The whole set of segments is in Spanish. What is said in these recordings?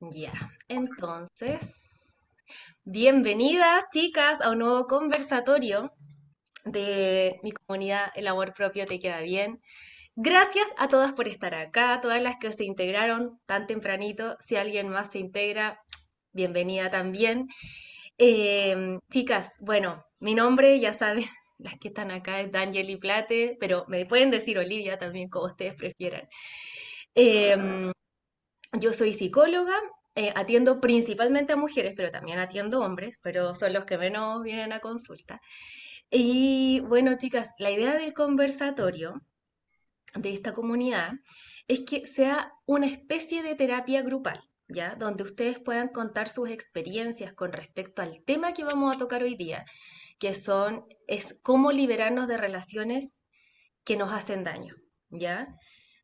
Ya, entonces, bienvenidas chicas a un nuevo conversatorio de mi comunidad El amor propio te queda bien. Gracias a todas por estar acá, todas las que se integraron tan tempranito. Si alguien más se integra, bienvenida también. Em, chicas, bueno, mi nombre ya saben, las que están acá es Danieli Plate, pero me pueden decir Olivia también, como ustedes prefieran. Em, yo soy psicóloga, eh, atiendo principalmente a mujeres, pero también atiendo hombres, pero son los que menos vienen a consulta. Y bueno, chicas, la idea del conversatorio de esta comunidad es que sea una especie de terapia grupal, ¿ya? Donde ustedes puedan contar sus experiencias con respecto al tema que vamos a tocar hoy día, que son, es cómo liberarnos de relaciones que nos hacen daño, ¿ya?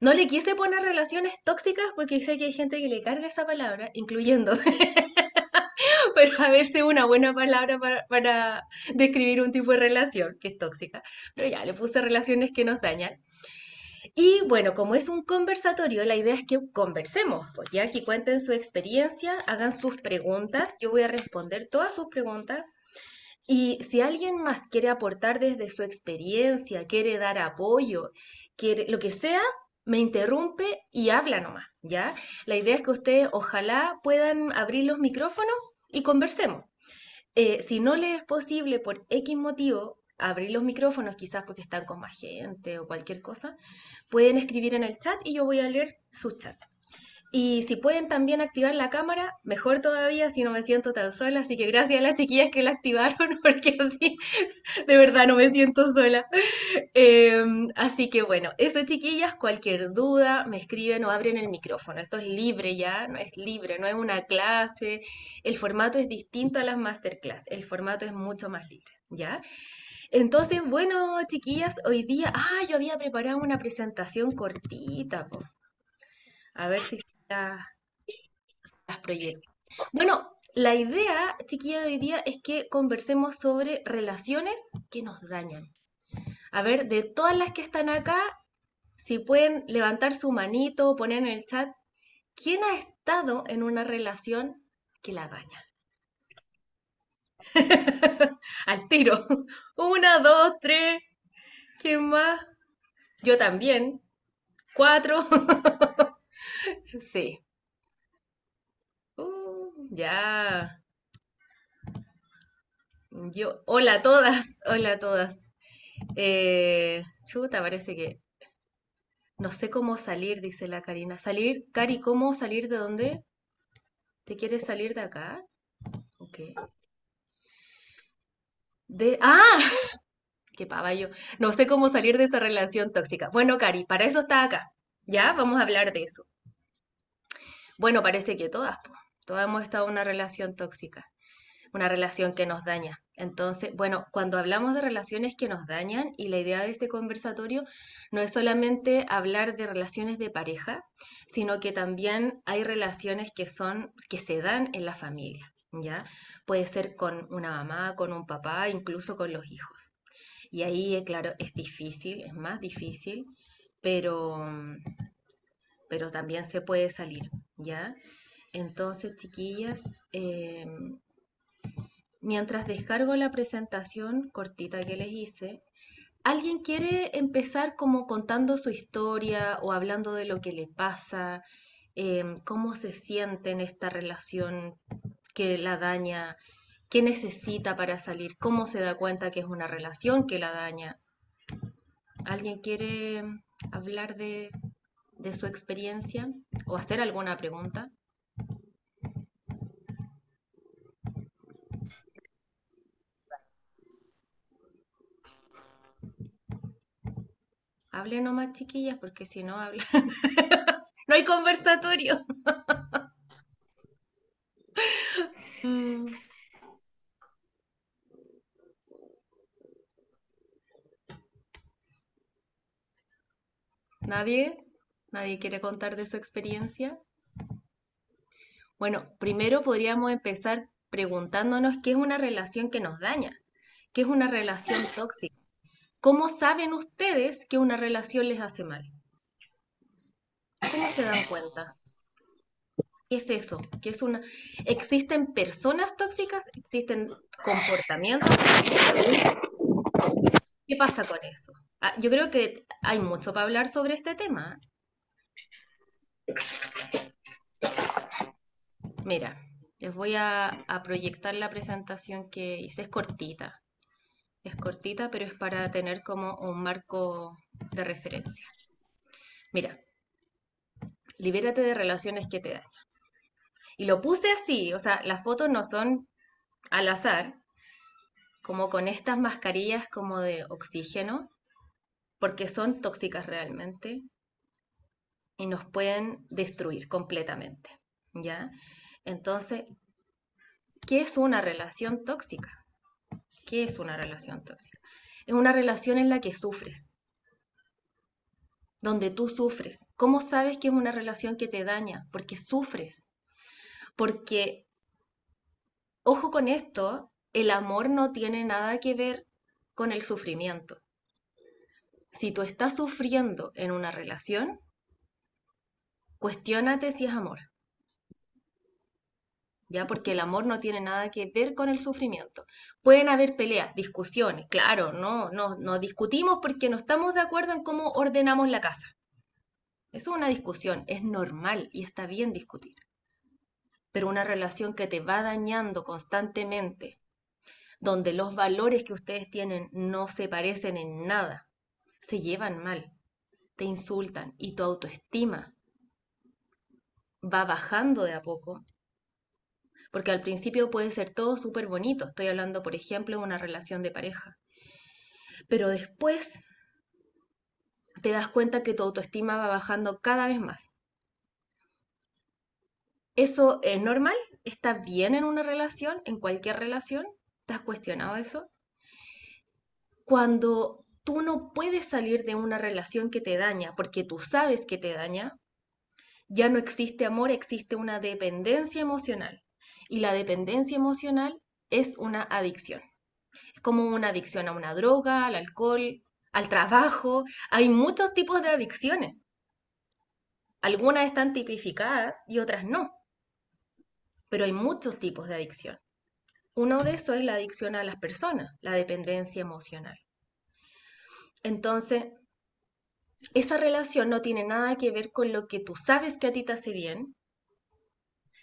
No le quise poner relaciones tóxicas porque sé que hay gente que le carga esa palabra, incluyendo. Pero a veces una buena palabra para, para, describir un tipo de relación que es tóxica. Pero ya, le puse relaciones que nos dañan. Y bueno, como es un conversatorio, la idea es que conversemos, pues ya que cuenten su experiencia, hagan sus preguntas, yo voy a responder todas sus preguntas. Y si alguien más quiere aportar desde su experiencia, quiere dar apoyo, quiere lo que sea, me interrumpe y habla nomás, ¿ya? La idea es que ustedes ojalá puedan abrir los micrófonos y conversemos. Eh, si no les es posible por X motivo abrir los micrófonos, quizás porque están con más gente o cualquier cosa, pueden escribir en el chat y yo voy a leer su chat. Y si pueden también activar la cámara, mejor todavía si no me siento tan sola. Así que gracias a las chiquillas que la activaron, porque así de verdad no me siento sola. Em, así que bueno, eso chiquillas, cualquier duda, me escriben o abren el micrófono. Esto es libre ya, no es libre, no es una clase. El formato es distinto a las masterclass, el formato es mucho más libre, ¿ya? Entonces, bueno, chiquillas, hoy día, ah, yo había preparado una presentación cortita, a ver si las proyectos. Bueno, la idea, chiquilla, de hoy día es que conversemos sobre relaciones que nos dañan. A ver, de todas las que están acá, si pueden levantar su manito o poner en el chat, ¿quién ha estado en una relación que la daña? Al tiro. Una, dos, tres. ¿Quién más? Yo también. Cuatro. Sí. Uh, ya. Yo, hola a todas, hola a todas. Eh, chuta, parece que no sé cómo salir, dice la Karina. Salir, Cari, ¿cómo salir de dónde? ¿Te quieres salir de acá? Ok. De, ¡ah! ¡Qué pava yo! No sé cómo salir de esa relación tóxica. Bueno, Cari, para eso está acá. ¿Ya? Vamos a hablar de eso. Bueno, parece que todas, todas hemos estado en una relación tóxica, una relación que nos daña. Entonces, bueno, cuando hablamos de relaciones que nos dañan y la idea de este conversatorio no es solamente hablar de relaciones de pareja, sino que también hay relaciones que son que se dan en la familia, ¿ya? Puede ser con una mamá, con un papá, incluso con los hijos. Y ahí, eh, claro, es difícil, es más difícil, pero pero también se puede salir, ¿ya? Entonces, chiquillas, em, mientras descargo la presentación cortita que les hice, ¿alguien quiere empezar como contando su historia o hablando de lo que le pasa? Em, ¿Cómo se siente en esta relación que la daña? ¿Qué necesita para salir? ¿Cómo se da cuenta que es una relación que la daña? ¿Alguien quiere hablar de, de su experiencia o hacer alguna pregunta. Hable nomás, chiquillas, porque si no hablan, no hay conversatorio. ¿Nadie? ¿Nadie quiere contar de su experiencia? Bueno, primero podríamos empezar preguntándonos qué es una relación que nos daña, qué es una relación tóxica. ¿Cómo saben ustedes que una relación les hace mal? ¿Cómo se dan cuenta? ¿Qué es eso? ¿Qué es una... ¿Existen personas tóxicas? ¿Existen comportamientos? ¿Qué pasa con eso? Ah, yo creo que hay mucho para hablar sobre este tema. Mira, les voy a, proyectar la presentación que hice. Es cortita. Es cortita, pero es para tener como un marco de referencia. Mira, libérate de relaciones que te dañan. Y lo puse así, o sea, las fotos no son al azar, como con estas mascarillas como de oxígeno, porque son tóxicas realmente y nos pueden destruir completamente, ¿ya? Entonces, ¿qué es una relación tóxica? ¿Qué es una relación tóxica? Es una relación en la que sufres, donde tú sufres. ¿Cómo sabes que es una relación que te daña? Porque sufres. Porque, ojo con esto, el amor no tiene nada que ver con el sufrimiento. Si tú estás sufriendo en una relación, cuestiónate si es amor. ¿Ya? Porque el amor no tiene nada que ver con el sufrimiento. Pueden haber peleas, discusiones, claro, no, no, no discutimos porque no estamos de acuerdo en cómo ordenamos la casa. Eso es una discusión, es normal y está bien discutir. Pero una relación que te va dañando constantemente, donde los valores que ustedes tienen no se parecen en nada, se llevan mal, te insultan y tu autoestima va bajando de a poco, porque al principio puede ser todo súper bonito, estoy hablando por ejemplo de una relación de pareja, pero después te das cuenta que tu autoestima va bajando cada vez más. ¿Eso es normal? ¿Está bien en una relación, en cualquier relación? ¿Te has cuestionado eso? Cuando tú no puedes salir de una relación que te daña porque tú sabes que te daña, ya no existe amor, existe una dependencia emocional. Y la dependencia emocional es una adicción. Es como una adicción a una droga, al alcohol, al trabajo. Hay muchos tipos de adicciones. Algunas están tipificadas y otras no. Pero hay muchos tipos de adicción. Uno de esos es la adicción a las personas, la dependencia emocional. Entonces, esa relación no tiene nada que ver con lo que tú sabes que a ti te hace bien,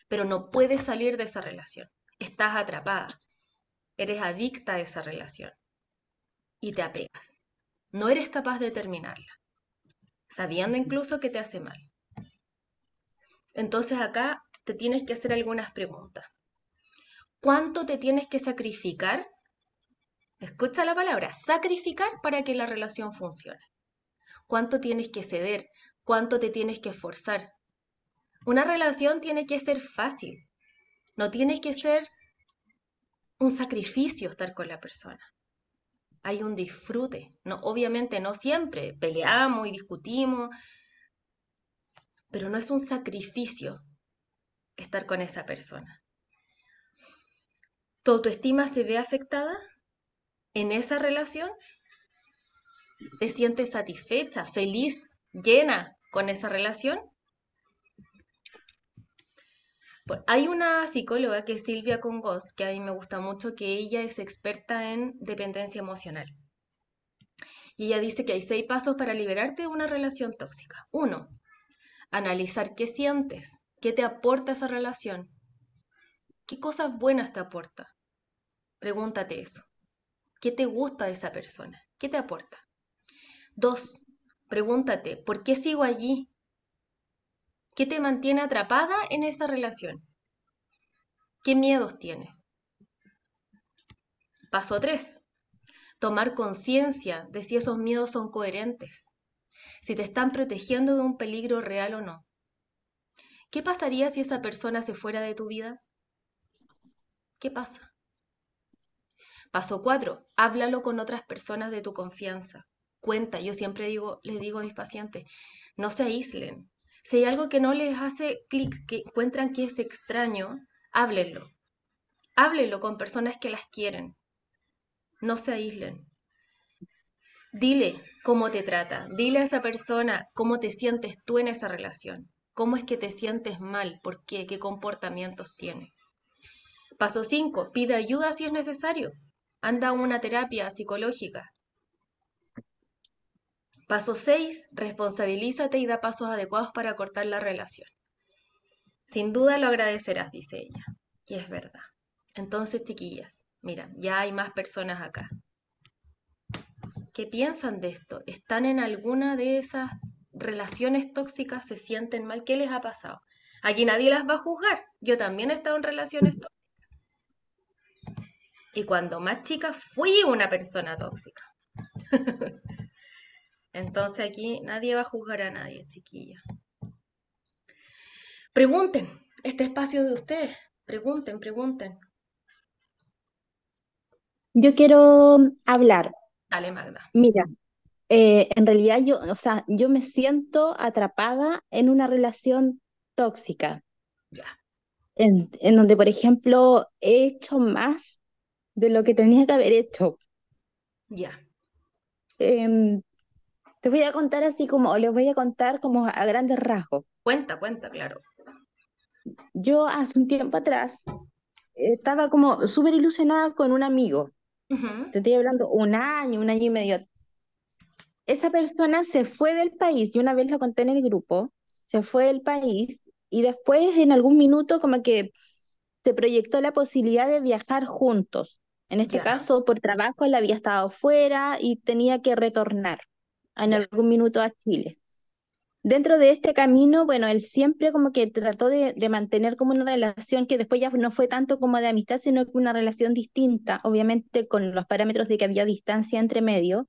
pero no puedes salir de esa relación. Estás atrapada. Eres adicta a esa relación y te apegas. No eres capaz de terminarla, sabiendo incluso que te hace mal. Entonces acá te tienes que hacer algunas preguntas. ¿Cuánto te tienes que sacrificar? Escucha la palabra, sacrificar para que la relación funcione cuánto tienes que ceder, cuánto te tienes que esforzar. Una relación tiene que ser fácil, no tiene que ser un sacrificio estar con la persona. Hay un disfrute. Obviamente no siempre peleamos y discutimos, pero no es un sacrificio estar con esa persona. ¿Tu autoestima se ve afectada en esa relación? te sientes satisfecha, feliz, llena con esa relación? Hay una psicóloga que es Silvia Congos, que a mí me gusta mucho, que ella es experta en dependencia emocional. Y ella dice que hay seis pasos para liberarte de una relación tóxica. Uno, analizar qué sientes, qué te aporta esa relación, qué cosas buenas te aporta. Pregúntate eso. ¿Qué te gusta de esa persona? ¿Qué te aporta? Dos, pregúntate, ¿por qué sigo allí? ¿Qué te mantiene atrapada en esa relación? ¿Qué miedos tienes? Paso tres, tomar conciencia de si esos miedos son coherentes, si te están protegiendo de un peligro real o no. ¿Qué pasaría si esa persona se fuera de tu vida? ¿Qué pasa? Paso cuatro, Háblalo con otras personas de tu confianza cuenta. Yo siempre digo, les digo a mis pacientes, no se aíslen. Si hay algo que no les hace clic, que encuentran que es extraño, háblenlo. Háblenlo con personas que las quieren. No se aíslen. Dile cómo te trata, dile a esa persona cómo te sientes tú en esa relación, cómo es que te sientes mal, por qué, qué comportamientos tiene. Paso 5, pide ayuda si es necesario. Anda una terapia psicológica. Paso 6, responsabilízate y da pasos adecuados para cortar la relación. Sin duda lo agradecerás, dice ella. Y es verdad. Entonces, chiquillas, mira, ya hay más personas acá. ¿Qué piensan de esto? ¿Están en alguna de esas relaciones tóxicas? ¿Se sienten mal? ¿Qué les ha pasado? Aquí nadie las va a juzgar. Yo también he estado en relaciones tóxicas. Y cuando más chica fui una persona tóxica. Entonces aquí nadie va a juzgar a nadie, chiquilla. Pregunten, este espacio de ustedes. Pregunten, pregunten. Yo quiero hablar. Dale, Magda. Mira, eh, en realidad yo, o sea, yo me siento atrapada en una relación tóxica, Ya, en, en donde, por ejemplo, he hecho más de lo que tenía que haber hecho. ya. Em, te voy a contar así como, o les voy a contar como a grandes rasgos. Cuenta, cuenta, claro. Yo hace un tiempo atrás estaba como súper ilusionada con un amigo. Te estoy hablando un año, un año y medio. Esa persona se fue del país, y una vez lo conté en el grupo, se fue del país y después en algún minuto como que se proyectó la posibilidad de viajar juntos. En este Ya, caso, por trabajo, él había estado fuera y tenía que retornar en ya, algún minuto a Chile. Dentro de este camino, bueno, él siempre como que trató de, de mantener como una relación que después ya no fue tanto como de amistad, sino que una relación distinta, obviamente con los parámetros de que había distancia entre medio.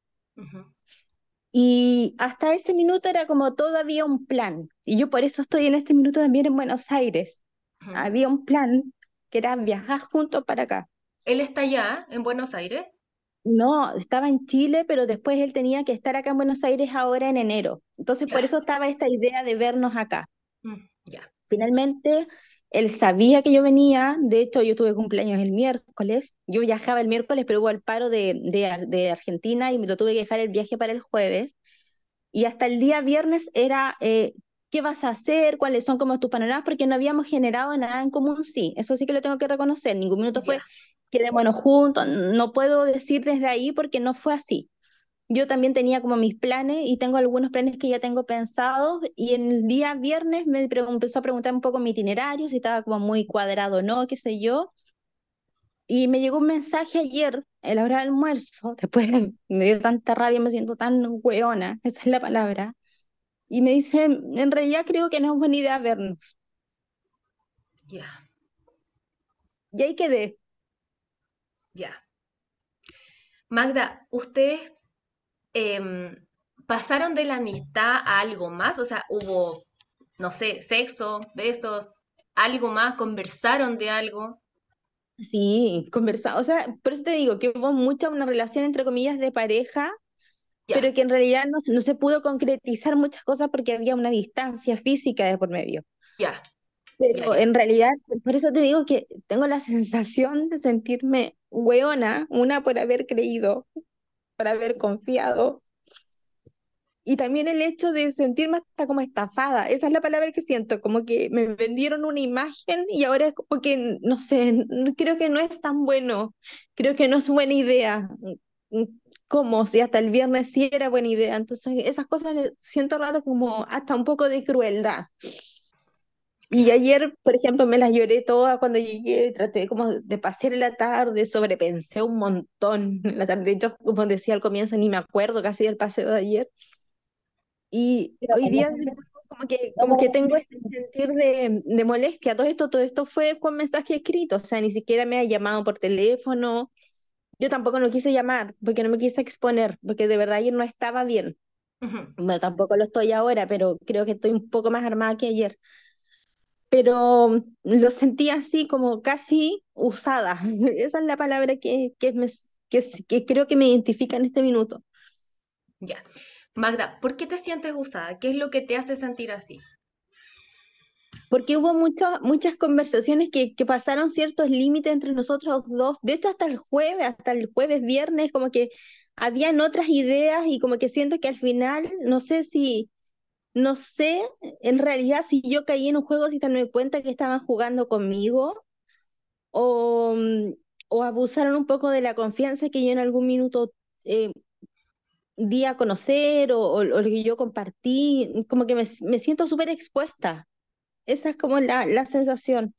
Y hasta ese minuto era como todavía un plan. Y yo por eso estoy en este minuto también en Buenos Aires. Había un plan que era viajar juntos para acá. ¿Él está allá, en Buenos Aires? No, estaba en Chile, pero después él tenía que estar acá en Buenos Aires ahora en enero. Entonces, por eso estaba esta idea de vernos acá. mm, ya, Finalmente, él sabía que yo venía. De hecho, yo tuve cumpleaños el miércoles. Yo viajaba el miércoles, pero hubo el paro de, de, Ar- de Argentina y me lo tuve que dejar el viaje para el jueves. Y hasta el día viernes era, eh, ¿qué vas a hacer? ¿Cuáles son como tus panoramas? Porque no habíamos generado nada en común, sí. Eso sí que lo tengo que reconocer. Ningún minuto fue, quedémonos juntos. No puedo decir desde ahí porque no fue así. Yo también tenía como mis planes y tengo algunos planes que ya tengo pensados y en el día viernes me empezó a preguntar un poco mi itinerario, si estaba como muy cuadrado o no, qué sé yo. Y me llegó un mensaje ayer, a la hora del almuerzo, después me dio tanta rabia, me siento tan hueona, esa es la palabra. Y me dice, en realidad creo que no es buena idea vernos. ya, Y ahí quedé. Ya. Magda, ¿ustedes em, pasaron de la amistad a algo más? O sea, hubo, no sé, sexo, besos, algo más, conversaron de algo. Sí, conversar. O sea, por eso te digo que hubo mucha una relación entre comillas de pareja Ya, pero que en realidad no, no se pudo concretizar muchas cosas porque había una distancia física de por medio. ya, Pero en realidad, por eso te digo que tengo la sensación de sentirme hueona, una por haber creído, por haber confiado, y también el hecho de sentirme hasta como estafada, esa es la palabra que siento, como que me vendieron una imagen y ahora es como que, no sé, creo que no es tan bueno, creo que no es buena idea. ¿Cómo? Si hasta el viernes sí era buena idea. Entonces, esas cosas siento rato como hasta un poco de crueldad. Y ayer, por ejemplo, me las lloré todas cuando llegué, traté como de pasear en la tarde, sobrepensé un montón la tarde. De hecho, como decía al comienzo, ni me acuerdo casi del paseo de ayer. Y hoy día como que, como que tengo este sentir de, de molestia. Todo esto, todo esto fue con mensaje escrito, o sea, ni siquiera me ha llamado por teléfono. Yo tampoco lo quise llamar porque no me quise exponer, porque de verdad ayer no estaba bien. Ujú, Bueno, tampoco lo estoy ahora, pero creo que estoy un poco más armada que ayer. Pero lo sentí así como casi usada. Esa es la palabra que, que, me, que, que creo que me identifica en este minuto. Ya. Magda, ¿por qué te sientes usada? ¿Qué es lo que te hace sentir así? porque hubo muchas muchas conversaciones que, que pasaron ciertos límites entre nosotros dos. De hecho, hasta el jueves, hasta el jueves, viernes, como que habían otras ideas y como que siento que al final, no sé si, no sé en realidad si yo caí en un juego sin darme cuenta que estaban jugando conmigo o, mm, o abusaron un poco de la confianza que yo en algún minuto eh, di a conocer o, lo que yo compartí, como que me, me siento súper expuesta. Esa es como la, la sensación.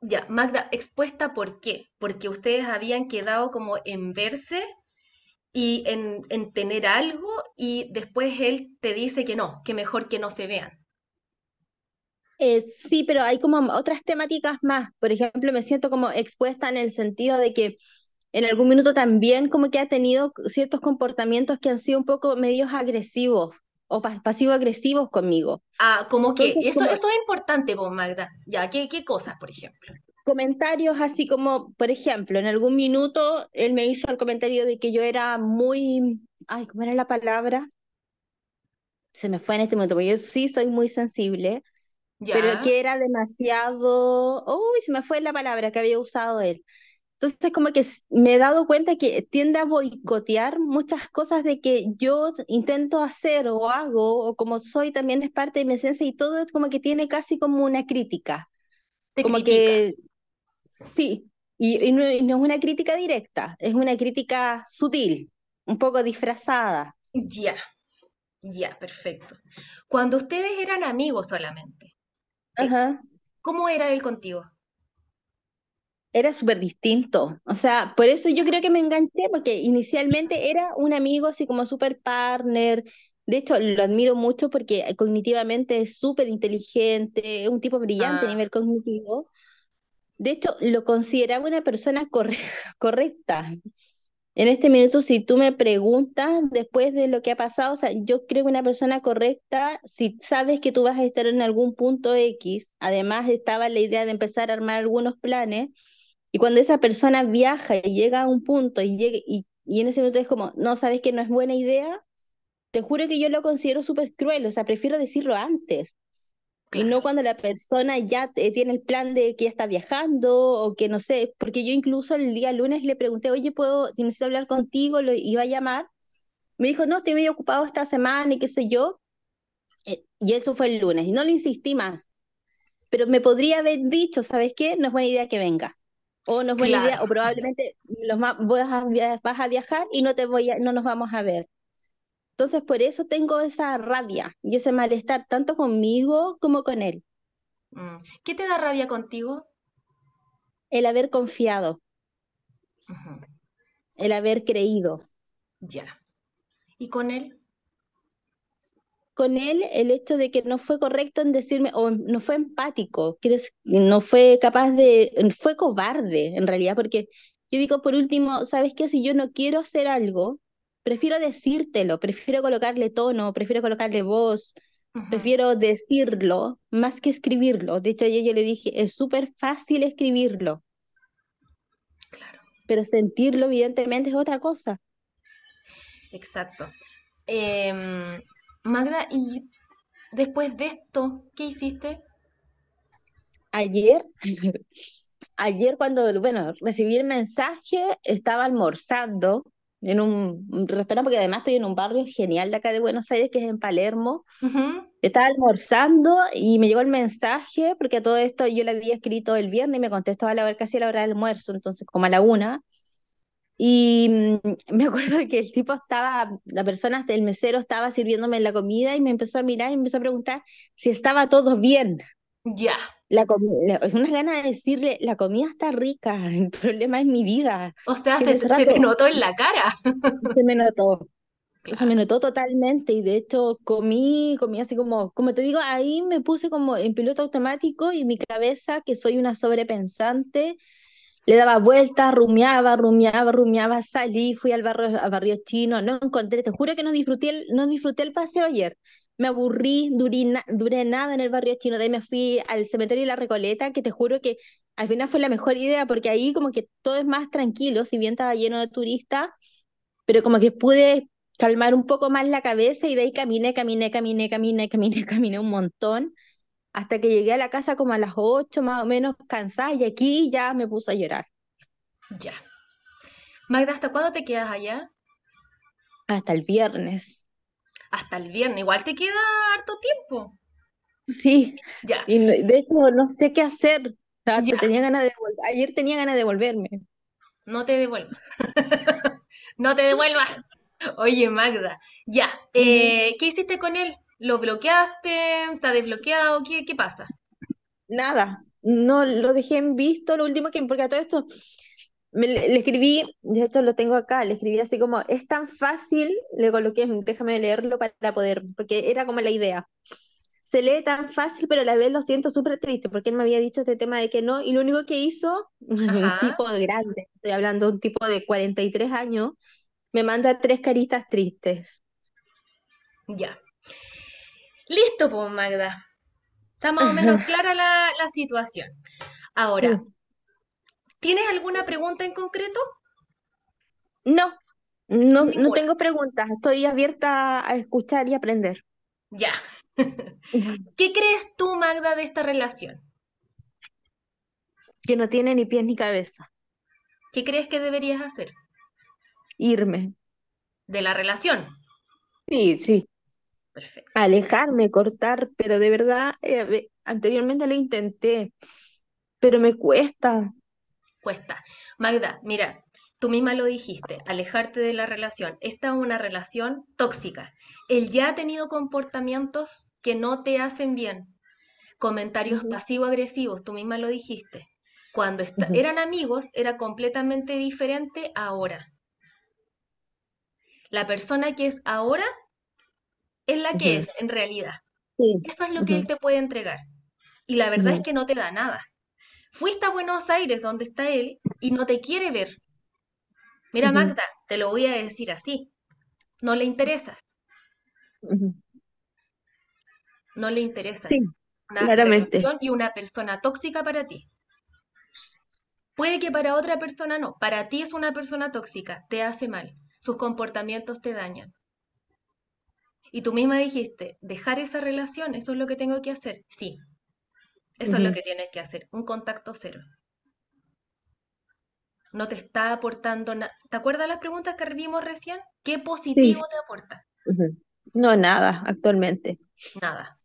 Ya, Magda, expuesta ¿por qué? Porque ustedes habían quedado como en verse y en, en tener algo y después él te dice que no, que mejor que no se vean. Eh, sí, pero hay como otras temáticas más. Por ejemplo, me siento como expuesta en el sentido de que en algún minuto también como que ha tenido ciertos comportamientos que han sido un poco medios agresivos o pas- pasivo-agresivos conmigo. Ah, como que, Entonces, eso, como eso es importante, vos, Magda. Ya, ¿qué, qué cosas, por ejemplo? Comentarios así como, por ejemplo, en algún minuto él me hizo el comentario de que yo era muy, ay, ¿cómo era la palabra? Se me fue en este momento, porque yo sí soy muy sensible, pero Ya, que era demasiado, uy, se me fue la palabra que había usado él. Entonces, como que me he dado cuenta que tiende a boicotear muchas cosas de que yo intento hacer o hago, o como soy también es parte de mi esencia y todo es como que tiene casi como una crítica, te como critica. que sí, y, y no, y no es una crítica directa, es una crítica sutil, un poco disfrazada. Ya, ya, perfecto. Cuando ustedes eran amigos solamente, eh, Ajá. ¿cómo era él contigo? Era súper distinto, o sea, por eso yo creo que me enganché, porque inicialmente era un amigo así como súper partner, de hecho lo admiro mucho porque cognitivamente es súper inteligente, es un tipo brillante a Ah, nivel cognitivo, de hecho lo consideraba una persona corre- correcta. En este minuto, si tú me preguntas después de lo que ha pasado, o sea, yo creo que una persona correcta, si sabes que tú vas a estar en algún punto X, además estaba la idea de empezar a armar algunos planes, y cuando esa persona viaja y llega a un punto y, llegue, y, y en ese momento es como, no, sabes que no es buena idea, te juro que yo lo considero súper cruel, o sea, prefiero decirlo antes. Y claro. no cuando la persona ya te- tiene el plan de que ya está viajando o que no sé, porque yo incluso el día lunes le pregunté, oye, ¿puedo, necesito hablar contigo? Lo iba a llamar. Me dijo, no, estoy medio ocupado esta semana y qué sé yo. Eh, Y eso fue el lunes. Y no le insistí más. Pero me podría haber dicho, ¿sabes qué? No es buena idea que vengas. O no es buena Claro. idea, o probablemente los vas a viajar y no te voy a, no nos vamos a ver. Entonces, por eso tengo esa rabia y ese malestar, tanto conmigo como con él. Mm. ¿Qué te da rabia contigo? El haber confiado, el haber creído. Ya. ¿Y con él? Con él, el hecho de que no fue correcto en decirme, o no fue empático, no fue capaz de, fue cobarde en realidad, porque yo digo, por último, ¿sabes qué? Si yo no quiero hacer algo, prefiero decírtelo, prefiero colocarle tono, prefiero colocarle voz, prefiero decirlo más que escribirlo. De hecho, ayer yo le dije, es súper fácil escribirlo, Claro, pero sentirlo evidentemente es otra cosa. exacto. Em, Magda, ¿y después de esto, qué hiciste? Ayer Ayer cuando, bueno, recibí el mensaje, estaba almorzando en un, restaurante, porque además estoy en un barrio genial de acá de Buenos Aires, que es en Palermo. Ujú, Estaba almorzando y me llegó el mensaje, porque a todo esto yo le había escrito el viernes y me contestó a la hora, casi a la hora del almuerzo, entonces como a la una. Y mm, me acuerdo que el tipo estaba, la persona, el mesero estaba sirviéndome la comida y me empezó a mirar y me empezó a preguntar si estaba todo bien. Ya. Comi- la- es una gana de decirle, la comida está rica, el problema es mi vida. O sea, se, te- se te rato notó en la cara. se me notó, se me notó totalmente y de hecho comí, comí así como, como te digo, ahí me puse como en piloto automático y mi cabeza, que soy una sobrepensante, le daba vueltas, rumiaba, rumiaba, rumiaba, salí, fui al barrio, al barrio chino, no encontré, te juro que no disfruté el, no disfruté el paseo ayer. Me aburrí, duré, na- duré nada en el barrio chino, de ahí me fui al cementerio de la Recoleta, que te juro que al final fue la mejor idea, porque ahí como que todo es más tranquilo, si bien estaba lleno de turistas, pero como que pude calmar un poco más la cabeza y de ahí caminé, caminé, caminé, caminé, caminé, caminé un montón hasta que llegué a la casa como a las 8 más o menos cansada y aquí ya me puse a llorar. Ya. Magda, ¿hasta cuándo te quedas allá? Hasta el viernes. Hasta el viernes. Igual te queda harto tiempo. Sí, Ya, y de hecho no sé qué hacer. O sea, tenía ganas de ayer tenía ganas de volverme. No te devuelvas. No te devuelvas. Oye, Magda. Ya. Eh, ¿qué hiciste con él? ¿Lo bloqueaste? ¿Está desbloqueado? ¿Qué, qué pasa? Nada, no lo dejé en visto, lo último que, porque a todo esto me, le, escribí, de hecho lo tengo acá, le escribí así como, es tan fácil, le coloqué, déjame leerlo para poder, porque era como la idea. Se lee tan fácil, pero a la vez lo siento súper triste, porque él me había dicho este tema de que no, y lo único que hizo, un tipo grande, estoy hablando de un tipo de 43 años, me manda tres caritas tristes. Ya. Listo, pues, Magda. Está más o menos clara la, la situación. Ahora, Sí. ¿Tienes alguna pregunta en concreto? No, no, no tengo preguntas, estoy abierta a escuchar y aprender. Ya. ¿Qué crees tú, Magda, de esta relación? Que no tiene ni pies ni cabeza. ¿Qué crees que deberías hacer? Irme. De la relación. Sí, sí. Perfecto. Alejarme, cortar, pero de verdad, eh, anteriormente lo intenté, pero me cuesta. Cuesta. Magda, mira, tú misma lo dijiste, alejarte de la relación. Esta es una relación tóxica. Él ya ha tenido comportamientos que no te hacen bien. Comentarios pasivo-agresivos, tú misma lo dijiste. Cuando eran amigos era completamente diferente ahora. La persona que es ahora es la que es en realidad. Sí, Eso es lo que él te puede entregar. Y la verdad es que no te da nada. Fuiste a Buenos Aires, donde está él, y no te quiere ver. Mira, Magda, te lo voy a decir así. No le interesas, no le interesas. Sí, Una claramente. y una persona tóxica para ti. Puede que para otra persona no. Para ti es una persona tóxica, te hace mal. Sus comportamientos te dañan. Y tú misma dijiste, dejar esa relación, eso es lo que tengo que hacer. Sí, eso es lo que tienes que hacer. Un contacto cero. No te está aportando nada. ¿Te acuerdas las preguntas que vimos recién? ¿Qué positivo Sí, te aporta? No, nada, actualmente. Nada,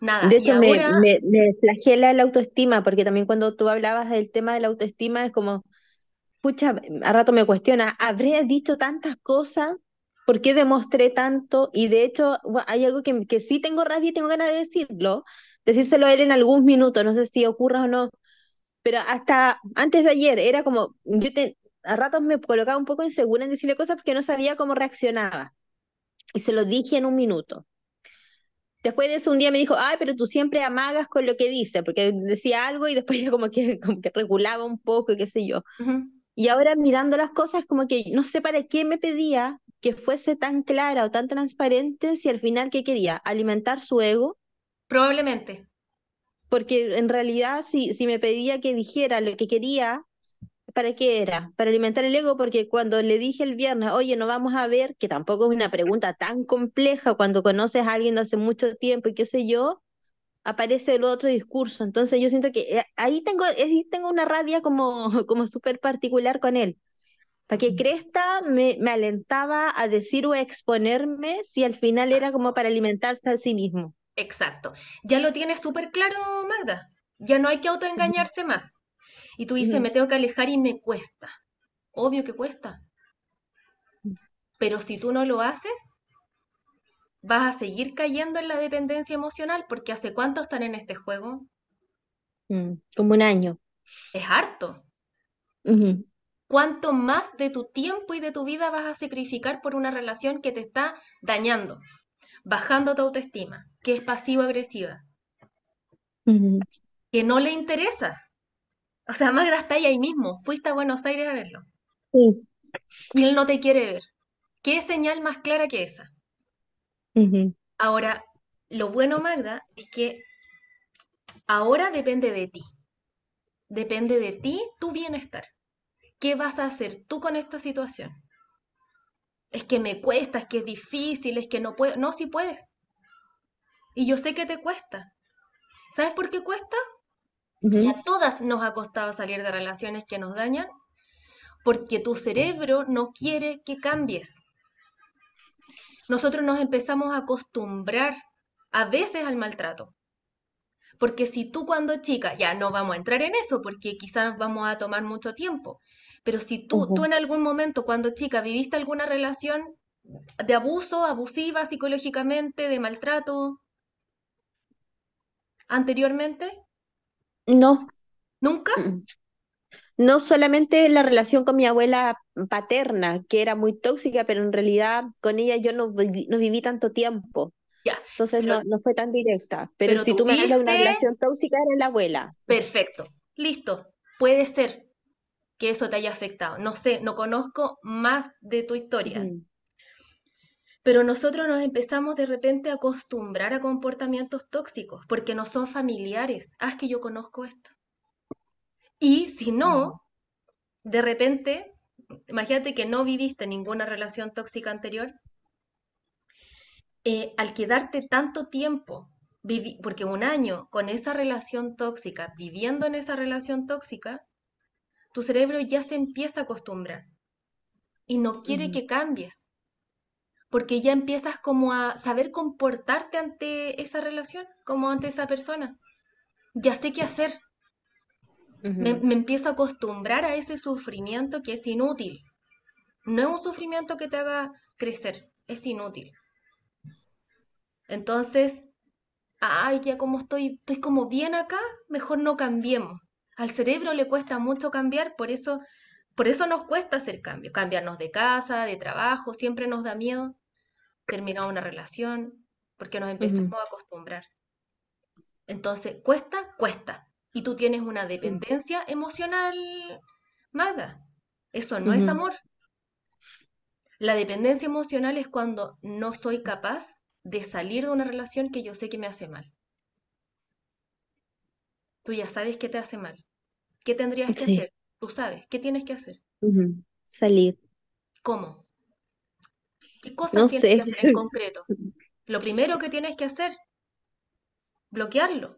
nada. De hecho, me, ahora, me, me flagela la autoestima, porque también cuando tú hablabas del tema de la autoestima es como, pucha, a rato me cuestiona, ¿habré dicho tantas cosas? ¿Por qué demostré tanto? Y de hecho, hay algo que, que sí tengo rabia y tengo ganas de decirlo, decírselo a él en algún minuto, no sé si ocurra o no, pero hasta antes de ayer era como, yo te, a ratos me colocaba un poco insegura en decirle cosas porque no sabía cómo reaccionaba. Y se lo dije en un minuto. Después de eso un día me dijo, ay, pero tú siempre amagas con lo que dice, porque decía algo y después ya como que, como que regulaba un poco y qué sé yo. Y ahora mirando las cosas, como que no sé para qué me pedía que fuese tan clara o tan transparente si al final qué quería, alimentar su ego, probablemente. porque en realidad si, si me pedía que dijera lo que quería, ¿para qué era? Para alimentar el ego, porque cuando le dije el viernes, oye, no vamos a ver, que tampoco es una pregunta tan compleja cuando conoces a alguien de hace mucho tiempo y qué sé yo, aparece el otro discurso. Entonces yo siento que eh, ahí tengo, ahí tengo una rabia como, como súper particular con él. Para que cresta me, me alentaba a decir o a exponerme si al final era como para alimentarse a sí mismo. Exacto. Ya lo tienes súper claro, Magda. Ya no hay que autoengañarse más. Y tú dices, me tengo que alejar y me cuesta. Obvio que cuesta. Pero si tú no lo haces, vas a seguir cayendo en la dependencia emocional porque ¿hace cuánto están en este juego? mm, Como un año. Es harto. ¿Cuánto más de tu tiempo y de tu vida vas a sacrificar por una relación que te está dañando, bajando tu autoestima, que es pasivo-agresiva, que no le interesas? O sea, Magda está ahí, mismo. Fuiste a Buenos Aires a verlo. Sí, Y él no te quiere ver. ¿Qué señal más clara que esa? Ahora, lo bueno, Magda, es que ahora depende de ti. Depende de ti tu bienestar. ¿Qué vas a hacer tú con esta situación? Es que me cuesta, es que es difícil, es que no puedo. No, si puedes. Y yo sé que te cuesta. ¿Sabes por qué cuesta? Y Ujú, a todas nos ha costado salir de relaciones que nos dañan, porque tu cerebro no quiere que cambies. Nosotros nos empezamos a acostumbrar a veces al maltrato. Porque si tú cuando chica, ya no vamos a entrar en eso porque quizás vamos a tomar mucho tiempo, pero si tú, tú en algún momento cuando chica viviste alguna relación de abuso, abusiva psicológicamente, de maltrato anteriormente, No, ¿nunca? mm, no solamente la relación con mi abuela paterna, que era muy tóxica, pero en realidad con ella yo no viví, no viví tanto tiempo, Ya, entonces pero, no, no fue tan directa. Pero pero si tú me hablas de una relación tóxica, era la abuela. perfecto, listo. Puede ser que eso te haya afectado. No sé, no conozco más de tu historia, Pero nosotros nos empezamos de repente a acostumbrar a comportamientos tóxicos porque no son familiares. Ah, es que yo conozco esto. Y si no, de repente, imagínate que no viviste ninguna relación tóxica anterior, eh, al quedarte tanto tiempo, porque un año con esa relación tóxica, viviendo en esa relación tóxica, tu cerebro ya se empieza a acostumbrar y no quiere que cambies, porque ya empiezas como a saber comportarte ante esa relación, como ante esa persona. ya sé qué hacer. Me, me empiezo a acostumbrar a ese sufrimiento que es inútil. No es un sufrimiento que te haga crecer, es inútil. Entonces, ay, ya como estoy, estoy como bien acá, mejor no cambiemos. Al cerebro le cuesta mucho cambiar, por eso, por eso nos cuesta hacer cambios. Cambiarnos de casa, de trabajo, siempre nos da miedo terminar una relación, porque nos empezamos a acostumbrar. Entonces, cuesta, cuesta. Y tú tienes una dependencia emocional, Magda. Eso no es amor. La dependencia emocional es cuando no soy capaz de salir de una relación que yo sé que me hace mal. Tú ya sabes que te hace mal. ¿Qué tendrías que sí, hacer? Tú sabes, ¿qué tienes que hacer? ujú. Salir, ¿Cómo? ¿Qué cosas no tienes sé. que hacer en concreto? Lo primero que tienes que hacer, bloquearlo.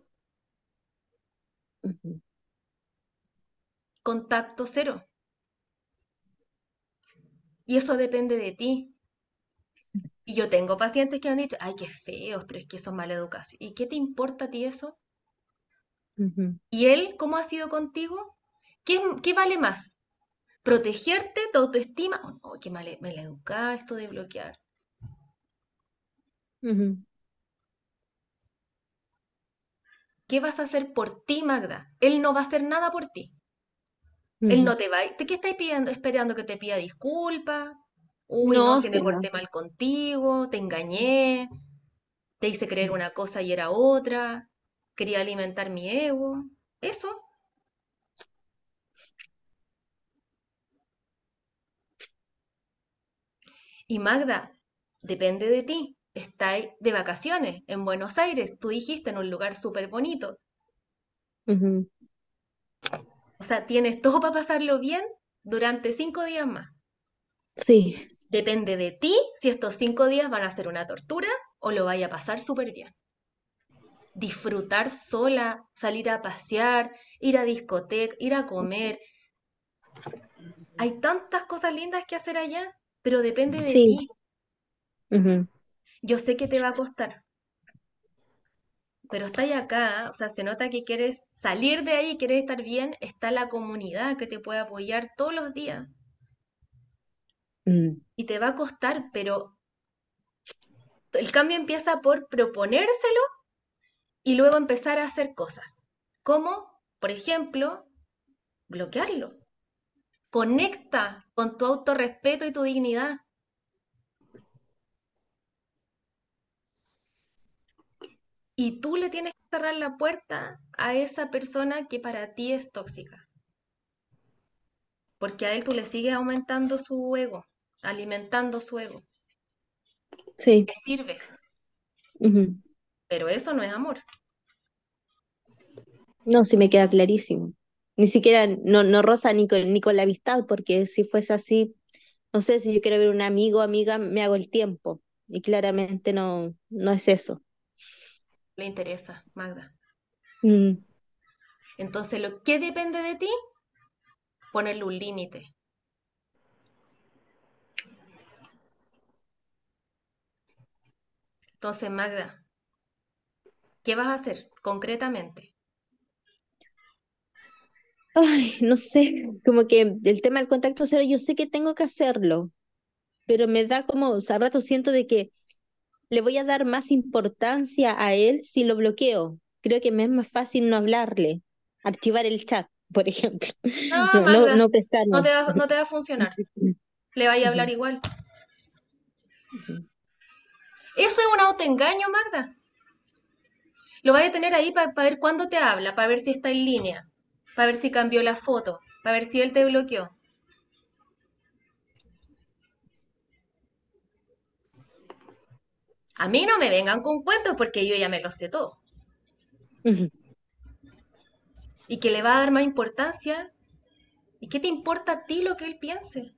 Ujú, Contacto cero. Y eso depende de ti. Y yo tengo pacientes que han dicho, ay, qué feos, pero es que son mala educación. ¿Y qué te importa a ti eso? Ujú, ¿Y él cómo ha sido contigo? ¿Qué, qué vale más? ¿Protegerte, tu autoestima? Oh, no, qué mal, mal educada esto de bloquear. ujú, ¿Qué vas a hacer por ti, Magda? Él no va a hacer nada por ti. Él ujú. no te va a... ¿De qué estáis pidiendo, esperando que te pida disculpas? Uy, no, No, que me sí, no. porté mal contigo, te engañé, te hice creer una cosa y era otra, quería alimentar mi ego. Eso. Y Magda, depende de ti. Estáis de vacaciones en Buenos Aires, tú dijiste, en un lugar súper bonito. O sea, tienes todo para pasarlo bien durante cinco días más. Sí. Depende de ti si estos cinco días van a ser una tortura o lo vaya a pasar súper bien. Disfrutar sola, salir a pasear, ir a discoteca, ir a comer. Hay tantas cosas lindas que hacer allá, pero depende de Sí. ti. Yo sé que te va a costar, pero está ahí acá, o sea, se nota que quieres salir de ahí, quieres estar bien, está la comunidad que te puede apoyar todos los días. mm, Y te va a costar, pero el cambio empieza por proponérselo y luego empezar a hacer cosas. Como, por ejemplo, bloquearlo. Conecta con tu autorrespeto y tu dignidad. Y tú le tienes que cerrar la puerta a esa persona que para ti es tóxica. Porque a él tú le sigues aumentando su ego, alimentando su ego. Sí. Le sirves. Pero eso no es amor. No, sí me queda clarísimo. Ni siquiera, no, no rosa ni con, ni con la amistad, porque si fuese así, no sé, si yo quiero ver un amigo o amiga, me hago el tiempo. Y claramente no, no es eso. Le interesa, Magda. Mm, Entonces, lo que depende de ti, ponerle un límite. Entonces, Magda, ¿qué vas a hacer concretamente? Ay, no sé, como que el tema del contacto cero, yo sé que tengo que hacerlo, pero me da como, o sea, a rato siento de que le voy a dar más importancia a él si lo bloqueo. Creo que me es más fácil no hablarle, archivar el chat, por ejemplo, No, no, Magda, no te va, no te va a funcionar. Le vaya a hablar igual. Eso es un autoengaño, Magda. Lo vaya a tener ahí para ver cuándo te habla, para ver si está en línea, para ver si cambió la foto, para ver si él te bloqueó. A mí no me vengan con cuentos porque yo ya me lo sé todo. Y que le va a dar más importancia. ¿Y qué te importa a ti lo que él piense?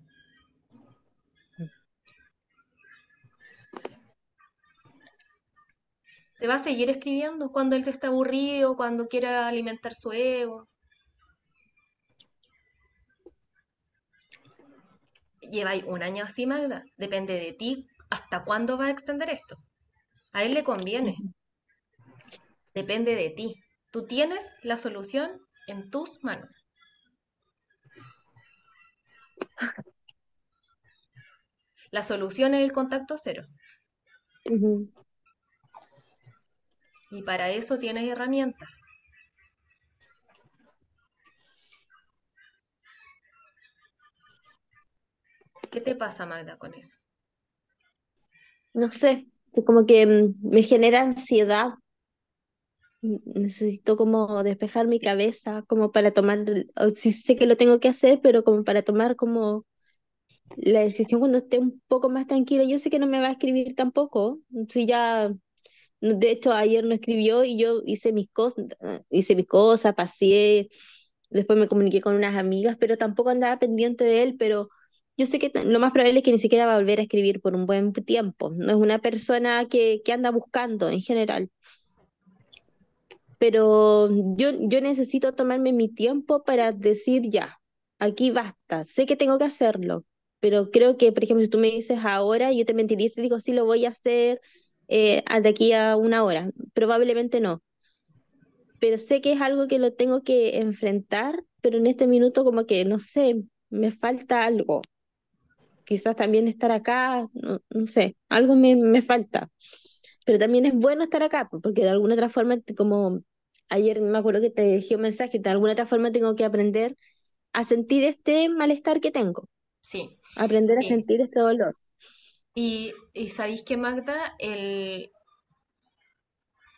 Te va a seguir escribiendo cuando él te está aburrido, cuando quiera alimentar su ego. Lleváis un año así, Magda. Depende de ti hasta cuándo va a extender esto. A él le conviene. Depende de ti. Tú tienes la solución en tus manos. La solución es el contacto cero. Y para eso tienes herramientas. ¿Qué te pasa, Magda, con eso? No sé, como que mm, me genera ansiedad Necesito como despejar mi cabeza, como para tomar, o sí sé que lo tengo que hacer, pero como para tomar como la decisión cuando esté un poco más tranquila. Yo sé que no me va a escribir tampoco, si ya, de hecho ayer no escribió y yo hice mis cosas, hice mis cosas, paseé, después me comuniqué con unas amigas, pero tampoco andaba pendiente de él, pero yo sé que lo más probable es que ni siquiera va a volver a escribir por un buen tiempo. No es una persona que, que anda buscando en general. pero yo, yo necesito tomarme mi tiempo para decir ya, aquí basta, sé que tengo que hacerlo, pero creo que, por ejemplo, si tú me dices ahora, yo te mentiría si digo sí lo voy a hacer eh, de aquí a una hora, probablemente no, pero sé que es algo que lo tengo que enfrentar, pero en este minuto como que, no sé, me falta algo, quizás también estar acá, no, no sé, algo me, me falta. Pero también es bueno estar acá, po, porque de alguna otra forma, como ayer me acuerdo que te dejé un mensaje, de alguna otra forma tengo que aprender a sentir este malestar que tengo, Sí, aprender a sí. sentir este dolor. Y, y sabéis que, Magda, el,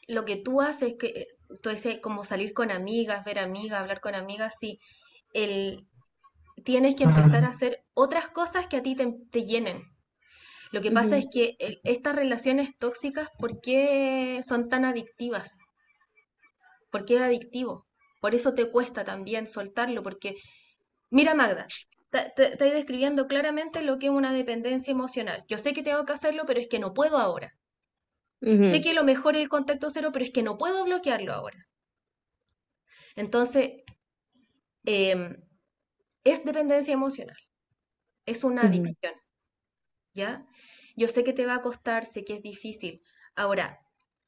lo que tú haces, que eh, tú dices como salir con amigas, ver amigas, hablar con amigas, sí, el, tienes que empezar a hacer otras cosas que a ti te, te llenen. Lo que pasa es que el- estas relaciones tóxicas, ¿por qué son tan adictivas? ¿Por qué es adictivo? Por eso te cuesta también soltarlo, porque, mira Magda, estoy describiendo claramente lo que es una dependencia emocional. Yo sé que tengo que hacerlo, pero es que no puedo ahora. Sé que lo mejor es el contacto cero, pero es que no puedo bloquearlo ahora. Entonces, em, es dependencia emocional, es una adicción, ¿ya? Yo sé que te va a costar, sé que es difícil. Ahora,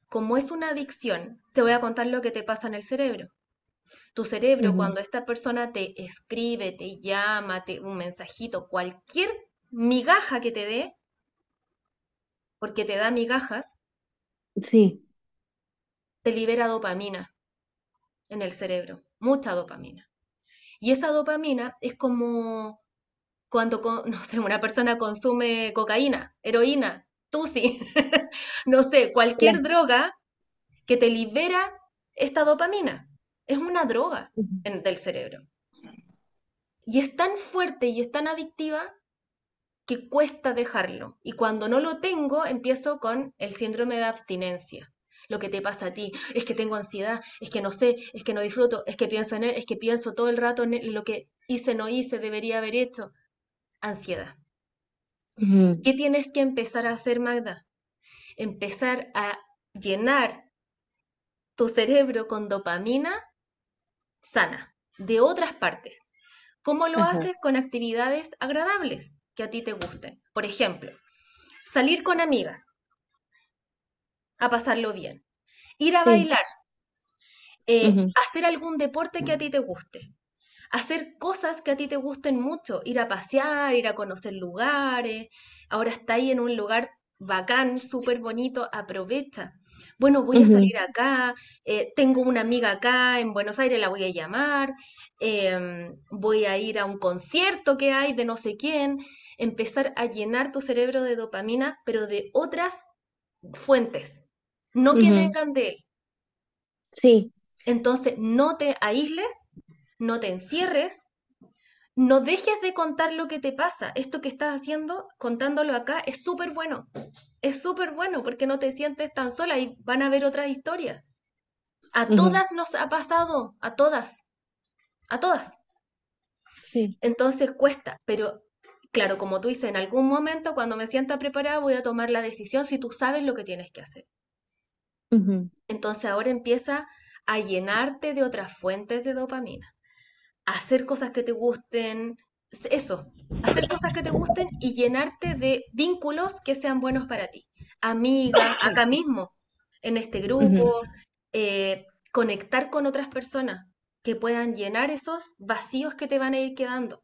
como es una adicción, te voy a contar lo que te pasa en el cerebro. Tu cerebro, cuando esta persona te escribe, te llama, te, un mensajito, cualquier migaja que te dé, porque te da migajas, Sí. te libera dopamina en el cerebro, mucha dopamina. Y esa dopamina es como cuando, no sé, una persona consume cocaína, heroína, tusi, no sé, cualquier droga que te libera esta dopamina. Es una droga en- del cerebro. Y es tan fuerte y es tan adictiva que cuesta dejarlo. Y cuando no lo tengo, empiezo con el síndrome de abstinencia. Lo que te pasa a ti es que tengo ansiedad, es que no sé, es que no disfruto, es que pienso en él, es que pienso todo el rato en él, lo que hice, no hice, debería haber hecho. Ansiedad. ¿Qué tienes que empezar a hacer, Magda? Empezar a llenar tu cerebro con dopamina sana de otras partes. ¿Cómo lo Ajá. haces? Con actividades agradables que a ti te gusten. Por ejemplo, salir con amigas a pasarlo bien, ir a Sí. bailar, eh, hacer algún deporte que a ti te guste, hacer cosas que a ti te gusten mucho, ir a pasear, ir a conocer lugares. Ahora está ahí en un lugar bacán, súper bonito, aprovecha. Bueno, voy a salir acá, eh, tengo una amiga acá en Buenos Aires, la voy a llamar, em, voy a ir a un concierto que hay de no sé quién, empezar a llenar tu cerebro de dopamina, pero de otras fuentes, no que vengan de él. Sí. Entonces, no te aísles, no te encierres, no dejes de contar lo que te pasa. Esto que estás haciendo, contándolo acá, es súper bueno. Es súper bueno porque no te sientes tan sola y van a ver otras historias. A todas nos ha pasado, a todas, a todas. Sí. Entonces cuesta, pero claro, como tú dices, en algún momento cuando me sienta preparada voy a tomar la decisión si tú sabes lo que tienes que hacer. Entonces ahora empieza a llenarte de otras fuentes de dopamina. Hacer cosas que te gusten, eso, hacer cosas que te gusten y llenarte de vínculos que sean buenos para ti. Amigas, acá mismo, en este grupo, eh, conectar con otras personas que puedan llenar esos vacíos que te van a ir quedando,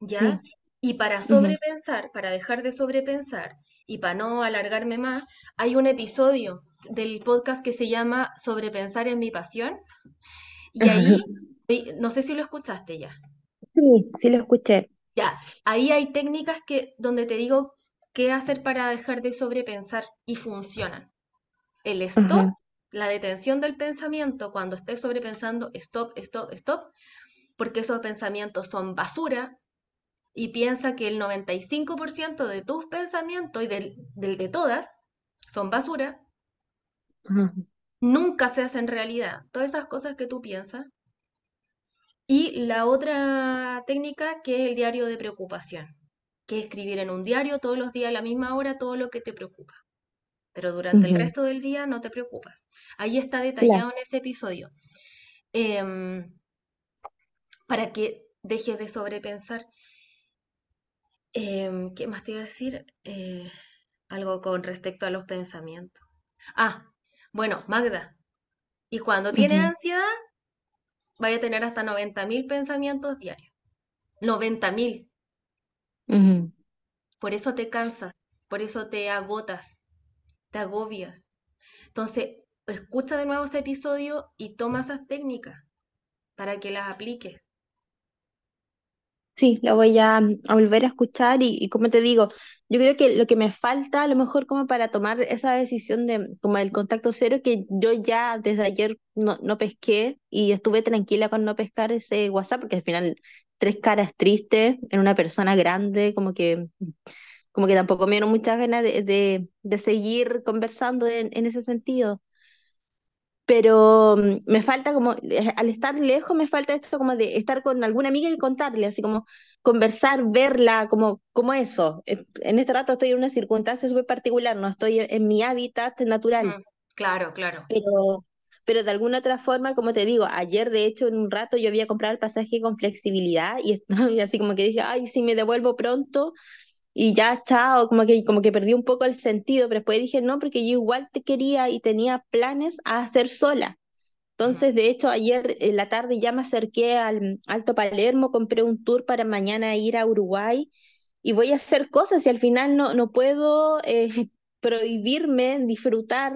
¿ya? Sí. Y para sobrepensar, para dejar de sobrepensar y para no alargarme más, hay un episodio del podcast que se llama Sobrepensar en mi pasión y ahí, no sé si lo escuchaste ya. Sí, sí lo escuché. Ya, ahí hay técnicas que donde te digo qué hacer para dejar de sobrepensar y funcionan. El stop, Ajá. la detención del pensamiento cuando estés sobrepensando, stop, stop, stop, porque esos pensamientos son basura y piensa que el 95% de tus pensamientos y del, del de todas son basura. Nunca se hacen realidad. Todas esas cosas que tú piensas. Y la otra técnica que es el diario de preocupación, que es escribir en un diario todos los días a la misma hora todo lo que te preocupa. Pero durante el resto del día no te preocupas. Ahí está Claro. detallado en ese episodio. Em, para que dejes de sobrepensar. Em, ¿qué más te iba a decir? Eh, algo con respecto a los pensamientos. Ah, bueno, Magda. Y cuando tienes ansiedad, vaya a tener hasta 90.000 pensamientos diarios. 90.000. ujú. Por eso te cansas, por eso te agotas, te agobias. Entonces, escucha de nuevo ese episodio y toma esas técnicas para que las apliques. Sí, lo voy a, mm, a volver a escuchar y, y como te digo, yo creo que lo que me falta a lo mejor como para tomar esa decisión de como el contacto cero, que yo ya desde ayer no, no pesqué y estuve tranquila con no pescar ese WhatsApp, porque al final tres caras tristes en una persona grande, como que, como que tampoco me dieron muchas ganas de, de, de seguir conversando en, en ese sentido. Pero mm, me falta como, eh, al estar lejos, me falta esto como de estar con alguna amiga y contarle, así como conversar, verla, como, como eso. En este rato estoy en una circunstancia súper particular, no estoy en mi hábitat natural, Mm, claro, claro. pero, pero de alguna otra forma, como te digo, ayer de hecho en un rato yo había comprado el pasaje con flexibilidad y, estoy así como que dije, ay, si me devuelvo pronto. Y ya, chao, como que, como que perdí un poco el sentido, pero después dije, no, porque yo igual te quería y tenía planes a hacer sola. Entonces, de hecho, ayer en la tarde ya me acerqué al Alto Palermo, compré un tour para mañana ir a Uruguay y voy a hacer cosas y al final no, no puedo eh, prohibirme disfrutar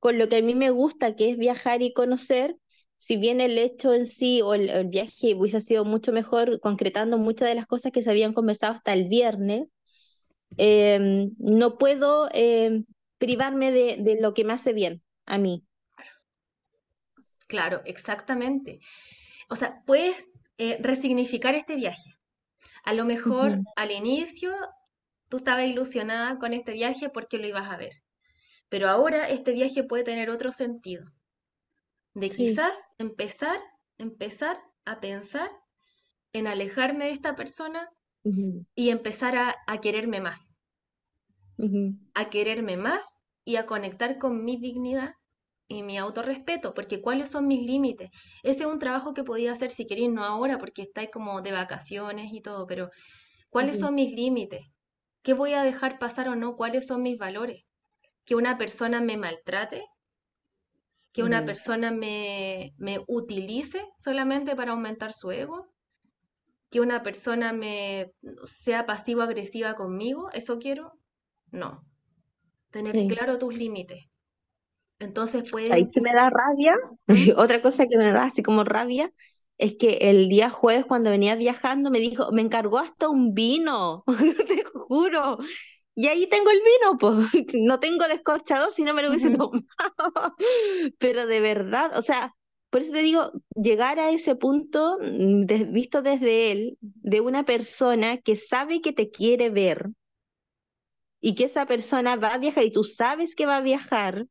con lo que a mí me gusta, que es viajar y conocer. Si bien el hecho en sí o el, el viaje hubiese sido mucho mejor concretando muchas de las cosas que se habían conversado hasta el viernes, eh, no puedo eh, privarme de, de lo que me hace bien a mí. Claro, exactamente. O sea, puedes eh, resignificar este viaje. A lo mejor al inicio tú estabas ilusionada con este viaje porque lo ibas a ver, pero ahora este viaje puede tener otro sentido, de Sí. quizás empezar, empezar a pensar en alejarme de esta persona y empezar a, a quererme más, a quererme más y a conectar con mi dignidad y mi autorrespeto, porque cuáles son mis límites. Ese es un trabajo que podía hacer si queréis, no ahora, porque estáis como de vacaciones y todo, pero ¿cuáles son mis límites? ¿Qué voy a dejar pasar o no? ¿Cuáles son mis valores? ¿Que una persona me maltrate? ¿Que una persona me, me utilice solamente para aumentar su ego? ¿Que una persona me sea pasivo-agresiva conmigo? ¿Eso quiero? No. Tener Sí. claro tus límites. Entonces puedes ¿Sabéis que me da rabia? ¿Mm? Otra cosa que me da así como rabia es que el día jueves cuando venía viajando me dijo, me encargó hasta un vino, te juro. Y ahí tengo el vino, pues no tengo descorchador si no me lo hubiese tomado. Pero de verdad, o sea, por eso te digo, llegar a ese punto, mm, de- visto desde él, de una persona que sabe que te quiere ver y que esa persona va a viajar y tú sabes que va a viajar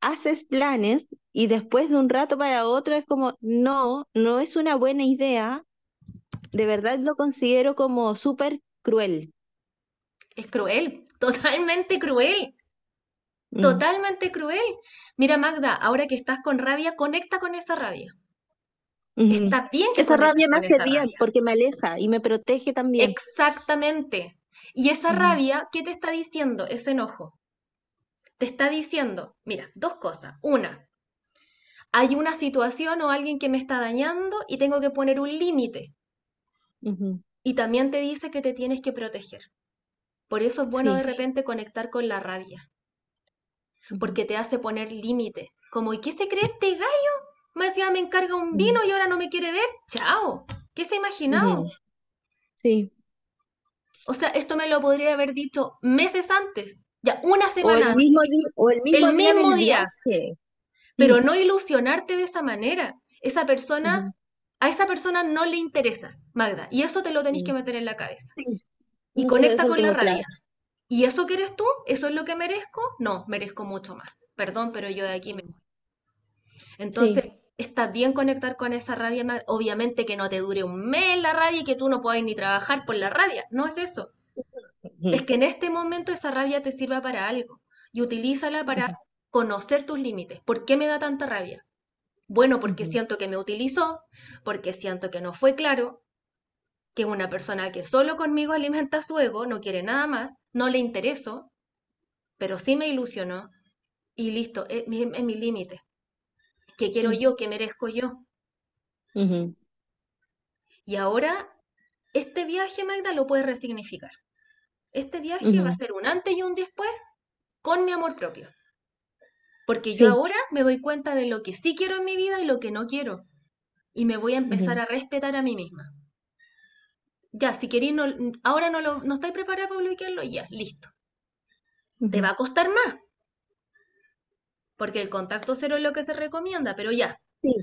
haces planes y después de un rato para otro es como, no, no es una buena idea, de verdad lo considero como súper cruel. Es cruel, totalmente cruel, totalmente cruel. Mira, Magda, ahora que estás con rabia, conecta con esa rabia. Está bien que Esa rabia me hace bien porque me aleja y me protege también. Exactamente. Y esa Ujú, rabia, ¿qué te está diciendo? Ese enojo. Te está diciendo, mira, dos cosas. Una, hay una situación o alguien que me está dañando y tengo que poner un límite. Y también te dice que te tienes que proteger. Por eso es bueno de repente conectar con la rabia, porque te hace poner límite. Como, ¿y qué se cree este gallo? Me decía, me encarga un ujú, vino y ahora no me quiere ver. ¡Chao! ¿Qué se ha imaginado? Sí. O sea, esto me lo podría haber dicho meses antes, ya una O semana el antes, mismo o el el mismo día mismo pero Sí. no ilusionarte de esa manera. Esa persona, a esa persona no le interesas, Magda, y eso te lo tenéis que mm, meter en la cabeza. Sí. Y conecta con la tengo claro. ¿Y eso que eres tú? ¿Eso es lo que merezco? No, merezco mucho más. Perdón, pero yo de aquí me Entonces, Sí. está bien conectar con esa rabia, obviamente que no te dure un mes la rabia y que tú no puedas ni trabajar por la rabia, no es eso. Es que en este momento esa rabia te sirva para algo y utilízala para conocer tus límites. ¿Por qué me da tanta rabia? Bueno, porque siento que me utilizó, porque siento que no fue claro, que es una persona que solo conmigo alimenta su ego, no quiere nada más, no le intereso, pero sí me ilusionó y listo, es mi, es mi límite. ¿Qué quiero Sí. yo? ¿Qué merezco yo? Y ahora Este viaje, Magda, lo puedes resignificar. Este viaje va a ser un antes y un después con mi amor propio. Porque yo ahora me doy cuenta de lo que sí quiero en mi vida y lo que no quiero. Y me voy a empezar a respetar a mí misma. Ya, si queréis, no, ahora no, lo, no estoy preparada para bloquearlo, ya, listo. Te va a costar más, porque el contacto cero es lo que se recomienda, pero ya. Sí.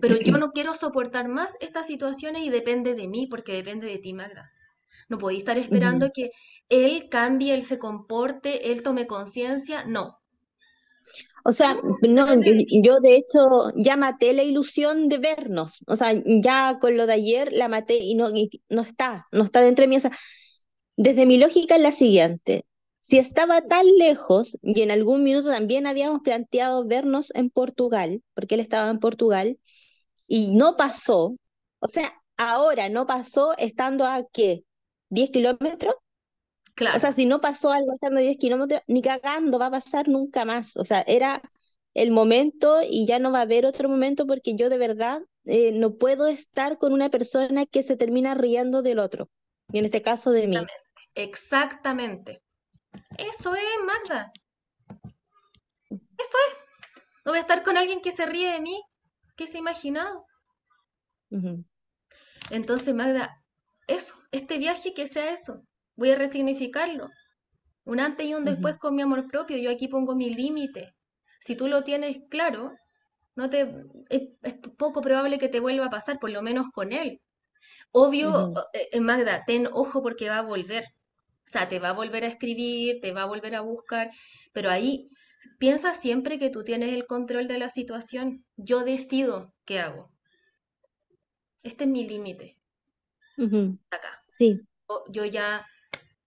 Pero yo no quiero soportar más estas situaciones y depende de mí, porque depende de ti, Magda. No podéis estar esperando que él cambie, él se comporte, él tome conciencia. No, O sea, no, yo, de ti. yo de hecho ya maté la ilusión de vernos. O sea, ya con lo de ayer la maté y no, y no está, no está dentro de mí. O sea, desde mi lógica es la siguiente. Si estaba tan lejos y en algún minuto también habíamos planteado vernos en Portugal, porque él estaba en Portugal, y no pasó, o sea, ahora no pasó estando a qué, 10 kilómetros. O Claro, sea, si no pasó algo estando a 10 kilómetros, ni cagando va a pasar nunca más. O sea, era el momento y ya no va a haber otro momento porque yo de verdad eh, no puedo estar con una persona que se termina riendo del otro. Y en este caso de mí. exactamente. Eso es, Magda. Eso es. No voy a estar con alguien que se ríe de mí. ¿Qué se ha imaginado? Entonces, Magda, eso, este viaje que sea eso. Voy a resignificarlo. Un antes y un después con mi amor propio. Yo aquí pongo mi límite. Si tú lo tienes claro, no te, es, es poco probable que te vuelva a pasar, por lo menos con él. Obvio, eh, eh, Magda, ten ojo porque va a volver. O sea, te va a volver a escribir, te va a volver a buscar, pero ahí piensa siempre que tú tienes el control de la situación. Yo decido qué hago. Este es mi límite acá. Sí. O- Yo ya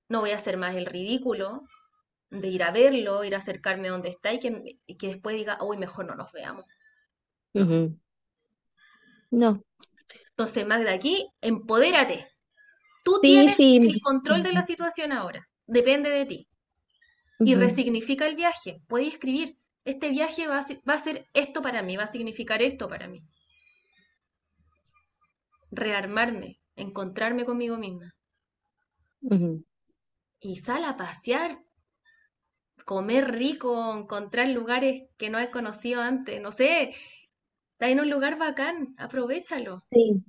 no voy a hacer más el ridículo, de ir a verlo, ir a acercarme a donde está y que, y que después diga, uy, mejor no nos veamos. No. Entonces, Magda, aquí, empodérate. Tú Sí, tienes sí. el control de la situación ahora. Depende de ti. Y resignifica el viaje. Puedes escribir, este viaje va a, ser, va a ser esto para mí, va a significar esto para mí. Rearmarme, encontrarme conmigo misma. Y sal a pasear, comer rico, encontrar lugares que no has conocido antes. No sé, está en un lugar bacán, aprovechalo. Sí.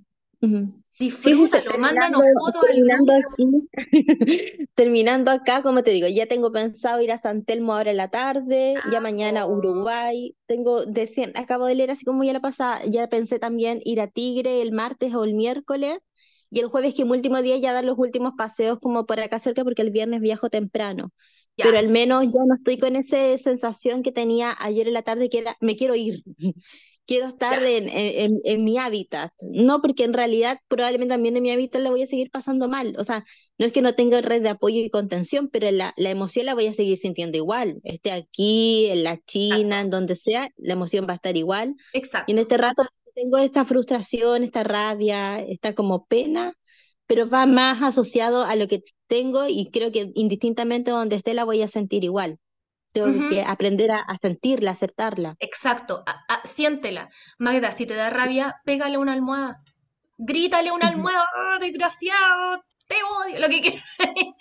Sí, sí, te- Disfrútalo, mándanos terminando, fotos al terminando grupo. aquí, terminando acá, como te digo, ya tengo pensado ir a San Telmo ahora en la tarde, ya mañana a Vamos. Uruguay, tengo, decien- acabo de leer así como ya la pasada, ya pensé también ir a Tigre el martes o el miércoles, y el jueves que mi último día ya dar los últimos paseos como por acá cerca porque el viernes viajo temprano, pero al menos ya no estoy con esa sensación que tenía ayer en la tarde que era, me quiero ir. quiero estar en, en, en- en mi hábitat, no porque en realidad probablemente también en mi hábitat la voy a seguir pasando mal, o sea, no es que no tenga red de apoyo y contención, pero la, la emoción la voy a seguir sintiendo igual, esté aquí, en la China, en Exacto, donde sea, la emoción va a estar igual, y en exacto. este rato tengo esta frustración, esta rabia, esta como pena, pero va más asociado a lo que tengo y creo que indistintamente donde esté la voy a sentir igual. Tengo que aprender a, a sentirla, a aceptarla. Exacto, a- a- siéntela. Magda, si te da rabia, pégale una almohada. Grítale una almohada, ¡Ah, desgraciado, te odio, lo que quieras.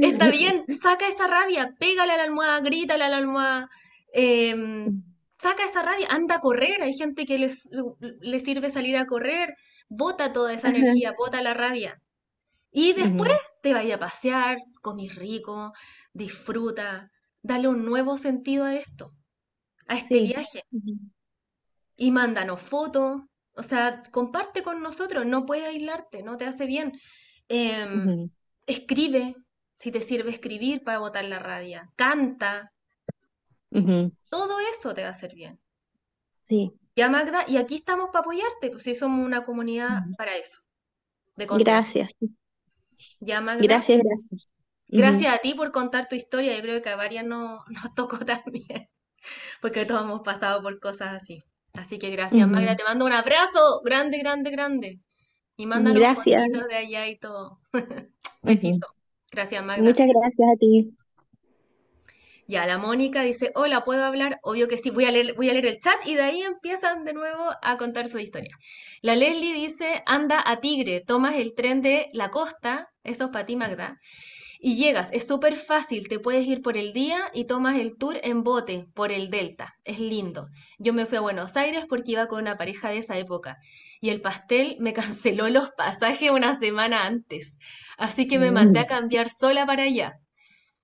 Está bien, saca esa rabia, pégale a la almohada, grítale a la almohada. em, saca esa rabia, anda a correr. Hay gente que les, les sirve salir a correr. Bota toda esa energía, bota la rabia. Y después te vaya a pasear, comís rico, disfruta, dale un nuevo sentido a esto, a este Sí. viaje. Y mándanos fotos, o sea, comparte con nosotros, no puedes aislarte, no te hace bien. Em, escribe, si te sirve escribir para botar la rabia, canta, todo eso te va a hacer bien. Sí. Ya Magda, y aquí estamos para apoyarte, pues si somos una comunidad para eso, de. Gracias. Ya Magda, Gracias, gracias. Gracias a ti por contar tu historia, yo creo que a varias no, nos tocó también. porque todos hemos pasado por cosas así. Así que gracias, Magda, te mando un abrazo grande, grande, grande. Y mándanos Gracias. de allá y todo. Besito. Gracias, Magda. Muchas gracias a ti. Ya, la Mónica dice, hola, ¿puedo hablar? Obvio que sí, voy a leer, voy a leer el chat y de ahí empiezan de nuevo a contar su historia. La Leslie dice, anda a Tigre, tomas el tren de la costa, eso es para ti, Magda, y llegas, es súper fácil, te puedes ir por el día y tomas el tour en bote por el Delta, es lindo. Yo me fui a Buenos Aires porque iba con una pareja de esa época y el pastel me canceló los pasajes una semana antes, así que me mandé a Mm. cambiar sola para allá.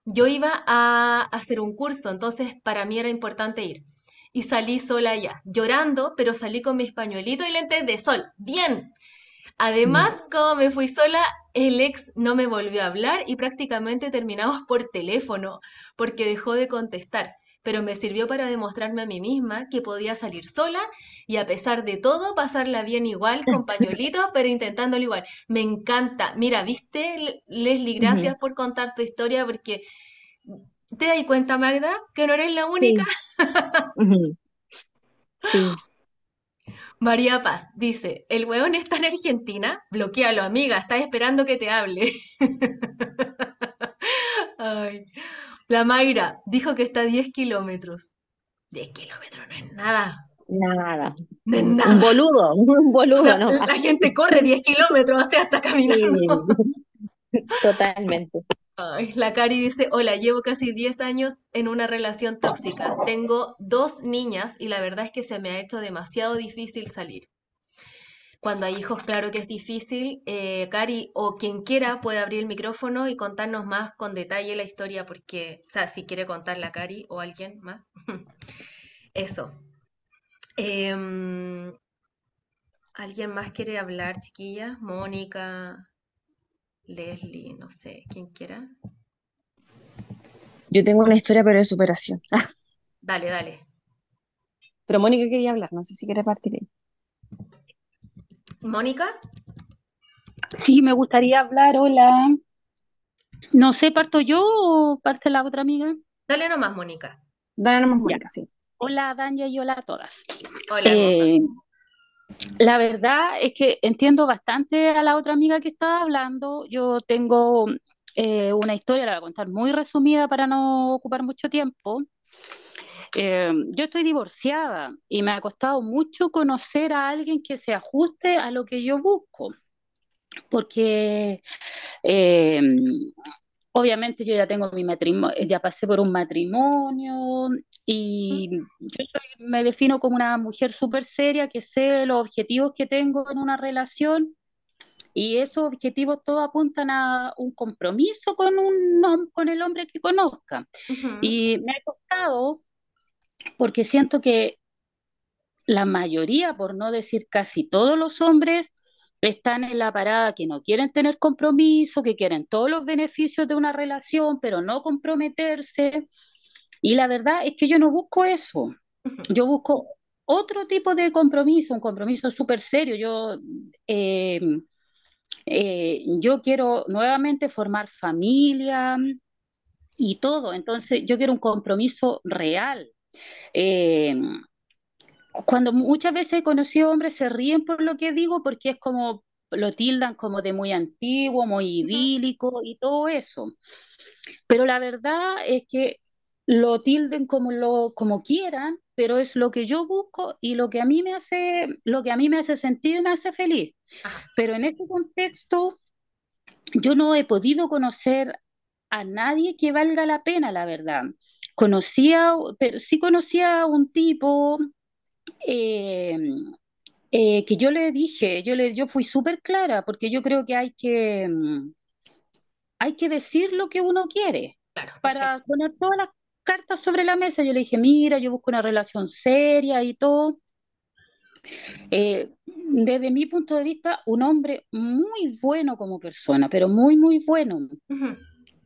Yo iba a hacer un curso, entonces para mí era importante ir. Y salí sola allá, llorando, pero salí con mis pañuelitos y lentes de sol. Bien, Mm. Además, como me fui sola, el ex no me volvió a hablar y prácticamente terminamos por teléfono porque dejó de contestar. Pero me sirvió para demostrarme a mí misma que podía salir sola y a pesar de todo pasarla bien igual, con pañuelitos, pero intentándolo igual. Me encanta. Mira, viste, Le- Leslie, gracias por contar tu historia porque te das cuenta, Magda, que no eres la única. Sí. Ujú. Sí. María Paz dice, el weón está en Argentina, bloquealo, amiga, está esperando que te hable. Ay. La Mayra dijo que está a 10 kilómetros. 10 kilómetros no es nada. Nada. No es Un, un nada. boludo, un O boludo sea, nomás. la gente corre 10 kilómetros, o sea, está caminando. Sí. Totalmente. Ay, la Cari dice, hola, llevo casi 10 años en una relación tóxica. Tengo dos niñas y la verdad es que se me ha hecho demasiado difícil salir. Cuando hay hijos, claro que es difícil. Eh, Cari o quien quiera puede abrir el micrófono y contarnos más con detalle la historia, porque, o sea, si quiere contarla Cari o alguien más. Eso. Em, ¿alguien más quiere hablar, chiquilla? Mónica, Leslie, no sé, quien quiera. Yo tengo una historia, pero de superación. Dale, dale. pero Mónica quería hablar, no sé si quiere partir. Mónica, Sí, me gustaría hablar, hola. No sé, ¿parto yo o parte la otra amiga? Dale nomás, Mónica. Dale nomás, Ya. Mónica, sí. Hola, Dania, y hola a todas. Hola. Eh, la verdad es que entiendo bastante a la otra amiga que estaba hablando. Yo tengo eh, una historia, la voy a contar muy resumida para no ocupar mucho tiempo. Eh, yo estoy divorciada y me ha costado mucho conocer a alguien que se ajuste a lo que yo busco, porque eh, obviamente yo ya tengo mi matrimonio, ya pasé por un matrimonio y yo soy- me defino como una mujer súper seria que sé los objetivos que tengo en una relación y esos objetivos todos apuntan a un compromiso con un, con el hombre que conozca. Y me ha costado porque siento que la mayoría, por no decir casi todos los hombres, están en la parada que no quieren tener compromiso, que quieren todos los beneficios de una relación, pero no comprometerse. Y la verdad es que yo no busco eso. Yo busco otro tipo de compromiso, un compromiso súper serio. Yo, eh, eh, yo quiero nuevamente formar familia y todo. Entonces, yo quiero un compromiso real. Eh, cuando muchas veces he conocido hombres se ríen por lo que digo porque es como lo tildan como de muy antiguo, muy idílico y todo eso. Pero la verdad es que lo tilden como lo como quieran, pero es lo que yo busco y lo que a mí me hace lo que a mí me hace sentir y me hace feliz. Pero en ese contexto yo no he podido conocer a nadie que valga la pena, la verdad. Conocía, pero sí conocía a un tipo eh, eh, que yo le dije, yo le, yo fui súper clara, porque yo creo que hay que, mm, hay que decir lo que uno quiere claro, para poner todas las cartas sobre la mesa. Yo le dije, mira, yo busco una relación seria y todo. Eh, desde mi punto de vista, un hombre muy bueno como persona, pero muy, muy bueno,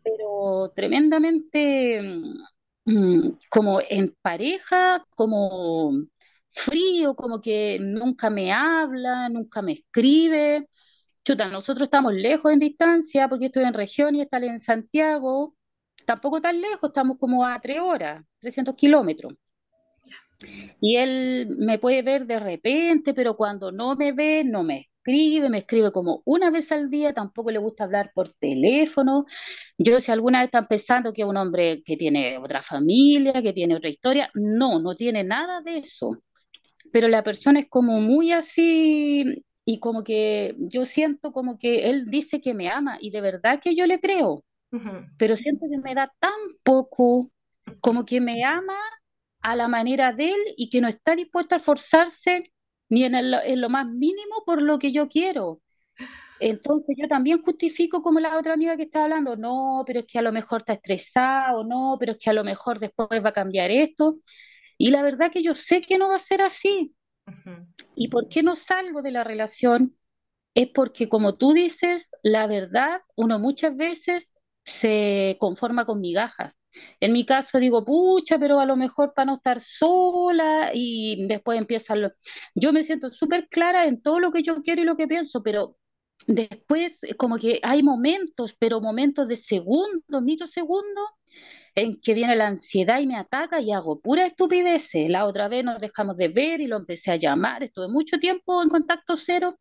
pero tremendamente mm, como en pareja, como frío, como que nunca me habla, nunca me escribe. Chuta, nosotros estamos lejos en distancia porque estoy en región y está en Santiago. Tampoco tan lejos, estamos como a tres horas, 300 kilómetros. Y él me puede ver de repente, pero cuando no me ve, no me escribe, me escribe como una vez al día, tampoco le gusta hablar por teléfono. Yo si alguna vez están pensando que es un hombre que tiene otra familia, que tiene otra historia, no, no tiene nada de eso. Pero la persona es como muy así y como que yo siento como que él dice que me ama y de verdad que yo le creo, pero siento que me da tan poco, como que me ama a la manera de él y que no está dispuesto a esforzarse ni en, el- en lo más mínimo por lo que yo quiero. Entonces yo también justifico como la otra amiga que estaba hablando, no, pero es que a lo mejor está estresado, no, pero es que a lo mejor después va a cambiar esto. Y la verdad que yo sé que no va a ser así. ¿Y por qué no salgo de la relación? Es porque, como tú dices, la verdad, uno muchas veces se conforma con migajas. En mi caso digo, pucha, pero a lo mejor para no estar sola y después empiezan los... Yo me siento súper clara en todo lo que yo quiero y lo que pienso, pero después como que hay momentos, pero momentos de segundos, microsegundos, en que viene la ansiedad y me ataca y hago pura estupideces. La otra vez nos dejamos de ver y lo empecé a llamar, estuve mucho tiempo en contacto cero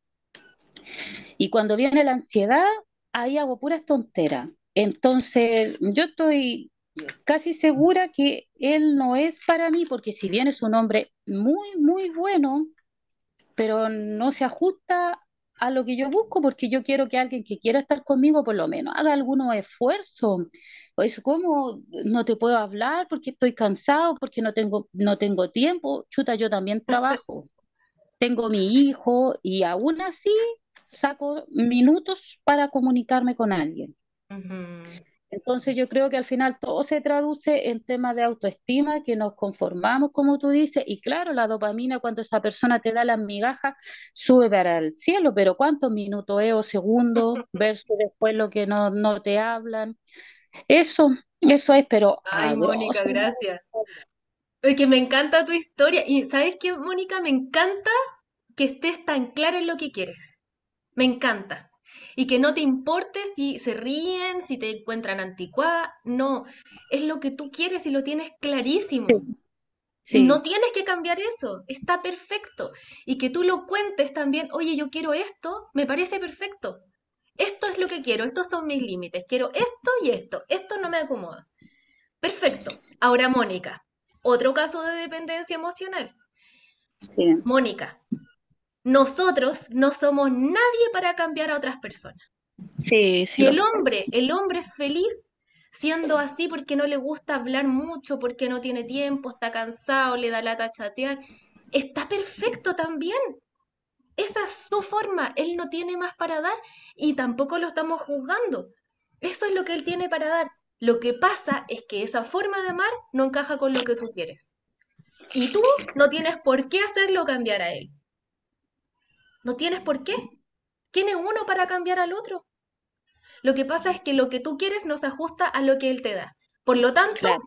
y cuando viene la ansiedad, ahí hago puras tonteras. Entonces, yo estoy casi segura que él no es para mí, porque si bien es un hombre muy, muy bueno, pero no se ajusta a lo que yo busco, porque yo quiero que alguien que quiera estar conmigo, por lo menos, haga algunos esfuerzos. Pues, ¿cómo no te puedo hablar porque estoy cansado, porque no tengo, no tengo tiempo? Chuta, yo también trabajo tengo mi hijo y aún así saco minutos para comunicarme con alguien. Entonces yo creo que al final todo se traduce en temas de autoestima, que nos conformamos, como tú dices, y claro, la dopamina cuando esa persona te da las migajas sube para el cielo, pero ¿cuántos minutos es o segundos versus después lo que no, no te hablan? Eso, eso es, pero Ay, Mónica, gracias. Es que me encanta tu historia. Y ¿sabes qué, Mónica? Me encanta que estés tan clara en lo que quieres. Me encanta. Y que no te importe si se ríen, si te encuentran anticuada, no, es lo que tú quieres y lo tienes clarísimo. Sí, No tienes que cambiar eso, está perfecto. Y que tú lo cuentes también, oye, yo quiero esto, me parece perfecto. Esto es lo que quiero, estos son mis límites, quiero esto y esto, esto no me acomoda. Perfecto. Ahora, Mónica, otro caso de dependencia emocional. sí, Mónica, nosotros no somos nadie para cambiar a otras personas. sí, sí Y el hombre, el hombre es feliz siendo así porque no le gusta hablar mucho, porque no tiene tiempo, está cansado, le da lata chatear. Está perfecto también. Esa es su forma. Él no tiene más para dar y tampoco lo estamos juzgando. Eso es lo que él tiene para dar. Lo que pasa es que esa forma de amar no encaja con lo que tú quieres. Y tú no tienes por qué hacerlo cambiar a él. No tienes por qué. ¿Quién es uno para cambiar al otro? Lo que pasa es que lo que tú quieres no se ajusta a lo que él te da. Por lo tanto, Claro,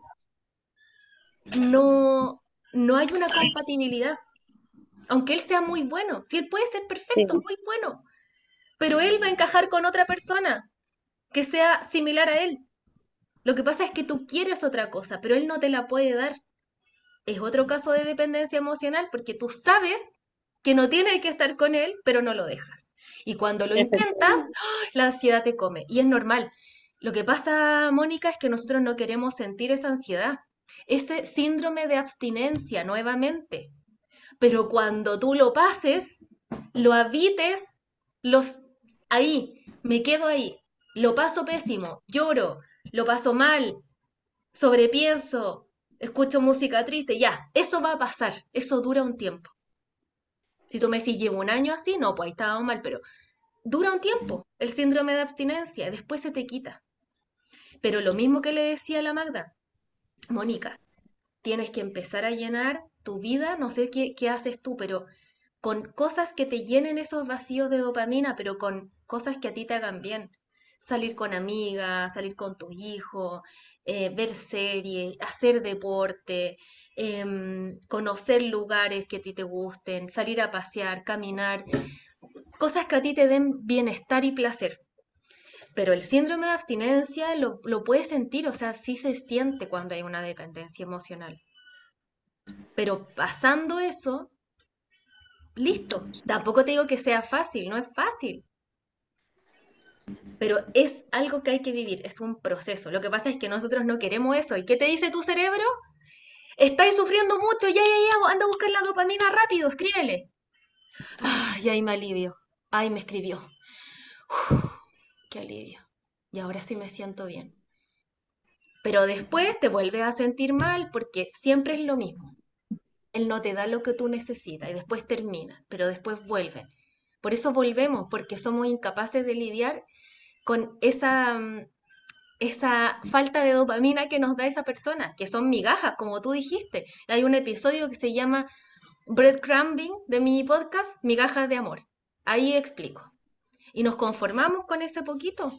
no, no hay una compatibilidad. Aunque él sea muy bueno. Si él puede ser sí, perfecto, muy bueno. Pero él va a encajar con otra persona que sea similar a él. Lo que pasa es que tú quieres otra cosa, pero él no te la puede dar. Es otro caso de dependencia emocional porque tú sabes que no tienes que estar con él, pero no lo dejas. Y cuando lo intentas. ¡ah! la ansiedad te come. Y es normal. Lo que pasa, Mónica, es que nosotros no queremos sentir esa ansiedad, ese síndrome de abstinencia nuevamente. Pero cuando tú lo pases, lo habites, los ahí, me quedo ahí, lo paso pésimo, lloro, lo paso mal, sobrepienso, escucho música triste, ya, eso va a pasar, eso dura un tiempo. Si tú me decís, llevo un año así, no, pues ahí estábamos mal, pero dura un tiempo el síndrome de abstinencia, y después se te quita. Pero lo mismo que le decía a la Magda, Mónica, tienes que empezar a llenar tu vida, no sé qué, qué haces tú, pero con cosas que te llenen esos vacíos de dopamina, pero con cosas que a ti te hagan bien. Salir con amigas, salir con tu hijo, eh, ver series, hacer deporte, em, conocer lugares que a ti te gusten, salir a pasear, caminar, cosas que a ti te den bienestar y placer. Pero el síndrome de abstinencia lo, lo puedes sentir, o sea, sí se siente cuando hay una dependencia emocional. Pero pasando eso, listo. Tampoco te digo que sea fácil, no es fácil. Pero es algo que hay que vivir, es un proceso. Lo que pasa es que nosotros no queremos eso. ¿Y qué te dice tu cerebro? Estáis sufriendo mucho, ya, ya, ya, anda a buscar la dopamina rápido, escríbele. Ay, ahí me alivio. Ay, me escribió. Qué alivio. Y ahora sí me siento bien. Pero después te vuelves a sentir mal porque siempre es lo mismo. Él no te da lo que tú necesitas y después termina, pero después vuelven. Por eso volvemos, porque somos incapaces de lidiar con esa, mm, esa falta de dopamina que nos da esa persona, que son migajas, como tú dijiste. Hay un episodio que se llama Breadcrumbing de mi podcast, Migajas de Amor. Ahí explico. Y nos conformamos con ese poquito,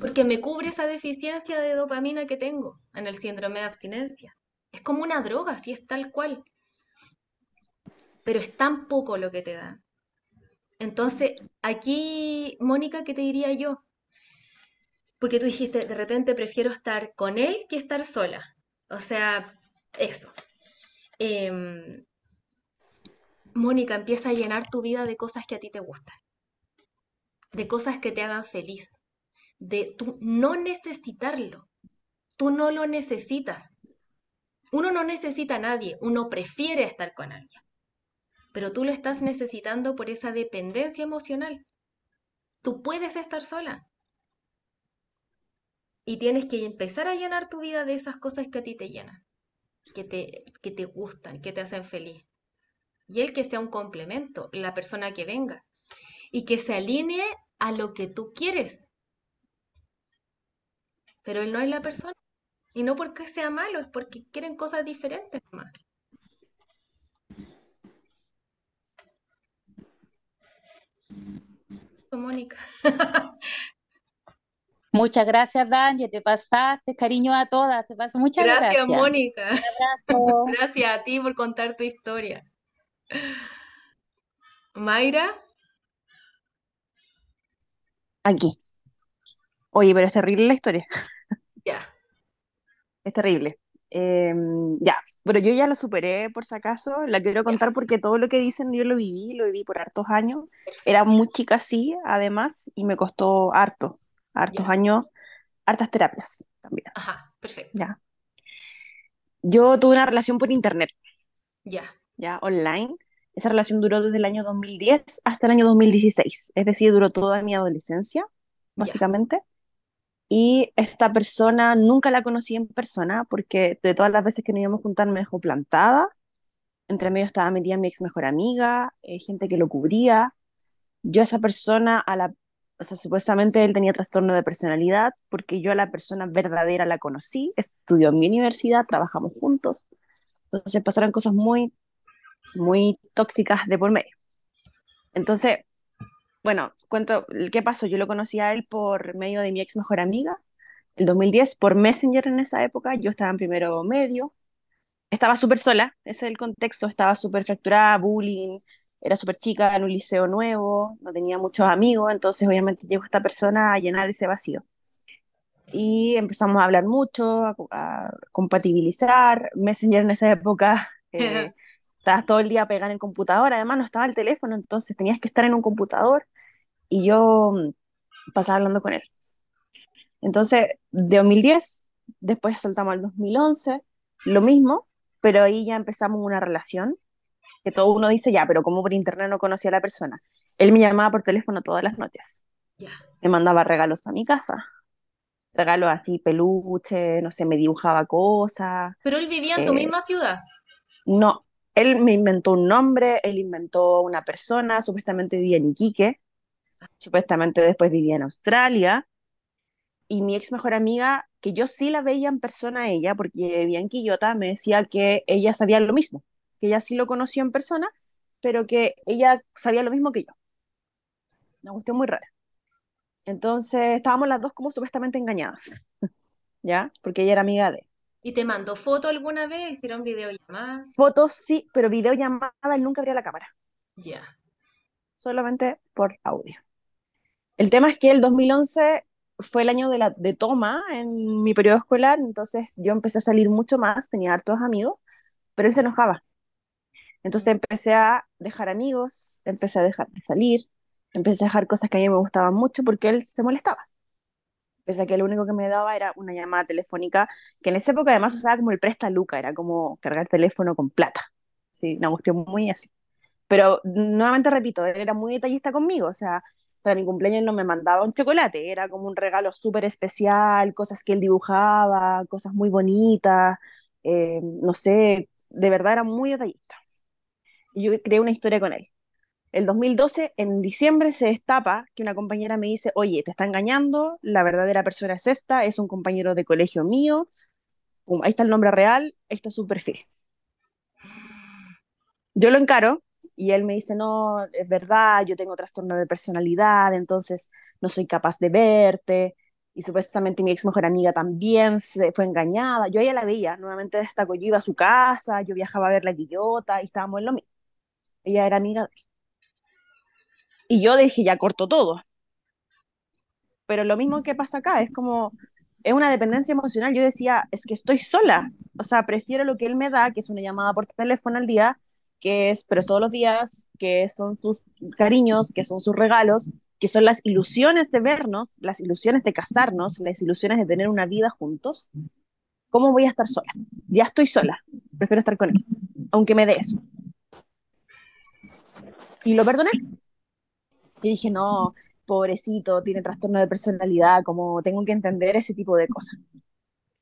porque me cubre esa deficiencia de dopamina que tengo en el síndrome de abstinencia. Es como una droga, así es tal cual. Pero es tan poco lo que te da. Entonces, aquí, Mónica, ¿qué te diría yo? Porque tú dijiste, de repente prefiero estar con él que estar sola. O sea, eso. Em, Mónica, empieza a llenar tu vida de cosas que a ti te gustan, de cosas que te hagan feliz, de tú no necesitarlo. Tú no lo necesitas. Uno no necesita a nadie, uno prefiere estar con alguien. Pero tú lo estás necesitando por esa dependencia emocional. Tú puedes estar sola. Y tienes que empezar a llenar tu vida de esas cosas que a ti te llenan, que te, que te gustan, que te hacen feliz. Y él que sea un complemento, la persona que venga. Y que se alinee a lo que tú quieres. Pero él no es la persona. Y no porque sea malo, es porque quieren cosas diferentes más. Mónica. Muchas gracias, Dani, te pasaste, cariño a todas, te paso muchas Gracias, gracias. Mónica. Gracias a ti por contar tu historia. Mayra, Aquí. Oye, pero es terrible la historia. Ya. Es terrible. Eh, ya, pero yo ya lo superé por si acaso. La quiero contar porque todo lo que dicen yo lo viví, lo viví por hartos años. Era muy chica, sí, además, y me costó harto, hartos Ya. años, hartas terapias también. Ajá, perfecto. Ya. Yo tuve una relación por internet, Ya. ya, online. Esa relación duró desde el año 2010 hasta el año 2016, es decir, duró toda mi adolescencia, Ya. básicamente. Y esta persona nunca la conocí en persona porque de todas las veces que nos íbamos a juntar me dejó plantada. Entre medio estaba metida mi ex mejor amiga, eh, gente que lo cubría. Yo a esa persona, a la, o sea, supuestamente él tenía trastorno de personalidad porque yo a la persona verdadera la conocí, estudió en mi universidad, trabajamos juntos. Entonces pasaron cosas muy, muy tóxicas de por medio. Entonces, bueno, cuento qué pasó. Yo lo conocí a él por medio de mi ex mejor amiga, el 2010, por Messenger en esa época. Yo estaba en primero medio. Estaba súper sola, ese es el contexto. Estaba súper fracturada, bullying. Era súper chica en un liceo nuevo, no tenía muchos amigos. Entonces, obviamente, llegó esta persona a llenar ese vacío. Y empezamos a hablar mucho, a, a compatibilizar. Messenger en esa época. Eh, estabas todo el día pegada en el computador, además no estaba el teléfono, entonces tenías que estar en un computador y yo mm, pasaba hablando con él. Entonces, de 2010, después saltamos al 2011, lo mismo, pero ahí ya empezamos una relación que todo uno dice, ya, pero como por internet no conocía a la persona. Él me llamaba por teléfono todas las noches, Ya. me mandaba regalos a mi casa, regalos así, peluche, no sé, me dibujaba cosas. Pero él vivía en tu Eh, misma ciudad. No, él me inventó un nombre, él inventó una persona, supuestamente vivía en Iquique, supuestamente después vivía en Australia, y mi ex mejor amiga, que yo sí la veía en persona a ella, porque vivía en Quillota, me decía que ella sabía lo mismo, que ella sí lo conoció en persona, pero que ella sabía lo mismo que yo. Una cuestión muy rara. Entonces estábamos las dos como supuestamente engañadas, ¿ya? Porque ella era amiga de. ¿Y te mandó foto alguna vez? ¿Hicieron videollamadas? Fotos sí, pero videollamada él nunca abría la cámara. Ya. solamente por audio. El tema es que el 2011 fue el año de, la, de toma en mi periodo escolar, entonces yo empecé a salir mucho más, tenía hartos amigos, pero él se enojaba. Entonces empecé a dejar amigos, empecé a dejar de salir, empecé a dejar cosas que a mí me gustaban mucho porque él se molestaba. A que lo único que me daba era una llamada telefónica, que en esa época además usaba como el presta Luca, era como cargar el teléfono con plata. Sí, una cuestión muy así. Pero nuevamente repito, él era muy detallista conmigo, o sea, para mi cumpleaños no me mandaba un chocolate, era como un regalo súper especial, cosas que él dibujaba, cosas muy bonitas, eh, no sé, de verdad era muy detallista. Y yo creé una historia con él. El 2012, en diciembre, se destapa que una compañera me dice, oye, te está engañando, la verdadera persona es esta, es un compañero de colegio mío, ahí está el nombre real, ahí está su perfil. Yo lo encaro y él me dice, no, es verdad, yo tengo trastorno de personalidad, entonces no soy capaz de verte. Y supuestamente mi ex mejor amiga también se fue engañada. Yo ella la veía, nuevamente destacó, yo iba a su casa, yo viajaba a verla a Quillota y estábamos en lo mismo. Ella era amiga de él. Y yo dije, ya corto todo. Pero lo mismo que pasa acá, es como, es una dependencia emocional. Yo decía, es que estoy sola. O sea, prefiero lo que él me da, que es una llamada por teléfono al día, que es, pero todos los días, que son sus cariños, que son sus regalos, que son las ilusiones de vernos, las ilusiones de casarnos, las ilusiones de tener una vida juntos. ¿Cómo voy a estar sola? Ya estoy sola. Prefiero estar con él, aunque me dé eso. Y lo perdoné. Y dije, no, pobrecito, tiene trastorno de personalidad, como tengo que entender ese tipo de cosas.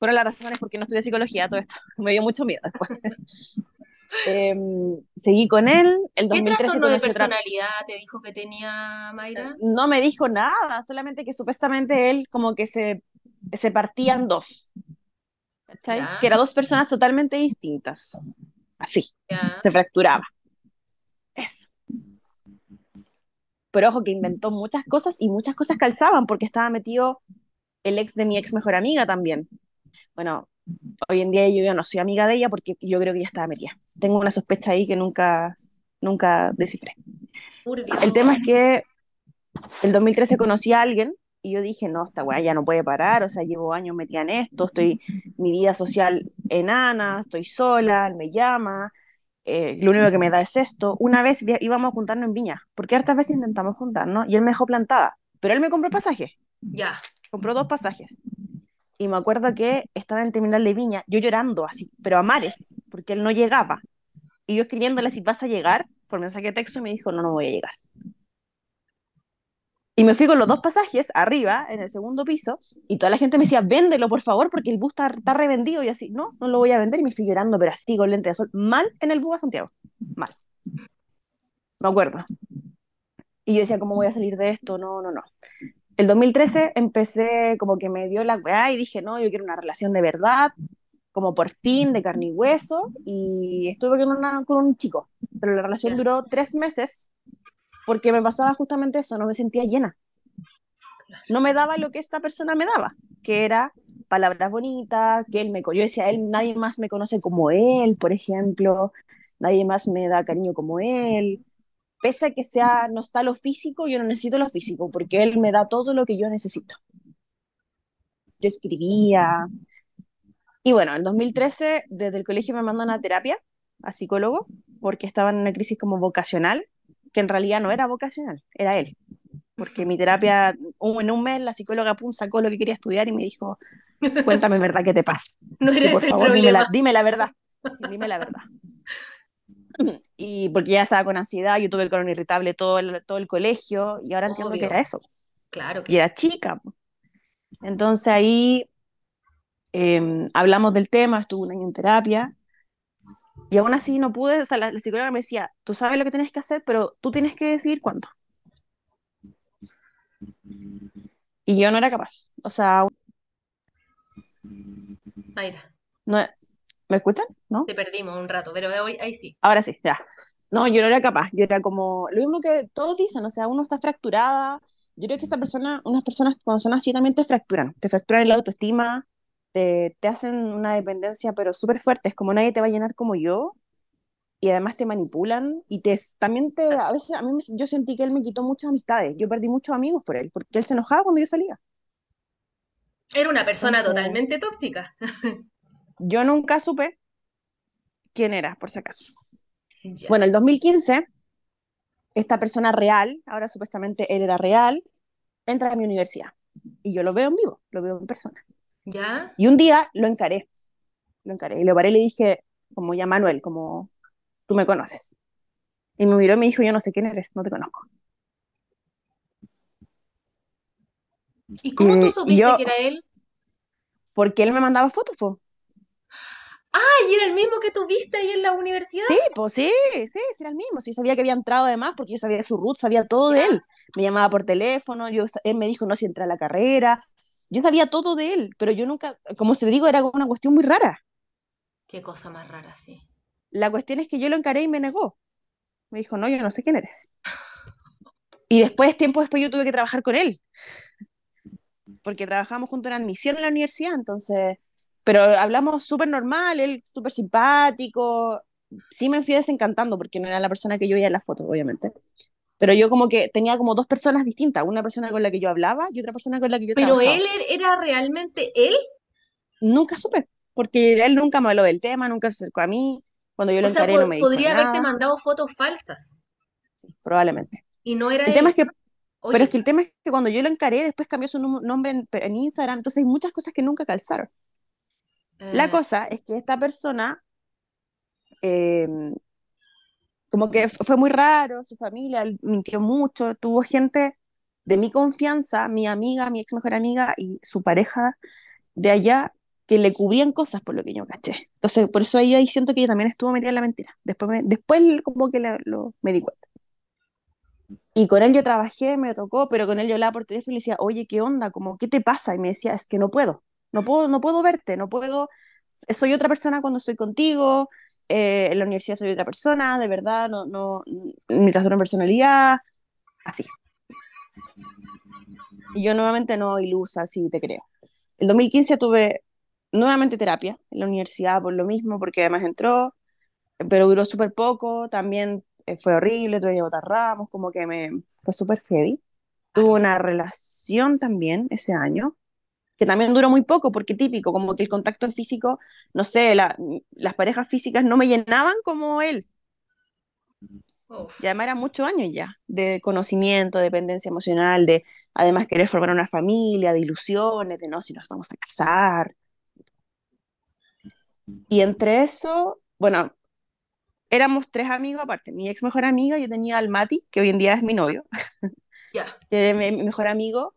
Fueron las razones por qué no estudié psicología, todo esto. Me dio mucho miedo después. Eh, seguí con él. El ¿Qué 2013 trastorno de personalidad te dijo que tenía Mayra? No me dijo nada, solamente que supuestamente él como que se, se partía en dos. ¿Cachai? Que eran dos personas totalmente distintas. Así, se fracturaba. Eso. Pero ojo que inventó muchas cosas y muchas cosas calzaban porque estaba metido el ex de mi ex mejor amiga también. Bueno, hoy en día yo ya no soy amiga de ella porque yo creo que ella estaba metida. Tengo una sospecha ahí que nunca, nunca descifré. El tema es que El 2013 conocí a alguien y yo dije, no, esta weá ya no puede parar, o sea, llevo años metida en esto, estoy, mi vida social enana, estoy sola, él me llama, eh, lo único que me da es esto. Una vez íbamos a juntarnos en Viña, porque hartas veces intentamos juntarnos y él me dejó plantada, pero él me compró pasajes. Ya. Compró dos pasajes. Y me acuerdo que estaba en el terminal de Viña, yo llorando así, pero a mares, porque él no llegaba. Y yo escribiéndole si vas a llegar, por mensaje de texto, me dijo, no, no voy a llegar. Y me fui con los dos pasajes arriba, en el segundo piso, y toda la gente me decía, véndelo, por favor, porque el bus está, está revendido. Y así, no, no lo voy a vender. Y me fui llorando, pero así, con lente de sol, mal en el bus a Santiago. Mal. Me acuerdo. Y yo decía, ¿cómo voy a salir de esto? No, no, no. El 2013 empecé, como que me dio la weá y dije, no, yo quiero una relación de verdad, como por fin, de carne y hueso. Y estuve con, una, con un chico, pero la relación duró tres meses porque me pasaba justamente eso, no me sentía llena. No me daba lo que esta persona me daba, que era palabras bonitas, que él me yo decía, él nadie más me conoce como él, por ejemplo, nadie más me da cariño como él. Pese a que sea no está lo físico, yo no necesito lo físico, porque él me da todo lo que yo necesito. Yo escribía. Y bueno, en 2013, desde el colegio me mandó a terapia, a psicólogo, porque estaba en una crisis como vocacional que en realidad no era vocacional, era él. Porque mi terapia, en un mes, la psicóloga pum, sacó lo que quería estudiar y me dijo, cuéntame verdad qué te pasa. No eres por favor, dime la, dime la, verdad. dime la verdad. Y porque ya estaba con ansiedad, yo tuve el colon irritable todo el, todo el colegio y ahora entiendo que era eso. Claro que Y era chica. Entonces ahí em, hablamos del tema, estuve un año en terapia y aún así no pude, o sea, la, psicóloga me decía, tú sabes lo que tienes que hacer, pero tú tienes que decidir cuándo. Y yo no era capaz. O sea... Mayra. No, ¿Me escuchan? ¿No? Te perdimos un rato, pero hoy, ahí sí. Ahora sí, ya. No, yo no era capaz. Yo era como... Lo mismo que todos dicen, o sea, uno está fracturada. Yo creo que esta persona, unas personas cuando son así también te fracturan. Te fracturan la autoestima, te, hacen una dependencia, pero súper fuerte. Es como nadie te va a llenar como yo. Y además te manipulan y te, también te, a veces, a mí yo sentí que él me quitó muchas amistades. Yo perdí muchos amigos por él, porque él se enojaba cuando yo salía. Era una persona totalmente tóxica. yo nunca supe quién era, por si acaso. Bueno, el 2015, esta persona real, ahora supuestamente él era real, entra a mi universidad. Y yo lo veo en vivo, lo veo en persona. Y un día lo encaré, lo encaré y lo paré y le dije, como ya Manuel, como tú me conoces. Y me miró y me dijo, yo no sé quién eres, no te conozco. ¿Y cómo tú supiste que era él? Porque él me mandaba fotos, po. Ah, y era el mismo que tuviste ahí en la universidad. Sí, pues sí, sí, sí, era el mismo. Sí, sabía que había entrado además, porque yo sabía su root, sabía todo de él. Me llamaba por teléfono, yo, él me dijo, no, si entra a la carrera, yo sabía todo de él, pero yo nunca, como se digo, era una cuestión muy rara. Qué cosa más rara, sí. La cuestión es que yo lo encaré y me negó. Me dijo, no, yo no sé quién eres. Y después, tiempo después, yo tuve que trabajar con él. Porque trabajamos junto en admisión en la universidad, entonces. Pero hablamos súper normal, él súper simpático. Sí me fui desencantando porque no era la persona que yo veía en la foto, obviamente. Pero yo como que tenía como dos personas distintas, una persona con la que yo hablaba y otra persona con la que yo ¿Pero él er-, era realmente él? Nunca supe, porque él nunca me habló del tema, nunca se acercó a mí. Cuando yo lo encaré no me dijo podría haberte mandado fotos falsas. Sí, probablemente. Y no era el Tema es que, pero es que el tema es que cuando yo lo encaré, después cambió su nombre en, Instagram, entonces hay muchas cosas que nunca calzaron. La ah. cosa es que esta persona eh, como que fue muy raro, su familia mintió mucho, tuvo gente de mi confianza, mi amiga, mi ex mejor amiga y su pareja de allá que le cubrían cosas por lo que yo caché. Entonces, por eso ahí, siento que ella también estuvo metida en la mentira. Después, después como que lo, me di cuenta. Y con él yo trabajé, me tocó, pero con él yo hablaba por teléfono y le decía, oye, ¿qué onda? Como, ¿qué te pasa? Y me decía, es que no puedo, no puedo, no puedo verte, no puedo, soy otra persona cuando estoy contigo, eh, en la universidad soy otra persona, de verdad, no, no, mi trastorno de personalidad, así. Y yo nuevamente no ilusa, sí te creo. El 2015 tuve nuevamente terapia en la universidad por lo mismo, porque además entró, pero duró súper poco, también eh, fue horrible, tuve que ramos, como que me fue súper heavy. Tuve una relación también ese año, que también duró muy poco, porque típico, como que el contacto físico, no sé, la- las parejas físicas no me llenaban como él. Uf. Y además eran muchos años ya, de conocimiento, de dependencia emocional, de además querer formar una familia, de ilusiones, de no, si nos vamos a casar. Y entre eso, bueno, éramos tres amigos aparte. Mi ex mejor amiga, yo tenía al Mati, que hoy en día es mi novio, Ya. que es mi, mi mejor amigo,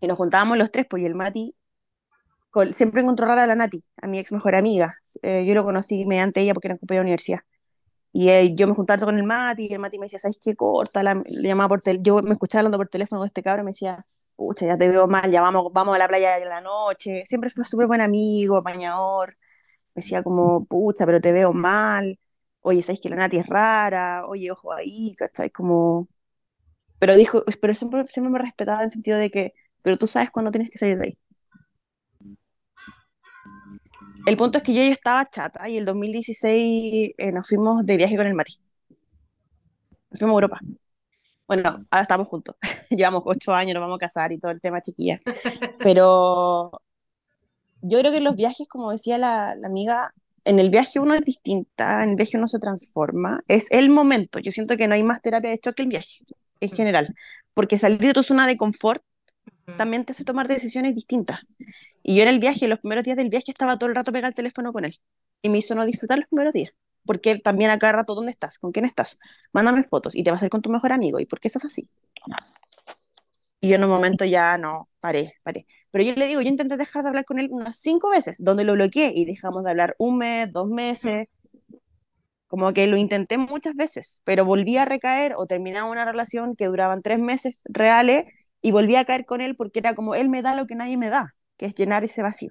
y nos juntábamos los tres, pues y el Mati col- siempre encontró rara a la Nati, a mi ex mejor amiga. Eh, yo lo conocí mediante ella porque era compañera de universidad. Y eh, yo me juntaba con el Mati, y el Mati me decía, ¿sabes qué? Corta, le llamaba por teléfono. Yo me escuchaba hablando por teléfono con este cabrón, me decía, pucha, ya te veo mal, ya vamos, vamos a la playa de la noche. Siempre fue súper buen amigo, apañador. Me decía como, pucha, pero te veo mal. Oye, ¿sabes que la Nati es rara? Oye, ojo ahí, ¿cachai? Como... Pero dijo, pero siempre, siempre me respetaba en el sentido de que, pero tú sabes cuándo tienes que salir de ahí. El punto es que yo, yo estaba chata y el 2016 eh, nos fuimos de viaje con el Mati. Nos fuimos a Europa. Bueno, ahora estamos juntos. Llevamos ocho años, nos vamos a casar y todo el tema chiquilla. Pero yo creo que en los viajes, como decía la, la amiga, en el viaje uno es distinta, en el viaje uno se transforma. Es el momento. Yo siento que no hay más terapia de choque que el viaje, en general. Porque salir de tu zona de confort. También te hace tomar decisiones distintas. Y yo en el viaje, los primeros días del viaje, estaba todo el rato pegado al teléfono con él. Y me hizo no disfrutar los primeros días. Porque él también a cada rato, ¿dónde estás? ¿Con quién estás? Mándame fotos. Y te vas a ir con tu mejor amigo. ¿Y por qué estás así? Y yo en un momento ya no, paré, paré. Pero yo le digo, yo intenté dejar de hablar con él unas cinco veces, donde lo bloqueé y dejamos de hablar un mes, dos meses. Como que lo intenté muchas veces, pero volví a recaer o terminaba una relación que duraban tres meses reales y volví a caer con él porque era como, él me da lo que nadie me da, que es llenar ese vacío.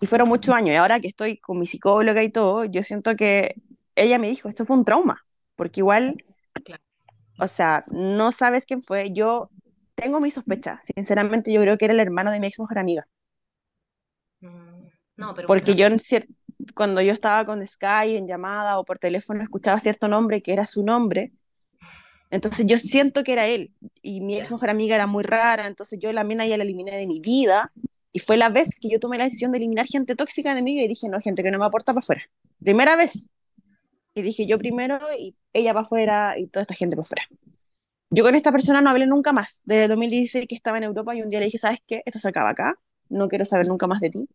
Y fueron muchos años, y ahora que estoy con mi psicóloga y todo, yo siento que ella me dijo, eso fue un trauma, porque igual, Claro. o sea, no sabes quién fue. Yo tengo mis sospechas, sinceramente yo creo que era el hermano de mi ex mejor amiga, Mm, No, pero porque bueno. yo en cuando yo estaba con Sky en llamada o por teléfono escuchaba cierto nombre que era su nombre, entonces yo siento que era él, y mi ex mejor amiga era muy rara, entonces yo la mina ya la eliminé de mi vida, y fue la vez que yo tomé la decisión de eliminar gente tóxica de mi vida y dije, no, gente que no me aporta para afuera. Primera vez. Y dije yo primero y ella para afuera y toda esta gente para afuera. Yo con esta persona no hablé nunca más, desde 2016 que estaba en Europa y un día le dije, ¿sabes qué? Esto se acaba acá, no quiero saber nunca más de ti.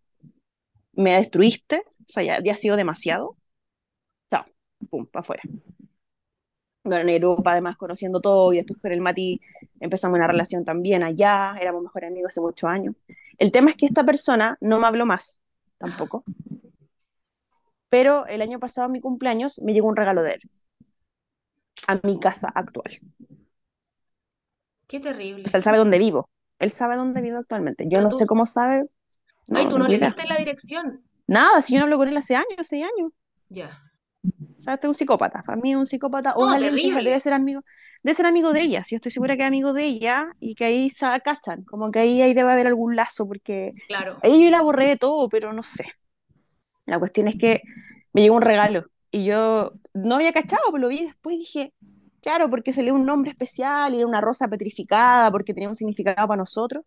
Me destruiste, o sea, ya, ya ha sido demasiado. Chao, pum, para afuera. Bueno, en Europa además conociendo todo y después con el Mati empezamos una relación también allá, éramos mejores amigos hace muchos años. El tema es que esta persona no me habló más, tampoco. Pero el año pasado, a mi cumpleaños, me llegó un regalo de él. A mi casa actual. Qué terrible. O sea, él sabe dónde vivo. Él sabe dónde vivo actualmente. Yo no tú- sé cómo sabe. No, Ay, tú no le diste la dirección. Nada, si yo no hablo con él hace años, seis años. Ya. O sea, este es un psicópata. Para mí es un psicópata o No, terrible. debe ser amigo, debe ser amigo de ella. Si yo estoy segura que es amigo de ella y que ahí se cachan, como que ahí, ahí debe haber algún lazo, porque Claro. ahí yo la borré de todo, pero no sé. La cuestión es que me llegó un regalo y yo no había cachado, pero lo vi después y dije, claro, porque se lee un nombre especial y era una rosa petrificada, porque tenía un significado para nosotros.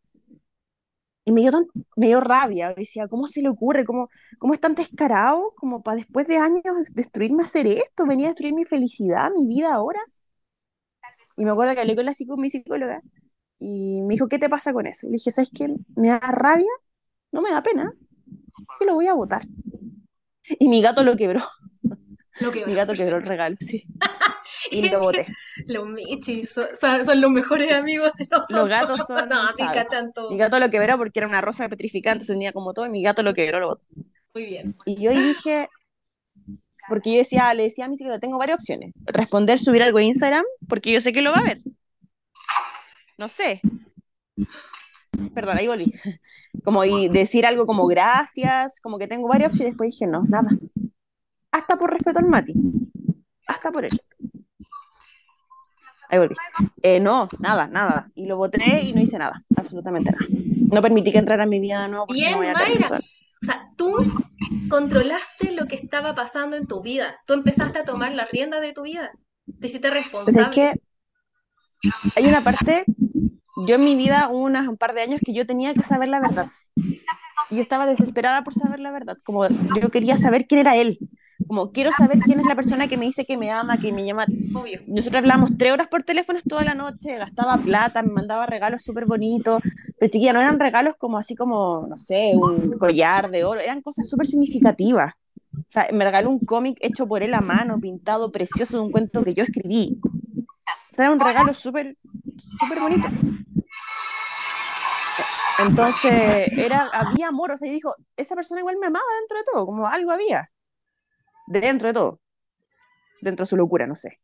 Y me dio, tan- me dio rabia, decía, ¿cómo se le ocurre? ¿Cómo, cómo es tan descarado como para después de años destruirme hacer esto? Venía a destruir mi felicidad, mi vida ahora. Y me acuerdo que hablé con, la psico, mi psicóloga y me dijo, ¿qué te pasa con eso? Y le dije, ¿sabes qué? Me da rabia, no me da pena, que lo voy a botar. Y mi gato lo quebró, Lo que mi gato quebró el regalo, sí. Y lo boté. Los michis son, son- son los mejores amigos de nosotros. Los gatos son No, cachan todo. Mi gato lo quebró porque era una rosa petrificada, entonces tenía como todo, y mi gato lo quebró, lo botó. Muy bien. Y yo dije, porque yo decía, le decía a mi psicóloga, tengo varias opciones. Responder, subir algo a Instagram, porque yo sé que lo va a ver. No sé. Perdón, ahí volví. Como y decir algo como gracias, como que tengo varias opciones. Después dije, no, nada. Hasta por respeto al Mati. Hasta por eso. Ahí volví. Eh, no, nada, nada. Y lo voté y no hice nada. Absolutamente nada. No permití que entrara en mi vida de nuevo Bien, no Mayra. O sea, tú controlaste lo que estaba pasando en tu vida. Tú empezaste a tomar las riendas de tu vida. Te hiciste Pues es responsable. que hay una parte, yo en mi vida hubo unas, un par de años que yo tenía que saber la verdad. Y yo estaba desesperada por saber la verdad, como yo quería saber quién era él, como quiero saber quién es la persona que me dice que me ama, que me llama. Obvio. Nosotros hablábamos tres horas por teléfono toda la noche, gastaba plata, me mandaba regalos súper bonitos, pero chiquilla, no eran regalos como así como, no sé, un collar de oro, eran cosas súper significativas. O sea, me regaló un cómic hecho por él a mano, pintado, precioso, de un cuento que yo escribí. O sea, era un regalo súper, súper bonito. Entonces, era, había amor, o sea, yo dijo, esa persona igual me amaba dentro de todo, como algo había, dentro de todo, dentro de su locura, no sé.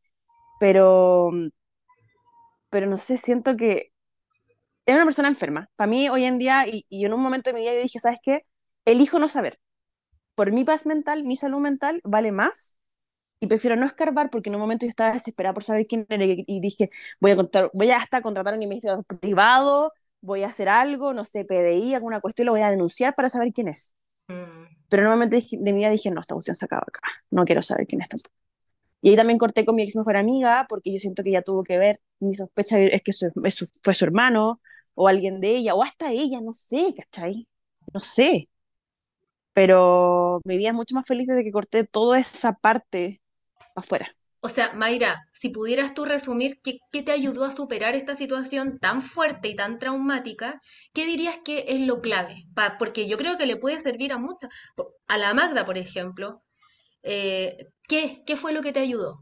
Pero, pero no sé, siento que era una persona enferma. Para mí, hoy en día, y, y en un momento de mi vida, yo dije, ¿sabes qué? Elijo no saber. Por mi paz mental, mi salud mental, vale más y prefiero no escarbar porque en un momento yo estaba desesperada por saber quién era y dije, voy a, contar, voy a hasta contratar un investigador privado, voy a hacer algo, no sé, PDI, alguna cuestión, lo voy a denunciar para saber quién es. Mm. Pero momento de mi vida dije, no, esta cuestión se acaba acá, no quiero saber quién es tampoco. Y ahí también corté con mi ex mejor amiga porque yo siento que ella tuvo que ver, mi sospecha es que su, fue su hermano o alguien de ella, o hasta ella, no sé, ¿cachai? No sé. Pero mi vida es mucho más feliz desde que corté toda esa parte afuera. O sea, Mayra, si pudieras tú resumir qué, qué te ayudó a superar esta situación tan fuerte y tan traumática, ¿qué dirías que es lo clave? Pa- porque yo creo que le puede servir a muchas. A la Magda, por ejemplo, eh, ¿qué, qué fue lo que te ayudó?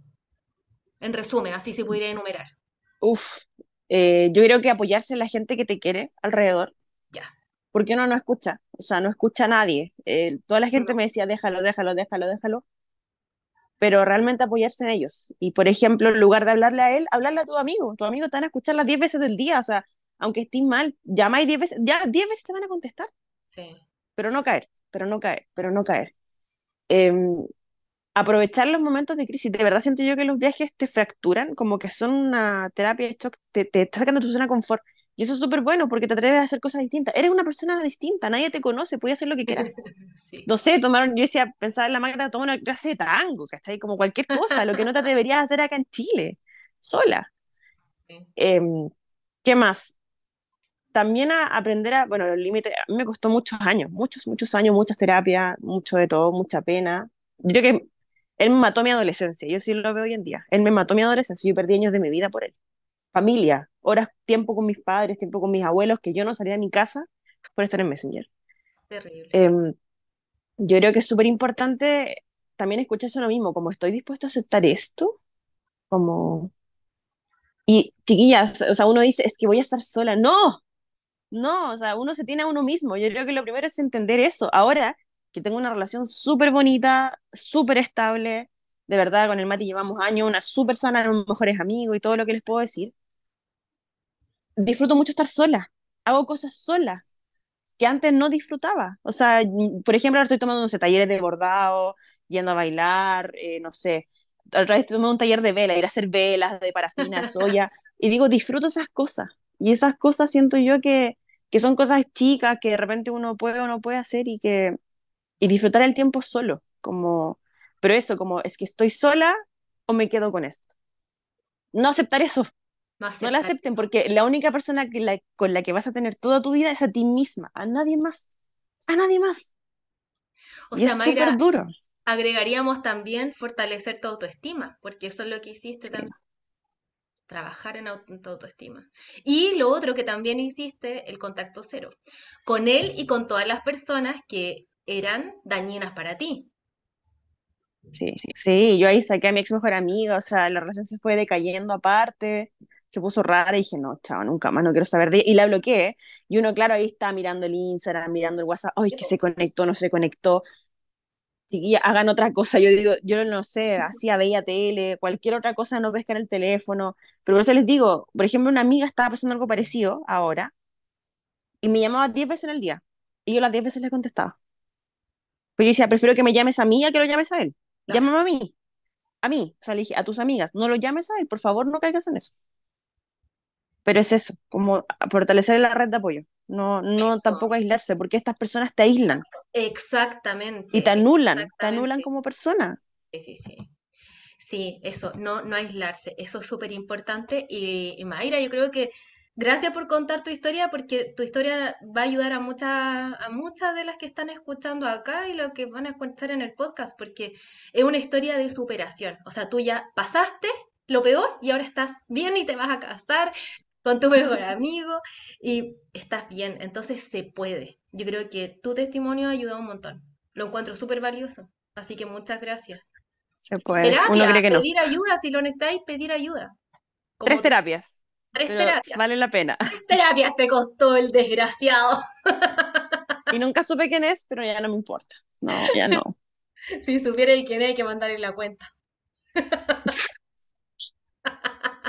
En resumen, así se pudiera enumerar. Uf, eh, yo creo que apoyarse en la gente que te quiere alrededor, Ya. porque uno no escucha, o sea, no escucha a nadie. Eh, toda la gente No. me decía, déjalo, déjalo, déjalo, déjalo, pero realmente apoyarse en ellos. Y por ejemplo, en lugar de hablarle a él, hablarle a tu amigo. Tu amigo te van a escuchar las 10 veces del día, o sea, aunque estés mal, llamáis 10 veces, ya 10 veces te van a contestar, Sí. pero no caer, pero no caer, pero no caer. Em, aprovechar los momentos de crisis. De verdad siento yo que los viajes te fracturan, como que son una terapia de shock, te, te sacan de tu zona de confort. Y eso es súper bueno porque te atreves a hacer cosas distintas. Eres una persona distinta, nadie te conoce, puedes hacer lo que quieras. Sí. No sé, tomaron, yo decía, pensaba en la Magda, tomar una clase de tango, ¿cachai? Como cualquier cosa, lo que no te atreverías a hacer acá en Chile, sola. Sí. Em, ¿qué más? También a aprender a, bueno, los límites, a mí me costó muchos años, muchos, muchos años, muchas terapias, mucho de todo, mucha pena. Yo creo que él me mató mi adolescencia, yo sí lo veo hoy en día. Él me mató mi adolescencia, yo perdí años de mi vida por él. Familia, horas, tiempo con mis padres, tiempo con mis abuelos, que yo no salía de mi casa por estar en Messenger. Terrible. Em, yo creo que es súper importante también escucharse uno mismo, como estoy dispuesto a aceptar esto, como... Y chiquillas, o sea, uno dice, es que voy a estar sola. No, no, o sea, uno se tiene a uno mismo. Yo creo que lo primero es entender eso. Ahora que tengo una relación súper bonita, súper estable, de verdad, con el Mati llevamos años, una súper sana, los mejores amigos y todo lo que les puedo decir. Disfruto mucho estar sola. Hago cosas sola que antes no disfrutaba. O sea, por ejemplo, ahora estoy tomando, no sé, talleres de bordado, yendo a bailar, eh, no sé. Otra vez estoy tomando un taller de vela, ir a hacer velas de parafina, soya. Y digo, disfruto esas cosas. Y esas cosas siento yo que, que son cosas chicas que de repente uno puede o no puede hacer y que y disfrutar el tiempo solo. Como, pero eso, como es que estoy sola o me quedo con esto. No aceptar eso, No no la acepten eso. porque la única persona que la- con la que vas a tener toda tu vida es a ti misma, a nadie más, a nadie más. O Y sea, es Mayra, duro. agregaríamos también fortalecer tu autoestima, porque eso es lo que hiciste Sí. también, trabajar en tu autoestima. Y lo otro que también hiciste, el contacto cero, con él y con todas las personas que eran dañinas para ti. Sí, sí, yo ahí saqué a mi ex mejor amiga, o sea, la relación se fue decayendo aparte, se puso rara y dije, no, chao, nunca más, no quiero saber de ella. Y la bloqueé. Y uno, claro, ahí está mirando el Instagram, mirando el WhatsApp, ay, que se conectó, no se conectó. Chiquilla, hagan otra cosa. Yo digo, yo no sé, hacía, veía tele, cualquier otra cosa, no pescar el teléfono. Pero por eso les digo, por ejemplo, una amiga estaba pasando algo parecido ahora y me llamaba 10 veces en el día. Y yo las 10 veces le contestaba. Pues yo decía, prefiero que me llames a mí a que lo llames a él. Claro. Llámame a mí a mí, o sea, le dije a tus amigas, no lo llames a él, por favor, no caigas en eso. Pero es eso, como fortalecer la red de apoyo, no, no tampoco aislarse, porque estas personas te aíslan Exactamente. y te anulan, te anulan como persona. Sí, sí, sí. Sí, eso, no, no aislarse, eso es súper importante. Y, y Mayra, yo creo que gracias por contar tu historia, porque tu historia va a ayudar a muchas, a muchas de las que están escuchando acá y lo que van a escuchar en el podcast, porque es una historia de superación. O sea, tú ya pasaste lo peor y ahora estás bien y te vas a casar con tu mejor amigo y estás bien, entonces se puede. Yo creo que tu testimonio ha ayudado un montón. Lo encuentro súper valioso. Así que muchas gracias. Se puede. Uno Terapia, cree que no. pedir ayuda, si lo necesitáis, pedir ayuda. Como Tres terapias, Tres pero terapias. vale la pena. Tres terapias te costó el desgraciado. Y nunca supe quién es, pero ya no me importa. No, ya no. Si supierais quién hay que mandarle la cuenta.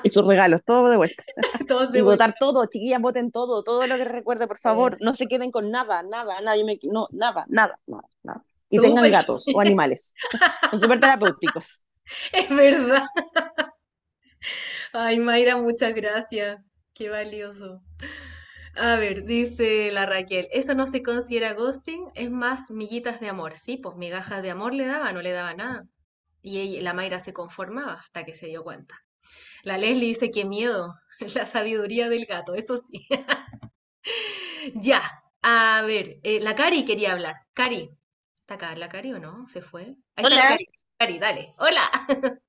Y sus regalos, todo de vuelta. De Y vuelta. votar todo, chiquillas, voten todo, todo lo que recuerde, por favor. No se queden con nada, nada, nada. Yo me, no, nada, nada, nada, nada. Y tengan gatos o animales. Son súper terapéuticos. Es verdad. Ay, Mayra, muchas gracias. Qué valioso. A ver, dice la Raquel, eso no se considera ghosting, es más miguitas de amor. Sí, pues migajas de amor le daba, no le daba nada. Y ella- la Mayra se conformaba hasta que se dio cuenta. La Leslie dice, qué miedo, la sabiduría del gato, eso sí. Ya, a ver, eh, la Cari quería hablar. Cari, ¿está acá la Cari o no? ¿Se fue? Ahí está la Hola. Cari. Cari, dale. Hola.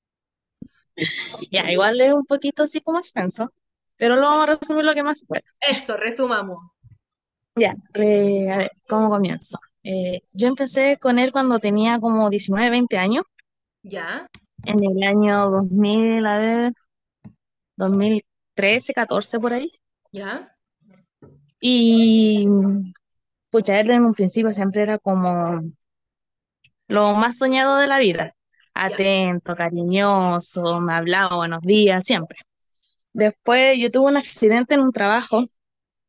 Ya, igual es un poquito así como extenso, pero lo vamos a resumir lo que más se pueda. Eso, resumamos. Ya, re- a ver, ¿cómo comienzo? Eh, yo empecé con él cuando tenía como 19, 20 años, Ya, en el año 2000, a ver, 2013, 14 por ahí. ya, Y él en un principio siempre era como lo más soñado de la vida. Atento, cariñoso, me hablaba buenos días, siempre. Después yo tuve un accidente en un trabajo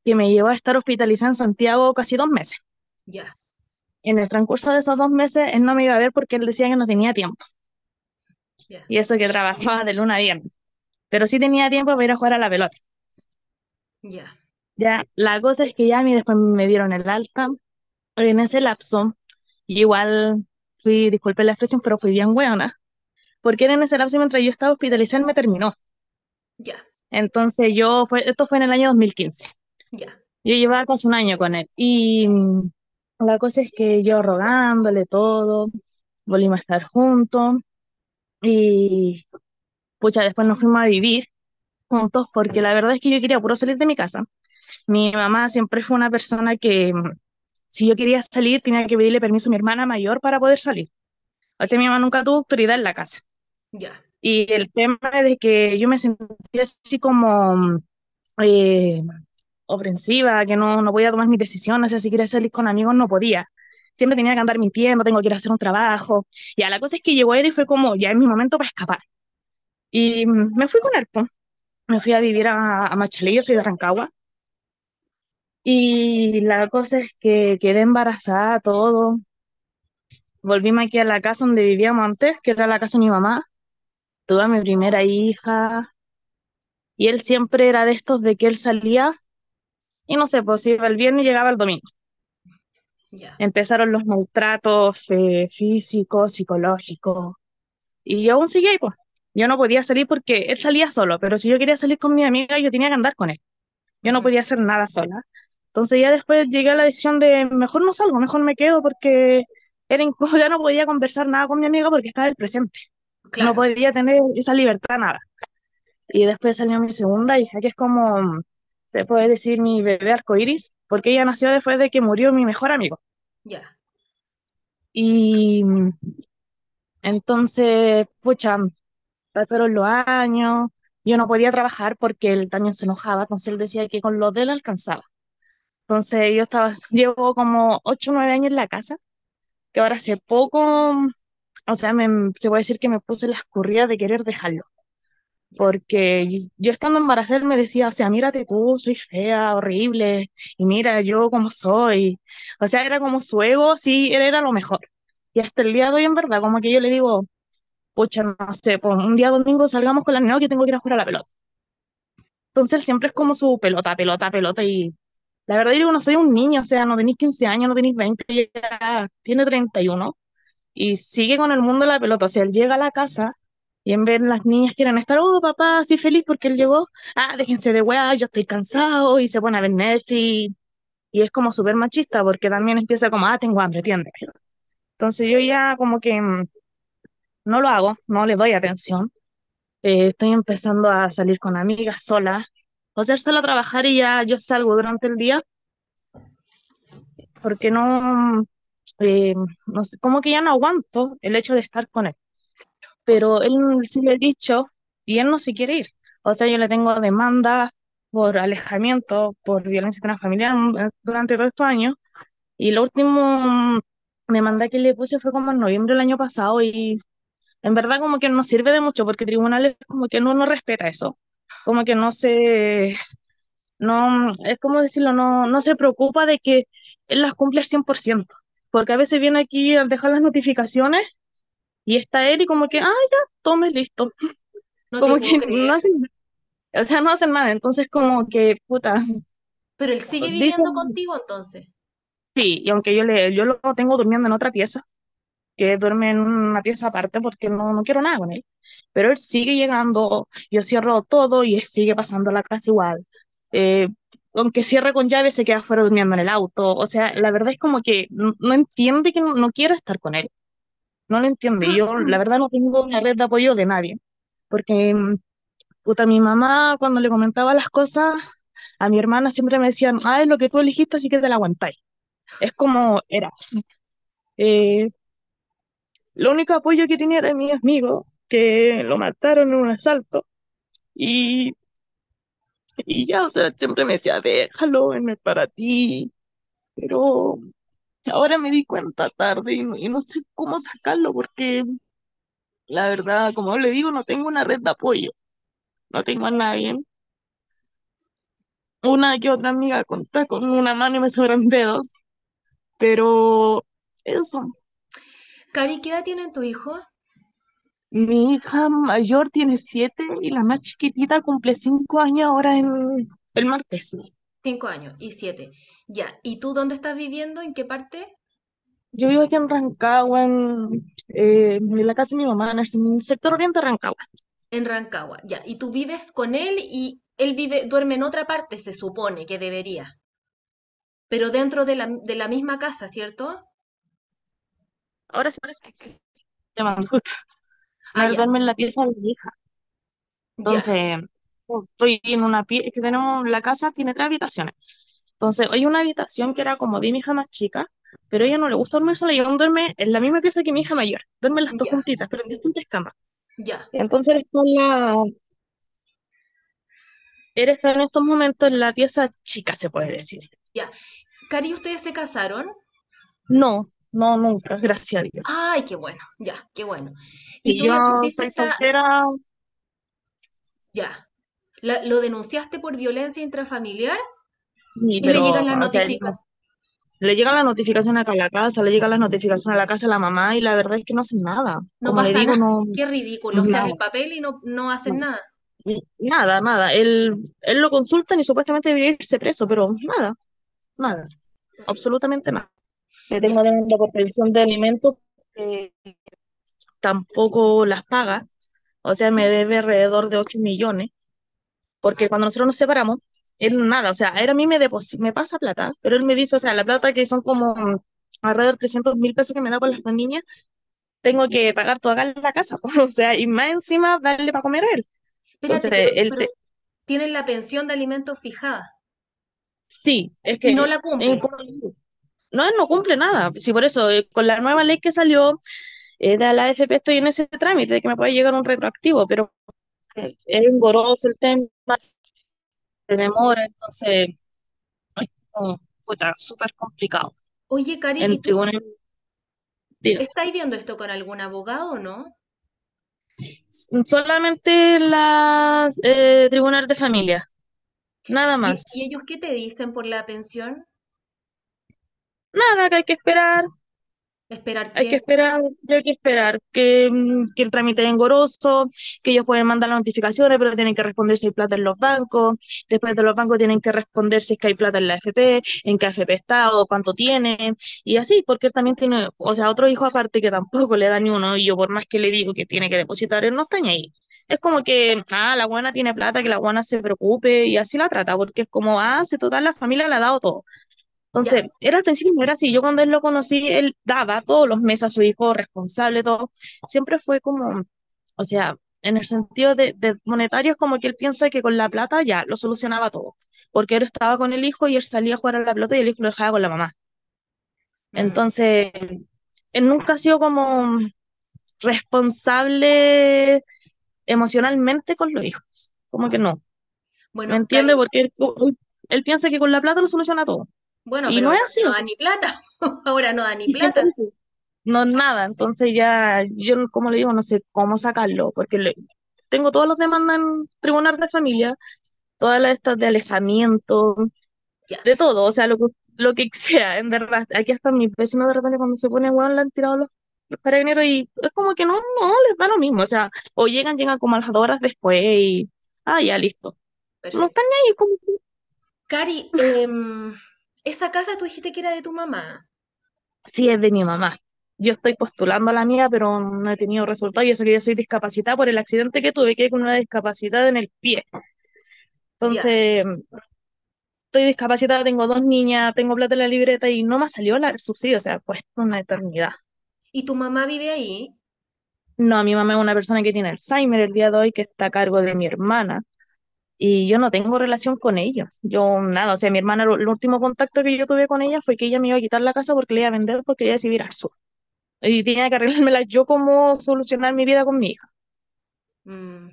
que me llevó a estar hospitalizada en Santiago casi dos meses. ya, En el transcurso de esos dos meses, él no me iba a ver porque él decía que no tenía tiempo. Y eso que trabajaba de luna a viernes. Pero sí tenía tiempo para ir a jugar a la pelota. ya, Ya, la cosa es que ya a mí después me dieron el alta. En ese lapso, y igual fui, disculpe la expresión, pero fui bien hueona. Porque era en ese lapso mientras yo estaba hospitalizada, me terminó. ya, Entonces yo, fue, esto fue en el año 2015. ya, Yo llevaba casi un año con él. Y mm, la cosa es que yo rogándole todo, volvimos a estar juntos. Y pucha, después nos fuimos a vivir juntos porque la verdad es que yo quería puro salir de mi casa. Mi mamá siempre fue una persona que mm, si yo quería salir tenía que pedirle permiso a mi hermana mayor para poder salir. O sea, mi mamá nunca tuvo autoridad en la casa. ya, Y el tema de que yo me sentía así como mm, eh, oprensiva, que no, no podía tomar mis decisiones, o sea, si quería salir con amigos no podía. Siempre tenía que andar mintiendo, tengo que ir a hacer un trabajo. Ya, la cosa es que llegó él y fue como, ya es mi momento para escapar. Y me fui con él, po. Me fui a vivir a, a Machalí, yo soy de Rancagua. Y la cosa es que quedé embarazada, todo. Volvimos aquí a la casa donde vivíamos antes, que era la casa de mi mamá. Tuve a mi primera hija. Y él siempre era de estos de que él salía y no sé, pues iba el viernes y llegaba el domingo. Ya, Empezaron los maltratos eh, físicos, psicológicos. Y yo aún seguía ahí, pues. Yo no podía salir porque él salía solo, pero si yo quería salir con mi amiga, yo tenía que andar con él. Yo no podía hacer nada sola. Entonces ya después llegué a la decisión de mejor no salgo, mejor me quedo porque era incómodo, ya no podía conversar nada con mi amiga porque estaba el presente. No claro, podía tener esa libertad, nada. Y después salió mi segunda hija, que es como, se puede decir, mi bebé arcoíris, porque ella nació después de que murió mi mejor amigo. ya, Y entonces, pucha, pasaron los años, yo no podía trabajar porque él también se enojaba, entonces él decía que con lo de él alcanzaba. Entonces yo estaba, llevo como 8 o 9 años en la casa, que ahora hace poco, o sea, me, se puede decir que me puse la escurrida de querer dejarlo. Porque yo estando embarazada me decía, o sea, mírate tú, soy fea, horrible, y mira yo como soy. O sea, era como su ego, sí, él era lo mejor. Y hasta el día de hoy, en verdad, como que yo le digo, pucha, no sé, pues un día domingo salgamos con la niña que tengo que ir a jugar a la pelota. Entonces siempre es como su pelota, pelota, pelota, y la verdad yo digo, no soy un niño, o sea, no tenéis 15 años, no tenéis 20, ya tiene 31, y sigue con el mundo de la pelota. O sea, él llega a la casa Y en vez las niñas quieren estar, oh, papá, así feliz porque él llegó. Ah, déjense de weá, yo estoy cansado. Y se pone a ver Netflix. Y es como súper machista porque también empieza como, ah, tengo hambre, ¿entiendes? Entonces yo ya como que mm, no lo hago, no le doy atención. Eh, estoy empezando a salir con amigas solas. O sea, solo a trabajar y ya yo salgo durante el día porque no, eh, no sé, como que ya no aguanto el hecho de estar con él. Pero él sí le he dicho y él no se quiere ir. O sea, yo le tengo demanda por alejamiento, por violencia intrafamiliar mm, durante todos estos años. Y la última demanda que le puse fue como en noviembre del año pasado y en verdad como que no sirve de mucho porque tribunales como que no, no respeta eso. Como que no se, no, es como decirlo, no, no se preocupa de que él las cumpla al 100%. Porque a veces viene aquí a dejar las notificaciones y está él y como que, ah, ya, tome, listo. No Como que creer. no hacen, o sea, no hacen nada. Entonces como que, puta, Pero él sigue dicen, viviendo contigo entonces. sí, y aunque yo le, yo lo tengo durmiendo en otra pieza, que duerme en una pieza aparte porque no, no quiero nada con él. Pero él sigue llegando, yo cierro todo y él sigue pasando la casa igual. Eh, aunque cierre con llave, se queda afuera durmiendo en el auto. O sea, la verdad es como que no, no entiende que no, no quiero estar con él. No lo entiende. Yo, la verdad, no tengo una red de apoyo de nadie. Porque, puta, mi mamá, cuando le comentaba las cosas, a mi hermana siempre me decían, ah, es lo que tú elegiste, así que te la aguantáis. Es como era. Eh, lo único apoyo que tenía era mi amigo, que lo mataron en un asalto. Y, y ya, o sea, siempre me decía, déjalo, para ti. Pero ahora me di cuenta tarde y no, y no sé cómo sacarlo porque la verdad, como le digo, no tengo una red de apoyo, no tengo a nadie. Una que otra amiga conta con una mano y me sobran dedos, pero eso. Cari, ¿qué edad tiene tu hijo? Mi hija mayor tiene siete y la más chiquitita cumple cinco años ahora en el martes. Cinco años y siete. Ya. ¿Y tú dónde estás viviendo? ¿En qué parte? Yo vivo aquí en Rancagua, en, eh, en la casa de mi mamá, en el sector oriente de Rancagua. En Rancagua. Ya. ¿Y tú vives con él y él vive, duerme en otra parte, se supone que debería? Pero dentro de la, de la misma casa, ¿cierto? Ahora sí parece que se llaman justo. Ah, duerme en la pieza de mi hija. Ya. Estoy en una pieza, que tenemos, la casa tiene tres habitaciones. Entonces, hay una habitación que era como de mi hija más chica, pero a ella no le gusta dormir sola y aún duerme en la misma pieza que mi hija mayor. Duermen las dos Ya. juntitas, pero en distintas camas. Ya. Entonces, en la, está en estos momentos en la pieza chica, se puede decir. Ya. Cari, ¿ustedes se casaron? No, no, nunca, gracias a Dios. Ay, qué bueno. Ya, qué bueno. ¿Y Y tú yo pusiste soy esta... soltera, Ya. La- ¿Lo denunciaste por violencia intrafamiliar? sí, Y le llegan las notificaciones. le llega la notificación acá a la casa, le llega la notificación a la casa de la mamá y la verdad es que no hacen nada. No Como pasa digo, nada. no, Qué ridículo. O sea, nada, el papel y no, no hacen nada. nada, nada. Él, él lo consultan y supuestamente debería irse preso, pero nada, nada, absolutamente nada. Le tengo demanda por pensión de alimentos tampoco las paga, o sea, me debe alrededor de 8 millones, porque cuando nosotros nos separamos, él nada, o sea, él a mí me, me pasa plata, pero él me dice, o sea, la plata que son como mm, alrededor de 300 mil pesos que me da por las dos niñas, tengo que pagar toda la casa, o sea, y más encima darle para comer a él. Espérate, Entonces, pero, él pero te, tienen la pensión de alimentos fijada sí, es y no que, la cumple. no, él no cumple nada, sí, por eso, eh, con la nueva ley que salió eh, de la AFP estoy en ese trámite de que me puede llegar un retroactivo, pero eh, es engorroso el tema, se demora, entonces, es como, puta, súper complicado. Oye, Cari, En ¿y tú tribunal, estáis viendo esto con algún abogado o no? solamente las eh, tribunales de familia, nada ¿Y, más. y ellos qué te dicen por la pensión? Nada, que hay que esperar, Esperar Hay que que... esperar, hay que esperar que, mm, que el trámite es engorroso, que ellos pueden mandar las notificaciones, pero tienen que responder si hay plata en los bancos. Después de los bancos tienen que responder si es que hay plata en la AFP, en qué AFP está o cuánto tienen. Y así, porque él también tiene, o sea, otro hijo aparte que tampoco le da ni uno. Y yo, por más que le digo que tiene que depositar, él no está ni ahí. Es como que, ah, la buena tiene plata, que la buena se preocupe y así la trata, porque es como, ah, si total la familia le ha dado todo. Entonces, era al principio no era así. Yo cuando él lo conocí, él daba todos los meses a su hijo responsable, todo. Siempre fue como, o sea, en el sentido de, de monetario, es como que él piensa que con la plata ya lo solucionaba todo. Porque él estaba con el hijo y él salía a jugar a la pelota y el hijo lo dejaba con la mamá. mm, Entonces, él nunca ha sido como responsable emocionalmente con los hijos. Como que no. ¿Me Bueno, entiende? Cari, Porque él, él piensa que con la plata lo soluciona todo. Bueno, Y pero no es así, no da ni plata. Ahora no da ni plata. entonces, no nada, entonces ya yo, como le digo, no sé cómo sacarlo, porque le- tengo todos los demandas en tribunal de familia, todas las estas de alejamiento, Ya. de todo, o sea, lo que, lo que sea, en verdad. Aquí hasta mis vecinos de repente cuando se pone weón le han tirado los, los carabineros y es como que no, no, les da lo mismo, o sea, o llegan, llegan como a las dos horas después y, ah, ya, listo. No están ahí, como Cari, em, esa casa tú dijiste que era de tu mamá. sí, es de mi mamá. Yo estoy postulando a la mía, pero no he tenido resultado. Yo sé que yo soy discapacitada por el accidente que tuve, que con una discapacidad en el pie. Entonces, estoy discapacitada, tengo dos niñas, tengo plata en la libreta y no me salió la- el subsidio, o sea, pues una eternidad. ¿Y tu mamá vive ahí? No, mi mamá es una persona que tiene Alzheimer el día de hoy, que está a cargo de mi hermana, y yo no tengo relación con ellos. Yo nada, o sea, mi hermana, el último contacto que yo tuve con ella fue que ella me iba a quitar la casa porque le iba a vender porque ella se iba a ir al sur. Y tenía que arreglármela yo cómo solucionar mi vida con mi hija. Mm,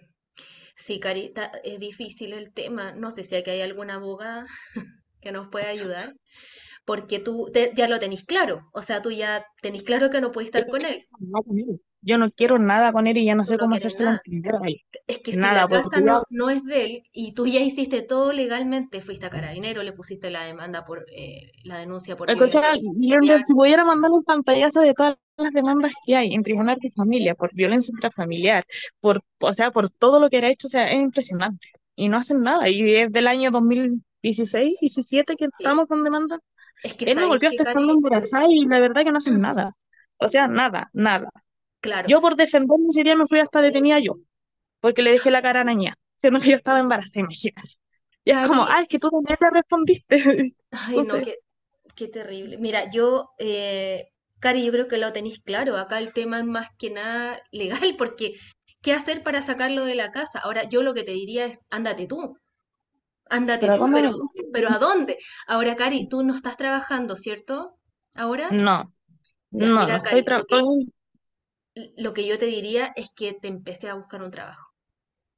Sí, Carita, es difícil el tema. No sé si aquí hay alguna abogada que nos pueda ayudar, porque tú te- ya lo tenés claro. O sea, tú ya tenés claro que no puedes estar no con él. Yo no quiero nada con él y ya no sé no cómo hacérselo nada. entender a él. Es que si la porque casa no, no es de él y tú ya hiciste todo legalmente, fuiste a Carabinero, le pusiste la demanda por eh, la denuncia por O violencia sea, si pudiera mandar un pantallazo de todas las demandas que hay en tribunal de familia por violencia intrafamiliar, por, o sea, por todo lo que era hecho, o sea, es impresionante. Y no hacen nada. Y es del año 2016, 17 que Sí. estamos con demanda. Es que Él me hasta estando Cari, embarazada y la verdad que no hacen nada. O sea, nada, nada. Claro, Yo por defenderme ese día me fui hasta detenida yo, porque le dejé la cara a Naña, siendo que yo estaba embarazada, imagínate. Y es como, ah, es que tú también le respondiste. ay no, qué, qué terrible. Mira, yo, eh, Cari, yo creo que lo tenéis claro. Acá el tema es más que nada legal, porque ¿qué hacer para sacarlo de la casa? Ahora, yo lo que te diría es, ándate tú, ándate ¿pero tú, pero, pero ¿a dónde? Ahora, Cari, tú no estás trabajando, ¿cierto? ¿Ahora? No, Ya, no, mira, estoy Cari, que, trabajando. Lo que yo te diría es que te empecé a buscar un trabajo.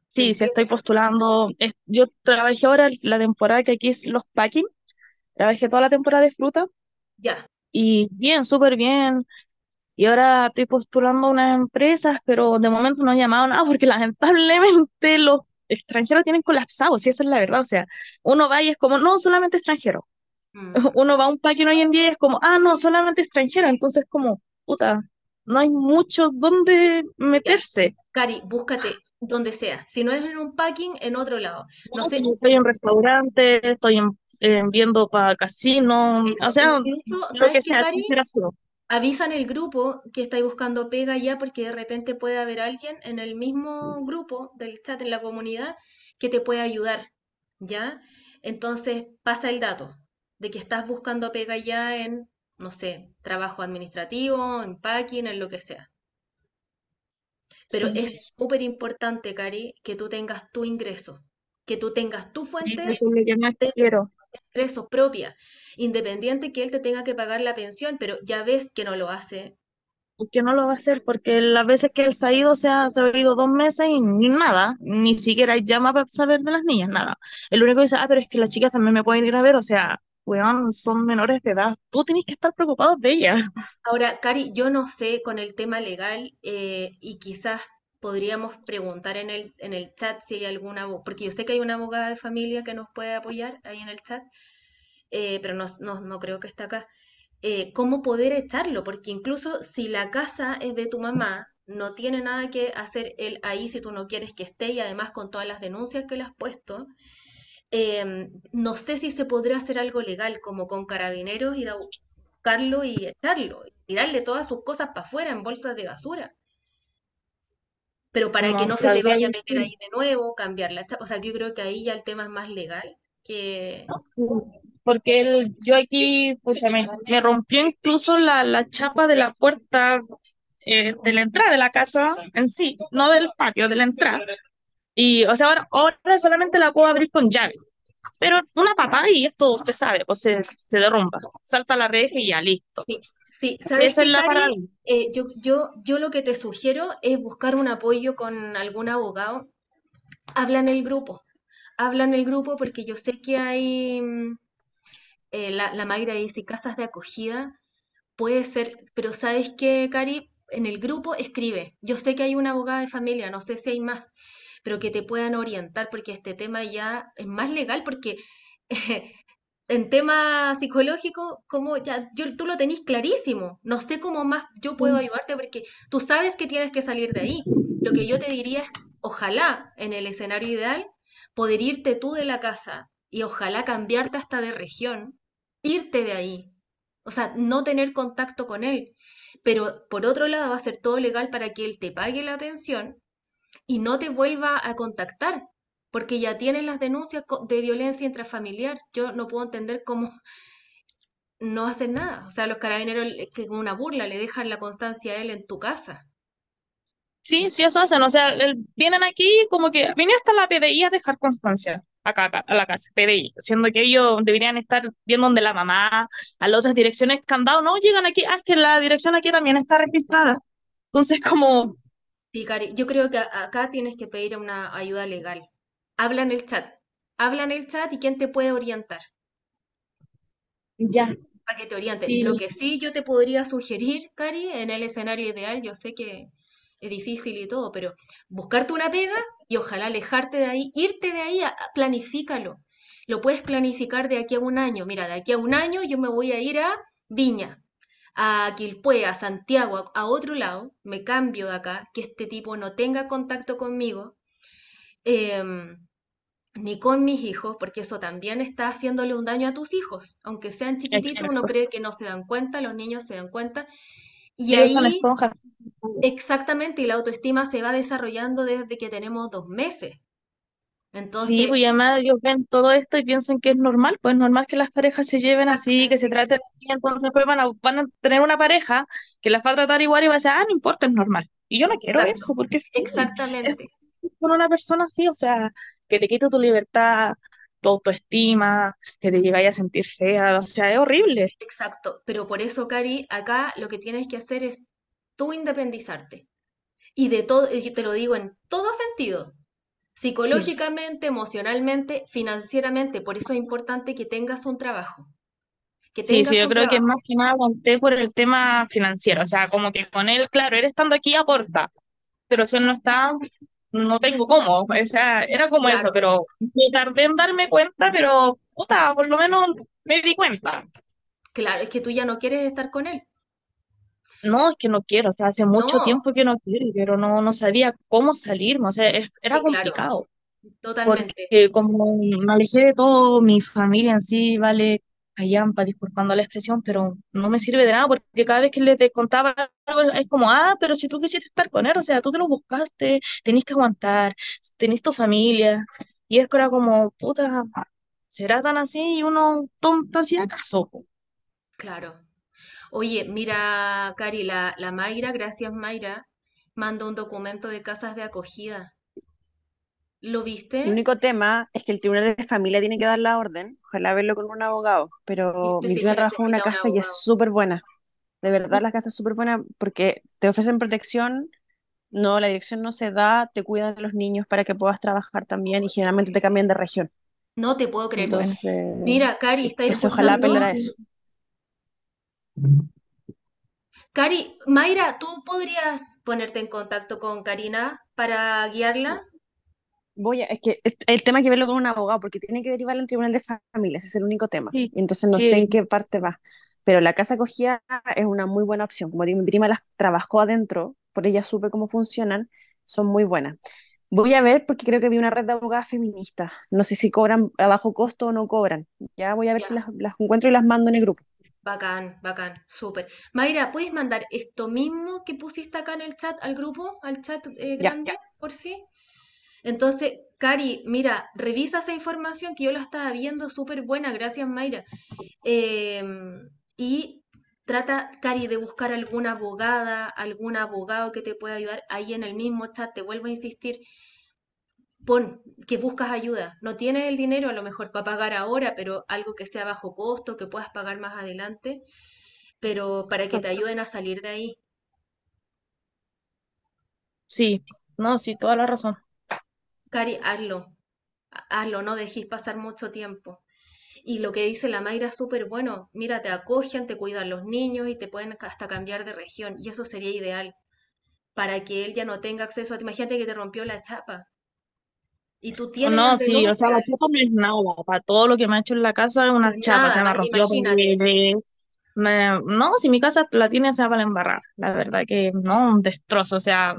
Sí, sí estoy postulando. Es- Yo trabajé ahora la temporada que aquí es los packing, trabajé toda la temporada de fruta ya. y bien, súper bien. Y ahora estoy postulando a unas empresas, pero de momento no han llamado nada porque lamentablemente los extranjeros tienen colapsado, si esa es la verdad. O sea, uno va y es como, no, solamente extranjero. mm. Uno va a un packing hoy en día y es como, ah, no, solamente extranjero. Entonces, como, puta, no hay mucho donde meterse. Cari, búscate donde sea. Si no es en un packing, en otro lado. No, sé, estoy en restaurante, estoy en, en viendo para casino, o sea, Incluso, lo ¿sabes que qué, sea, Cari? consideración. Avisan el grupo que estáis buscando pega ya porque de repente puede haber alguien en el mismo grupo del chat en la comunidad que te puede ayudar, ¿ya? Entonces pasa el dato de que estás buscando pega ya en, no sé, trabajo administrativo, en packing, en lo que sea. Pero Sí, es súper importante, Cari, que tú tengas tu ingreso, que tú tengas tu fuente eso es lo que más de quiero. ingresos propia, independiente que él te tenga que pagar la pensión, pero ya ves que no lo hace. que no lo va a hacer porque las veces que él se ha ido, o sea, se ha ido dos meses y ni nada, ni siquiera llama para saber de las niñas, nada. El único que dice, ah, pero es que las chicas también me pueden ir a ver, o sea, weón, son menores de edad, tú tienes que estar preocupado de ellas. Ahora, Cari, yo no sé con el tema legal eh, y quizás podríamos preguntar en el, en el chat si hay alguna, porque yo sé que hay una abogada de familia que nos puede apoyar ahí en el chat, eh, pero no, no, no creo que está acá. eh, cómo poder echarlo, porque incluso si la casa es de tu mamá, no tiene nada que hacer él ahí si tú no quieres que esté y además con todas las denuncias que le has puesto. Em, no sé si se podrá hacer algo legal, como con carabineros, ir a buscarlo y echarlo, y tirarle todas sus cosas para afuera en bolsas de basura. Pero para que No se te vaya a meter ahí de nuevo, cambiar la chapa. O sea, yo creo que ahí ya el tema es más legal que... Porque él, yo aquí, pucha, me, me rompió incluso la, la chapa de la puerta eh, de la entrada de la casa en sí, no del patio, de la entrada. Y, o sea, ahora, ahora solamente la puedo abrir con llave. Pero una patada y esto usted sabe, pues se, se derrumba, salta la reja y ya, listo. Sí, sí. ¿Sabes Esa es qué, la. Eh, yo, yo, yo lo que te sugiero es buscar un apoyo con algún abogado. Habla en el grupo. Habla en el grupo porque yo sé que hay... mm, eh, la, la Mayra dice casas de acogida. Puede ser, pero ¿sabes qué, Cari? En el grupo escribe. Yo sé que hay una abogada de familia, no sé si hay más, pero que te puedan orientar porque este tema ya es más legal porque en tema psicológico, como ya yo, tú lo tenés clarísimo. No sé cómo más yo puedo ayudarte porque tú sabes que tienes que salir de ahí. Lo que yo te diría es, ojalá en el escenario ideal, poder irte tú de la casa y ojalá cambiarte hasta de región, irte de ahí. O sea, no tener contacto con él. Pero por otro lado va a ser todo legal para que él te pague la pensión y no te vuelva a contactar, porque ya tienes las denuncias de violencia intrafamiliar. Yo no puedo entender cómo no hacen nada. O sea, los carabineros le- que con una burla le dejan la constancia a él en tu casa. Sí, sí, eso hacen. O sea, vienen aquí como que viene hasta la PDI a dejar constancia acá, acá, a la casa, PDI, siendo que ellos deberían estar viendo donde la mamá, a las otras direcciones que han dado, no llegan aquí, ah, es que la dirección aquí también está registrada. Entonces, como, Sí, Cari, yo creo que a- acá tienes que pedir una ayuda legal. Habla en el chat. Habla en el chat y quién te puede orientar. ya, Para que te oriente. Lo sí, que sí yo te podría sugerir, Cari, en el escenario ideal, yo sé que es difícil y todo, pero buscarte una pega y ojalá alejarte de ahí, irte de ahí, a- a- planifícalo. Lo puedes planificar de aquí a un año. Mira, de aquí a un año yo me voy a ir a Viña, a Quilpué, a Santiago, a, otro lado, me cambio de acá, que este tipo no tenga contacto conmigo, em, ni con mis hijos, porque eso también está haciéndole un daño a tus hijos. Aunque sean chiquititos, uno cree que no se dan cuenta, los niños se dan cuenta. Y son ahí, esponjas. exactamente, y la autoestima se va desarrollando desde que tenemos dos meses. Sí, pues y además ellos ven todo esto y piensan que es normal, pues es normal que las parejas se lleven así, que se traten así, entonces pues van a, van a tener una pareja que las va a tratar igual y va a decir, ah, no importa, es normal. Y yo no quiero exacto, eso, porque es exactamente, con una persona así, o sea, que te quite tu libertad, tu autoestima, que te llegue a sentir fea, o sea, es horrible. exacto. Pero por eso, Cari, acá lo que tienes que hacer es tú independizarte. Y de todo, y te lo digo en todo sentido, Sí, psicológicamente, emocionalmente, financieramente. Por eso es importante que tengas un trabajo, que sí, sí, tengas yo creo que más trabajo. que nada aguanté por el tema financiero, o sea, como que con él, claro, él estando aquí aporta, pero si él no está, no tengo cómo, o sea, era como eso, Claro, pero me tardé en darme cuenta, pero puta, por lo menos me di cuenta. claro, es que tú ya no quieres estar con él. No, es que no quiero, o sea, hace mucho No, tiempo que no quiero, pero no, no sabía cómo salirme, o sea, es- era sí, claro, complicado. totalmente. porque como me alejé de todo, mi familia en sí, vale, callampa, disculpando la expresión, pero no me sirve de nada porque cada vez que les contaba algo es como, ah, pero si tú quisiste estar con él, o sea, tú te lo buscaste, tenés que aguantar, tenés tu familia, y es que era como, puta, ¿será tan así? Y uno tonto hacía caso. po. Claro. Oye, mira, Cari, la, la Mayra, gracias Mayra, mandó un documento de casas de acogida. ¿Lo El viste? único tema es que el tribunal de familia tiene que dar la orden, ojalá verlo con un abogado, pero ¿Viste mi si prima se trabaja en una necesita un casa y es abogado? súper buena. De verdad, la casa es súper buena porque te ofrecen protección, no, la dirección no se da, te cuidan de los niños para que puedas trabajar también y generalmente te cambian de región. No te puedo creer. Entonces, Mira, Cari, sí, ¿estáis entonces ojalá apelar eso. Cari, Mayra, ¿tú podrías ponerte en contacto con Karina para Sí. guiarla? Voy a, es que es- el tema hay que verlo con un abogado porque tiene que derivarlo en tribunal de familia, ese es el único tema. sí, Y entonces no sé en qué parte va. pero la casa acogida es una muy buena opción. Como digo, mi prima las trabajó adentro, por ella supe cómo funcionan, son muy buenas. Voy a ver porque creo que vi una red de abogadas feministas. No sé si cobran a bajo costo o no cobran. Ya voy a ver si Ya. las, las encuentro y las mando en el grupo. Bacán, bacán, súper. Mayra, ¿puedes mandar esto mismo que pusiste acá en el chat al grupo, al chat eh, Ya. grande, por fin? Entonces, Cari, mira, revisa esa información que yo la estaba viendo, súper buena, gracias Mayra. Em, y trata, Cari, de buscar alguna abogada, algún abogado que te pueda ayudar. Ahí en el mismo chat, te vuelvo a insistir, pon que buscas ayuda. No tienes el dinero a lo mejor para pagar ahora, pero algo que sea bajo costo, que puedas pagar más adelante, pero para que te ayuden a salir de ahí. Sí, no, sí, toda la razón. Cari, hazlo, ha- hazlo, no dejes pasar mucho tiempo. Y lo que dice la Mayra es súper bueno. Mira, te acogen, te cuidan los niños y te pueden hasta cambiar de región. Y eso sería ideal para que él ya no tenga acceso a... Imagínate que te rompió la chapa y tú tienes No, sí, o sea, la chapa no es nada. Para todo lo que me ha hecho en la casa es una Pues chapa. O nada, sea, me rompió paredes. Me... No, si mi casa la tiene, se va a embarrar. La verdad que no, un destrozo. O sea,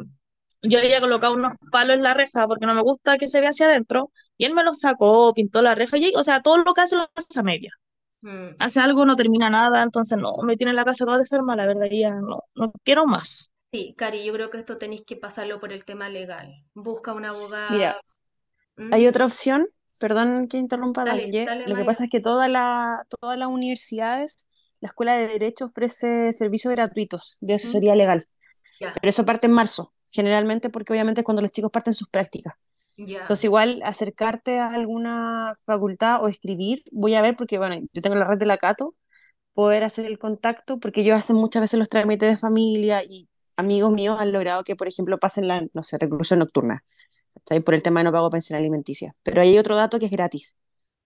yo había colocado unos palos en la reja porque no me gusta que se vea hacia adentro. Y él me los sacó, pintó la reja. Y, o sea, todo lo que hace lo hace a media. Mm. Hace algo, no termina nada. Entonces, no, me tiene la casa toda desarmada. La verdad, ya no, no quiero más. Sí, Cari, yo creo que esto tenéis que pasarlo por el tema legal. Busca una Mira, abogada. ¿Mm? Hay otra opción, perdón que interrumpa, Dale, Lo que pasa es que toda la, todas las universidades, la Escuela de Derecho ofrece servicios gratuitos de ¿Mm? asesoría legal, pero eso parte en marzo, generalmente porque obviamente es cuando los chicos parten sus prácticas. ya. Entonces, igual acercarte a alguna facultad o escribir, voy a ver, porque bueno, yo tengo la red de la Cato, poder hacer el contacto, porque ellos hacen muchas veces los trámites de familia y amigos míos han logrado que, por ejemplo, pasen la, no sé, reclusión nocturna, Por el tema de no pago pensión alimenticia. Pero hay otro dato que es gratis,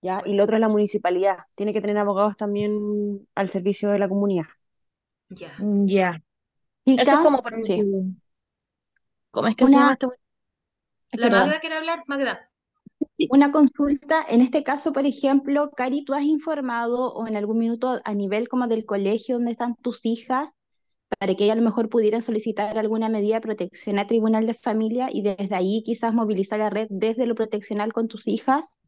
¿ya? Y lo otro es la municipalidad, tiene que tener abogados también al servicio de la comunidad. Ya. Mm, Ya. Eso es como por Sí. el- ¿Cómo es que se llama una? ¿La Magda quiere hablar? Magda. una consulta. En este caso, por ejemplo, Cari, ¿tú has informado o en algún minuto a nivel como del colegio donde están tus hijas para que a lo mejor pudieran solicitar alguna medida de protección a tribunal de familia y desde ahí quizás movilizar la red desde lo proteccional con tus hijas?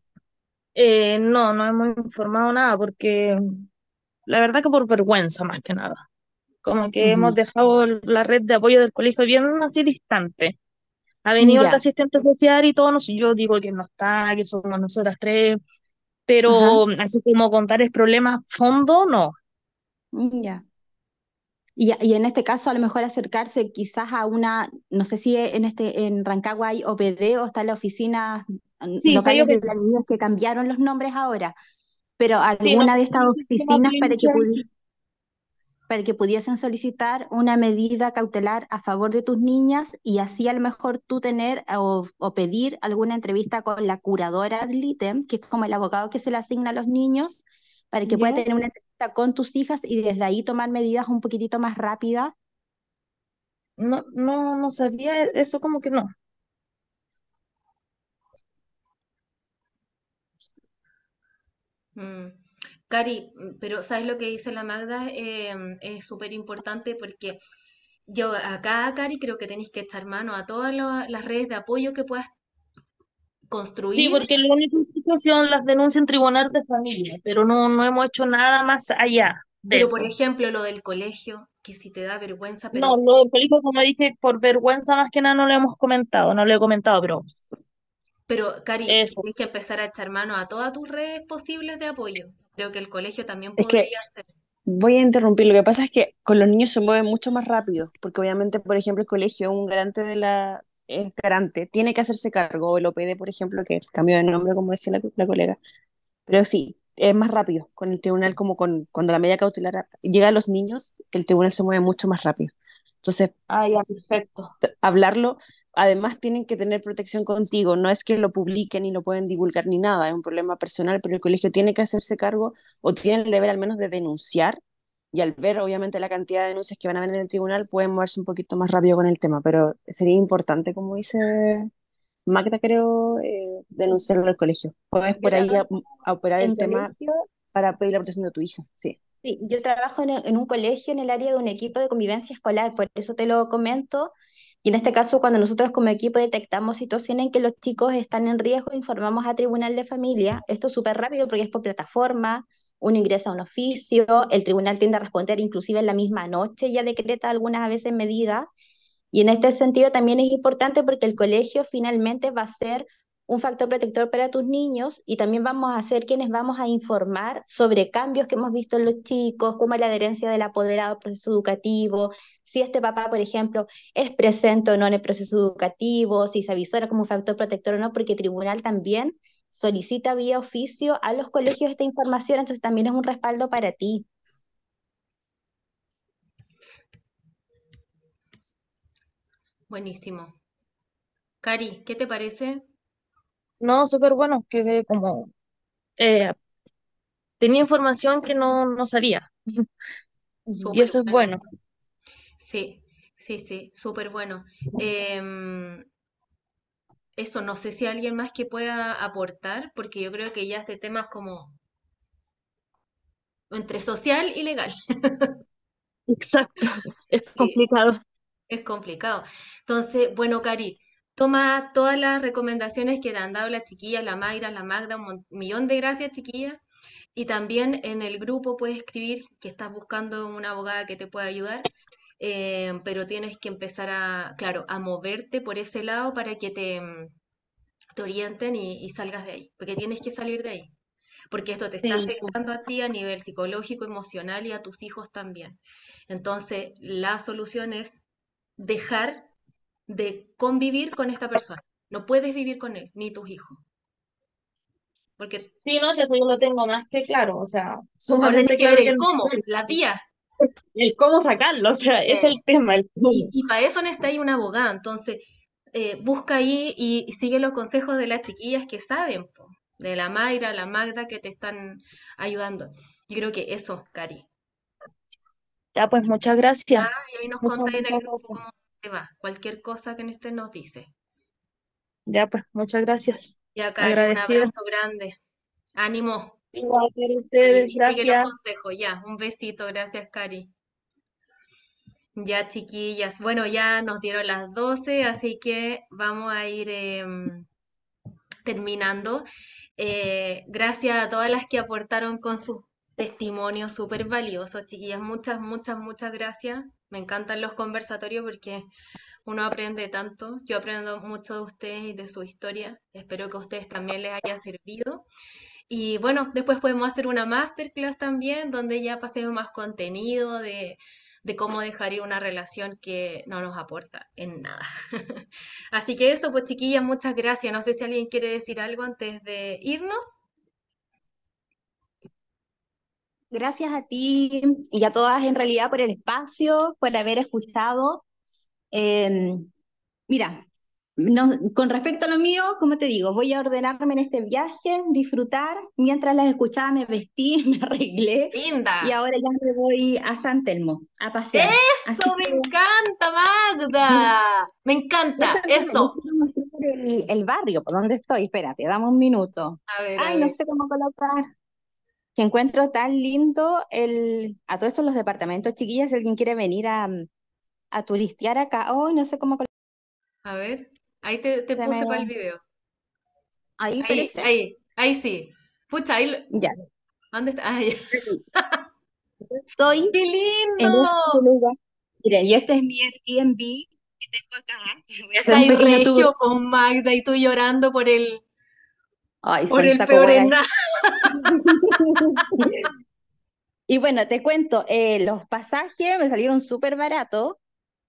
Eh, no, no hemos informado nada porque la verdad que por vergüenza más que nada. Como que hemos dejado la red de apoyo del colegio bien así distante. Ha venido el asistente social y todo, yo digo que no está, que somos nosotras tres, ajá, pero así como contar el problema a fondo, no. ya. Y, y en este caso, a lo mejor acercarse quizás a una, no sé si en este en Rancagua hay OPD o están las oficinas mm, Sí, locales de que la cambiaron los nombres ahora, pero sí, alguna de estas oficinas para que pudi- para que pudiesen solicitar una medida cautelar a favor de tus niñas y así a lo mejor tú tener o, o pedir alguna entrevista con la curadora ad litem, que es como el abogado que se le asigna a los niños, para que pueda ¿Ya? tener una entrevista con tus hijas y desde ahí tomar medidas un poquitito más rápidas. No, no, no sabía eso como que no. Mm. Cari, mm, pero ¿sabes lo que dice la Magda? Eh, es súper importante porque yo acá, Cari, creo que tenéis que echar mano a todas lo- las redes de apoyo que puedas Sí, construir, porque la única institución las denuncia en tribunal de familia, pero no, no hemos hecho nada más allá de pero por ejemplo lo del colegio, que si te da vergüenza, No, pero, lo del colegio, como dije, por vergüenza más que nada no lo hemos comentado, no lo he comentado, pero pero Cari, eso. tienes que empezar a echar mano a todas tus redes posibles de apoyo. Creo que el colegio también Es que podría hacer. voy a interrumpir, lo que pasa es que con los niños se mueven mucho más rápido, porque obviamente, por ejemplo, el colegio, un garante de la, es garante, tiene que hacerse cargo, el OPD, por ejemplo, que cambió de nombre, como decía la, la colega, pero sí, es más rápido con el tribunal, como con, cuando la medida cautelar llega a los niños, el tribunal se mueve mucho más rápido. Entonces, Ah, ya, perfecto. hablarlo, además tienen que tener protección contigo, no es que lo publiquen y lo pueden divulgar ni nada, es un problema personal, pero el colegio tiene que hacerse cargo o tiene el deber al menos de denunciar y al ver obviamente la cantidad de denuncias que van a venir en el tribunal pueden moverse un poquito más rápido con el tema, pero sería importante, como dice Magda, creo, eh, denunciarlo al colegio. Puedes por ahí a, a operar en el tema para pedir la protección de tu hija, sí. Sí, yo trabajo en, el- en un colegio en el área de un equipo de convivencia escolar, por eso te lo comento. Y en este caso, cuando nosotros como equipo detectamos situaciones en que los chicos están en riesgo, informamos a Tribunal de Familia. Esto es súper rápido porque es por plataforma, uno ingresa a un oficio, el tribunal tiende a responder inclusive en la misma noche, ya decreta algunas a veces medidas. Y en este sentido también es importante porque el colegio finalmente va a ser un factor protector para tus niños y también vamos a ser quienes vamos a informar sobre cambios que hemos visto en los chicos, como la adherencia del apoderado al proceso educativo, si este papá, por ejemplo, es presente o no en el proceso educativo, si se avisora como factor protector o no, porque el tribunal también solicita vía oficio a los colegios esta información, entonces también es un respaldo para ti. Buenísimo. Cari, ¿qué te parece? No, súper bueno, que como eh, tenía información que no, no sabía. Y eso es bueno. bueno. Sí, sí, sí, súper bueno. Em, eso, no sé si hay alguien más que pueda aportar, porque yo creo que ya este tema es como entre social y legal. Exacto, es Sí, complicado. es complicado. Entonces, bueno, Cari, toma todas las recomendaciones que te han dado las chiquillas, la Mayra, la Magda, un millón de gracias, chiquillas. Y también en el grupo puedes escribir que estás buscando una abogada que te pueda ayudar, eh, pero tienes que empezar a, claro, a moverte por ese lado para que te, mm, te orienten y, y salgas de ahí, porque tienes que salir de ahí, porque esto te está Sí, afectando a ti a nivel psicológico, emocional y a tus hijos también. Entonces, la solución es dejar de convivir con esta persona. No puedes vivir con él, ni tus hijos, porque sí, no, si eso yo lo tengo más que claro, o sea, ahora tienes que ver el cómo, la vía. El cómo sacarlo, o sea, es el tema, el Y, y para eso necesitáis una abogada. Entonces, eh, busca ahí y, y sigue los consejos de las chiquillas que saben, po, de la Mayra, la Magda, que te están ayudando. Yo creo que eso, Cari. Ya, pues muchas gracias, y ahí nos muchas, contáis muchas cómo te va. Cualquier cosa que necesites nos dice. Ya, pues muchas gracias. Ya, Cari, un abrazo grande. Ánimo. Igual para ustedes, y sigue los gracias. consejos. Ya, un besito. Gracias, Cari. Ya, chiquillas. Bueno, ya nos dieron las 12, así que vamos a ir em, terminando. Eh, gracias a todas las que aportaron con sus testimonios súper valiosos, chiquillas. Muchas, muchas, muchas gracias. Me encantan los conversatorios porque uno aprende tanto. Yo aprendo mucho de ustedes y de su historia. Espero que a ustedes también les haya servido. Y bueno, después podemos hacer una masterclass también, donde ya pasemos más contenido de, de cómo dejar ir una relación que no nos aporta en nada. Así que eso, pues chiquillas, muchas gracias. No sé si alguien quiere decir algo antes de irnos. Gracias a ti y a todas en realidad por el espacio, por haber escuchado. Eh, mira, no- con respecto a lo mío, como te digo, voy a ordenarme en este viaje, disfrutar. Mientras las escuchaba me vestí, me arreglé y Linda. ahora ya me voy a San Telmo a pasear. Eso, me encanta, Magda. Me encanta, Muchas eso. el, el barrio, por donde estoy. Espérate, dame un minuto. A ver, a Ay, no sé cómo colocar. Que encuentro tan lindo el, a todos estos los departamentos, chiquillas, si alguien quiere venir a, a turistear acá. Ay, no sé cómo colocar. A ver. Ahí te, te Se me- puse para el video. Ahí Ahí, ahí, ahí sí. Pucha, ahí. lo- Ya. ¿Dónde está? Ah, ya. Estoy ¡Qué lindo! este y este es mi Airbnb que tengo acá. Voy a hacer ahí regio con Magda y tú llorando por el, Ay, por el peor en nada. Y bueno, te cuento, eh, los pasajes me salieron súper baratos,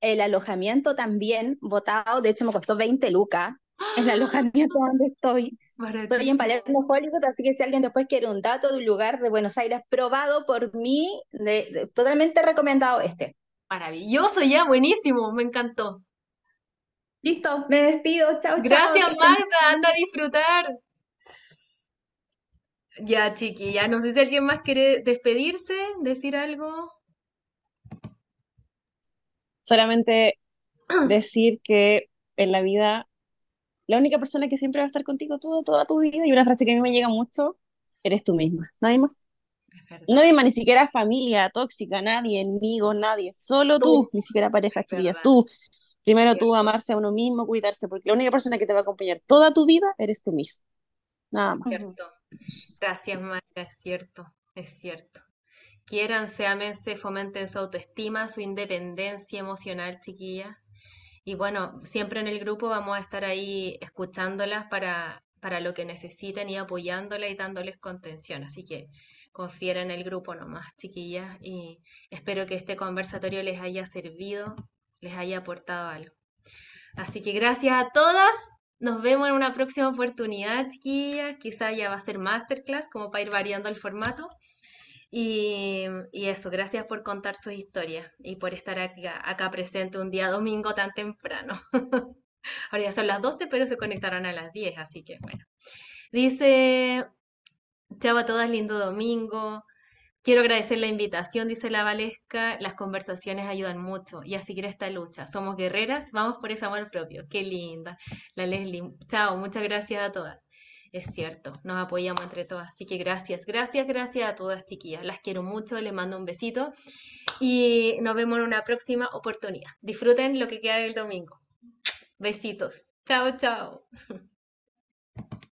el alojamiento también, botado, de hecho me costó 20 lucas, el alojamiento donde estoy. Estoy en. Palermo, Hollywood, así que si alguien después quiere un dato de un lugar de Buenos Aires probado por mí, de- de- totalmente recomendado este. Maravilloso, ya, buenísimo, me encantó. Listo, me despido, chao, chao, Gracias, estén Magda, anda a disfrutar. Ya, chiquilla, no sé si alguien más quiere despedirse, decir algo. Solamente decir que en la vida, la única persona que siempre va a estar contigo toda, toda tu vida, y una frase que a mí me llega mucho, eres tú misma. Nadie más. Nadie más, ni siquiera familia tóxica, nadie, enemigos, nadie. Solo tú, Tú. ni siquiera pareja, Es chiquillas. verdad. Tú. Primero tú amarse a uno mismo, cuidarse, porque la única persona que te va a acompañar toda tu vida eres tú mismo. Nada más. Cierto. Gracias, Mayra, es cierto, es cierto. Quiéranse, ámense, fomenten su autoestima, su independencia emocional, chiquillas. Y bueno, siempre en el grupo vamos a estar ahí escuchándolas para, para lo que necesiten y apoyándolas y dándoles contención. Así que confíen en el grupo nomás, chiquillas. Y espero que este conversatorio les haya servido, les haya aportado algo. Así que gracias a todas. Nos vemos en una próxima oportunidad, chiquillas. Quizá ya va a ser masterclass, como para ir variando el formato. Y, eso, gracias por contar sus historias y por estar acá, acá presente un día domingo tan temprano. Ahora ya son las 12, pero se conectaron a las 10, así que bueno. Dice, chao a todas, lindo domingo. Quiero agradecer la invitación, dice la Valesca. Las conversaciones ayudan mucho y a seguir esta lucha. Somos guerreras, vamos por ese amor propio. Qué linda. La Leslie, chao, muchas gracias a todas. Es cierto, nos apoyamos entre todas. Así que gracias, gracias, gracias a todas, chiquillas. Las quiero mucho, les mando un besito y nos vemos en una próxima oportunidad. Disfruten lo que queda del domingo. Besitos. Chao, chao.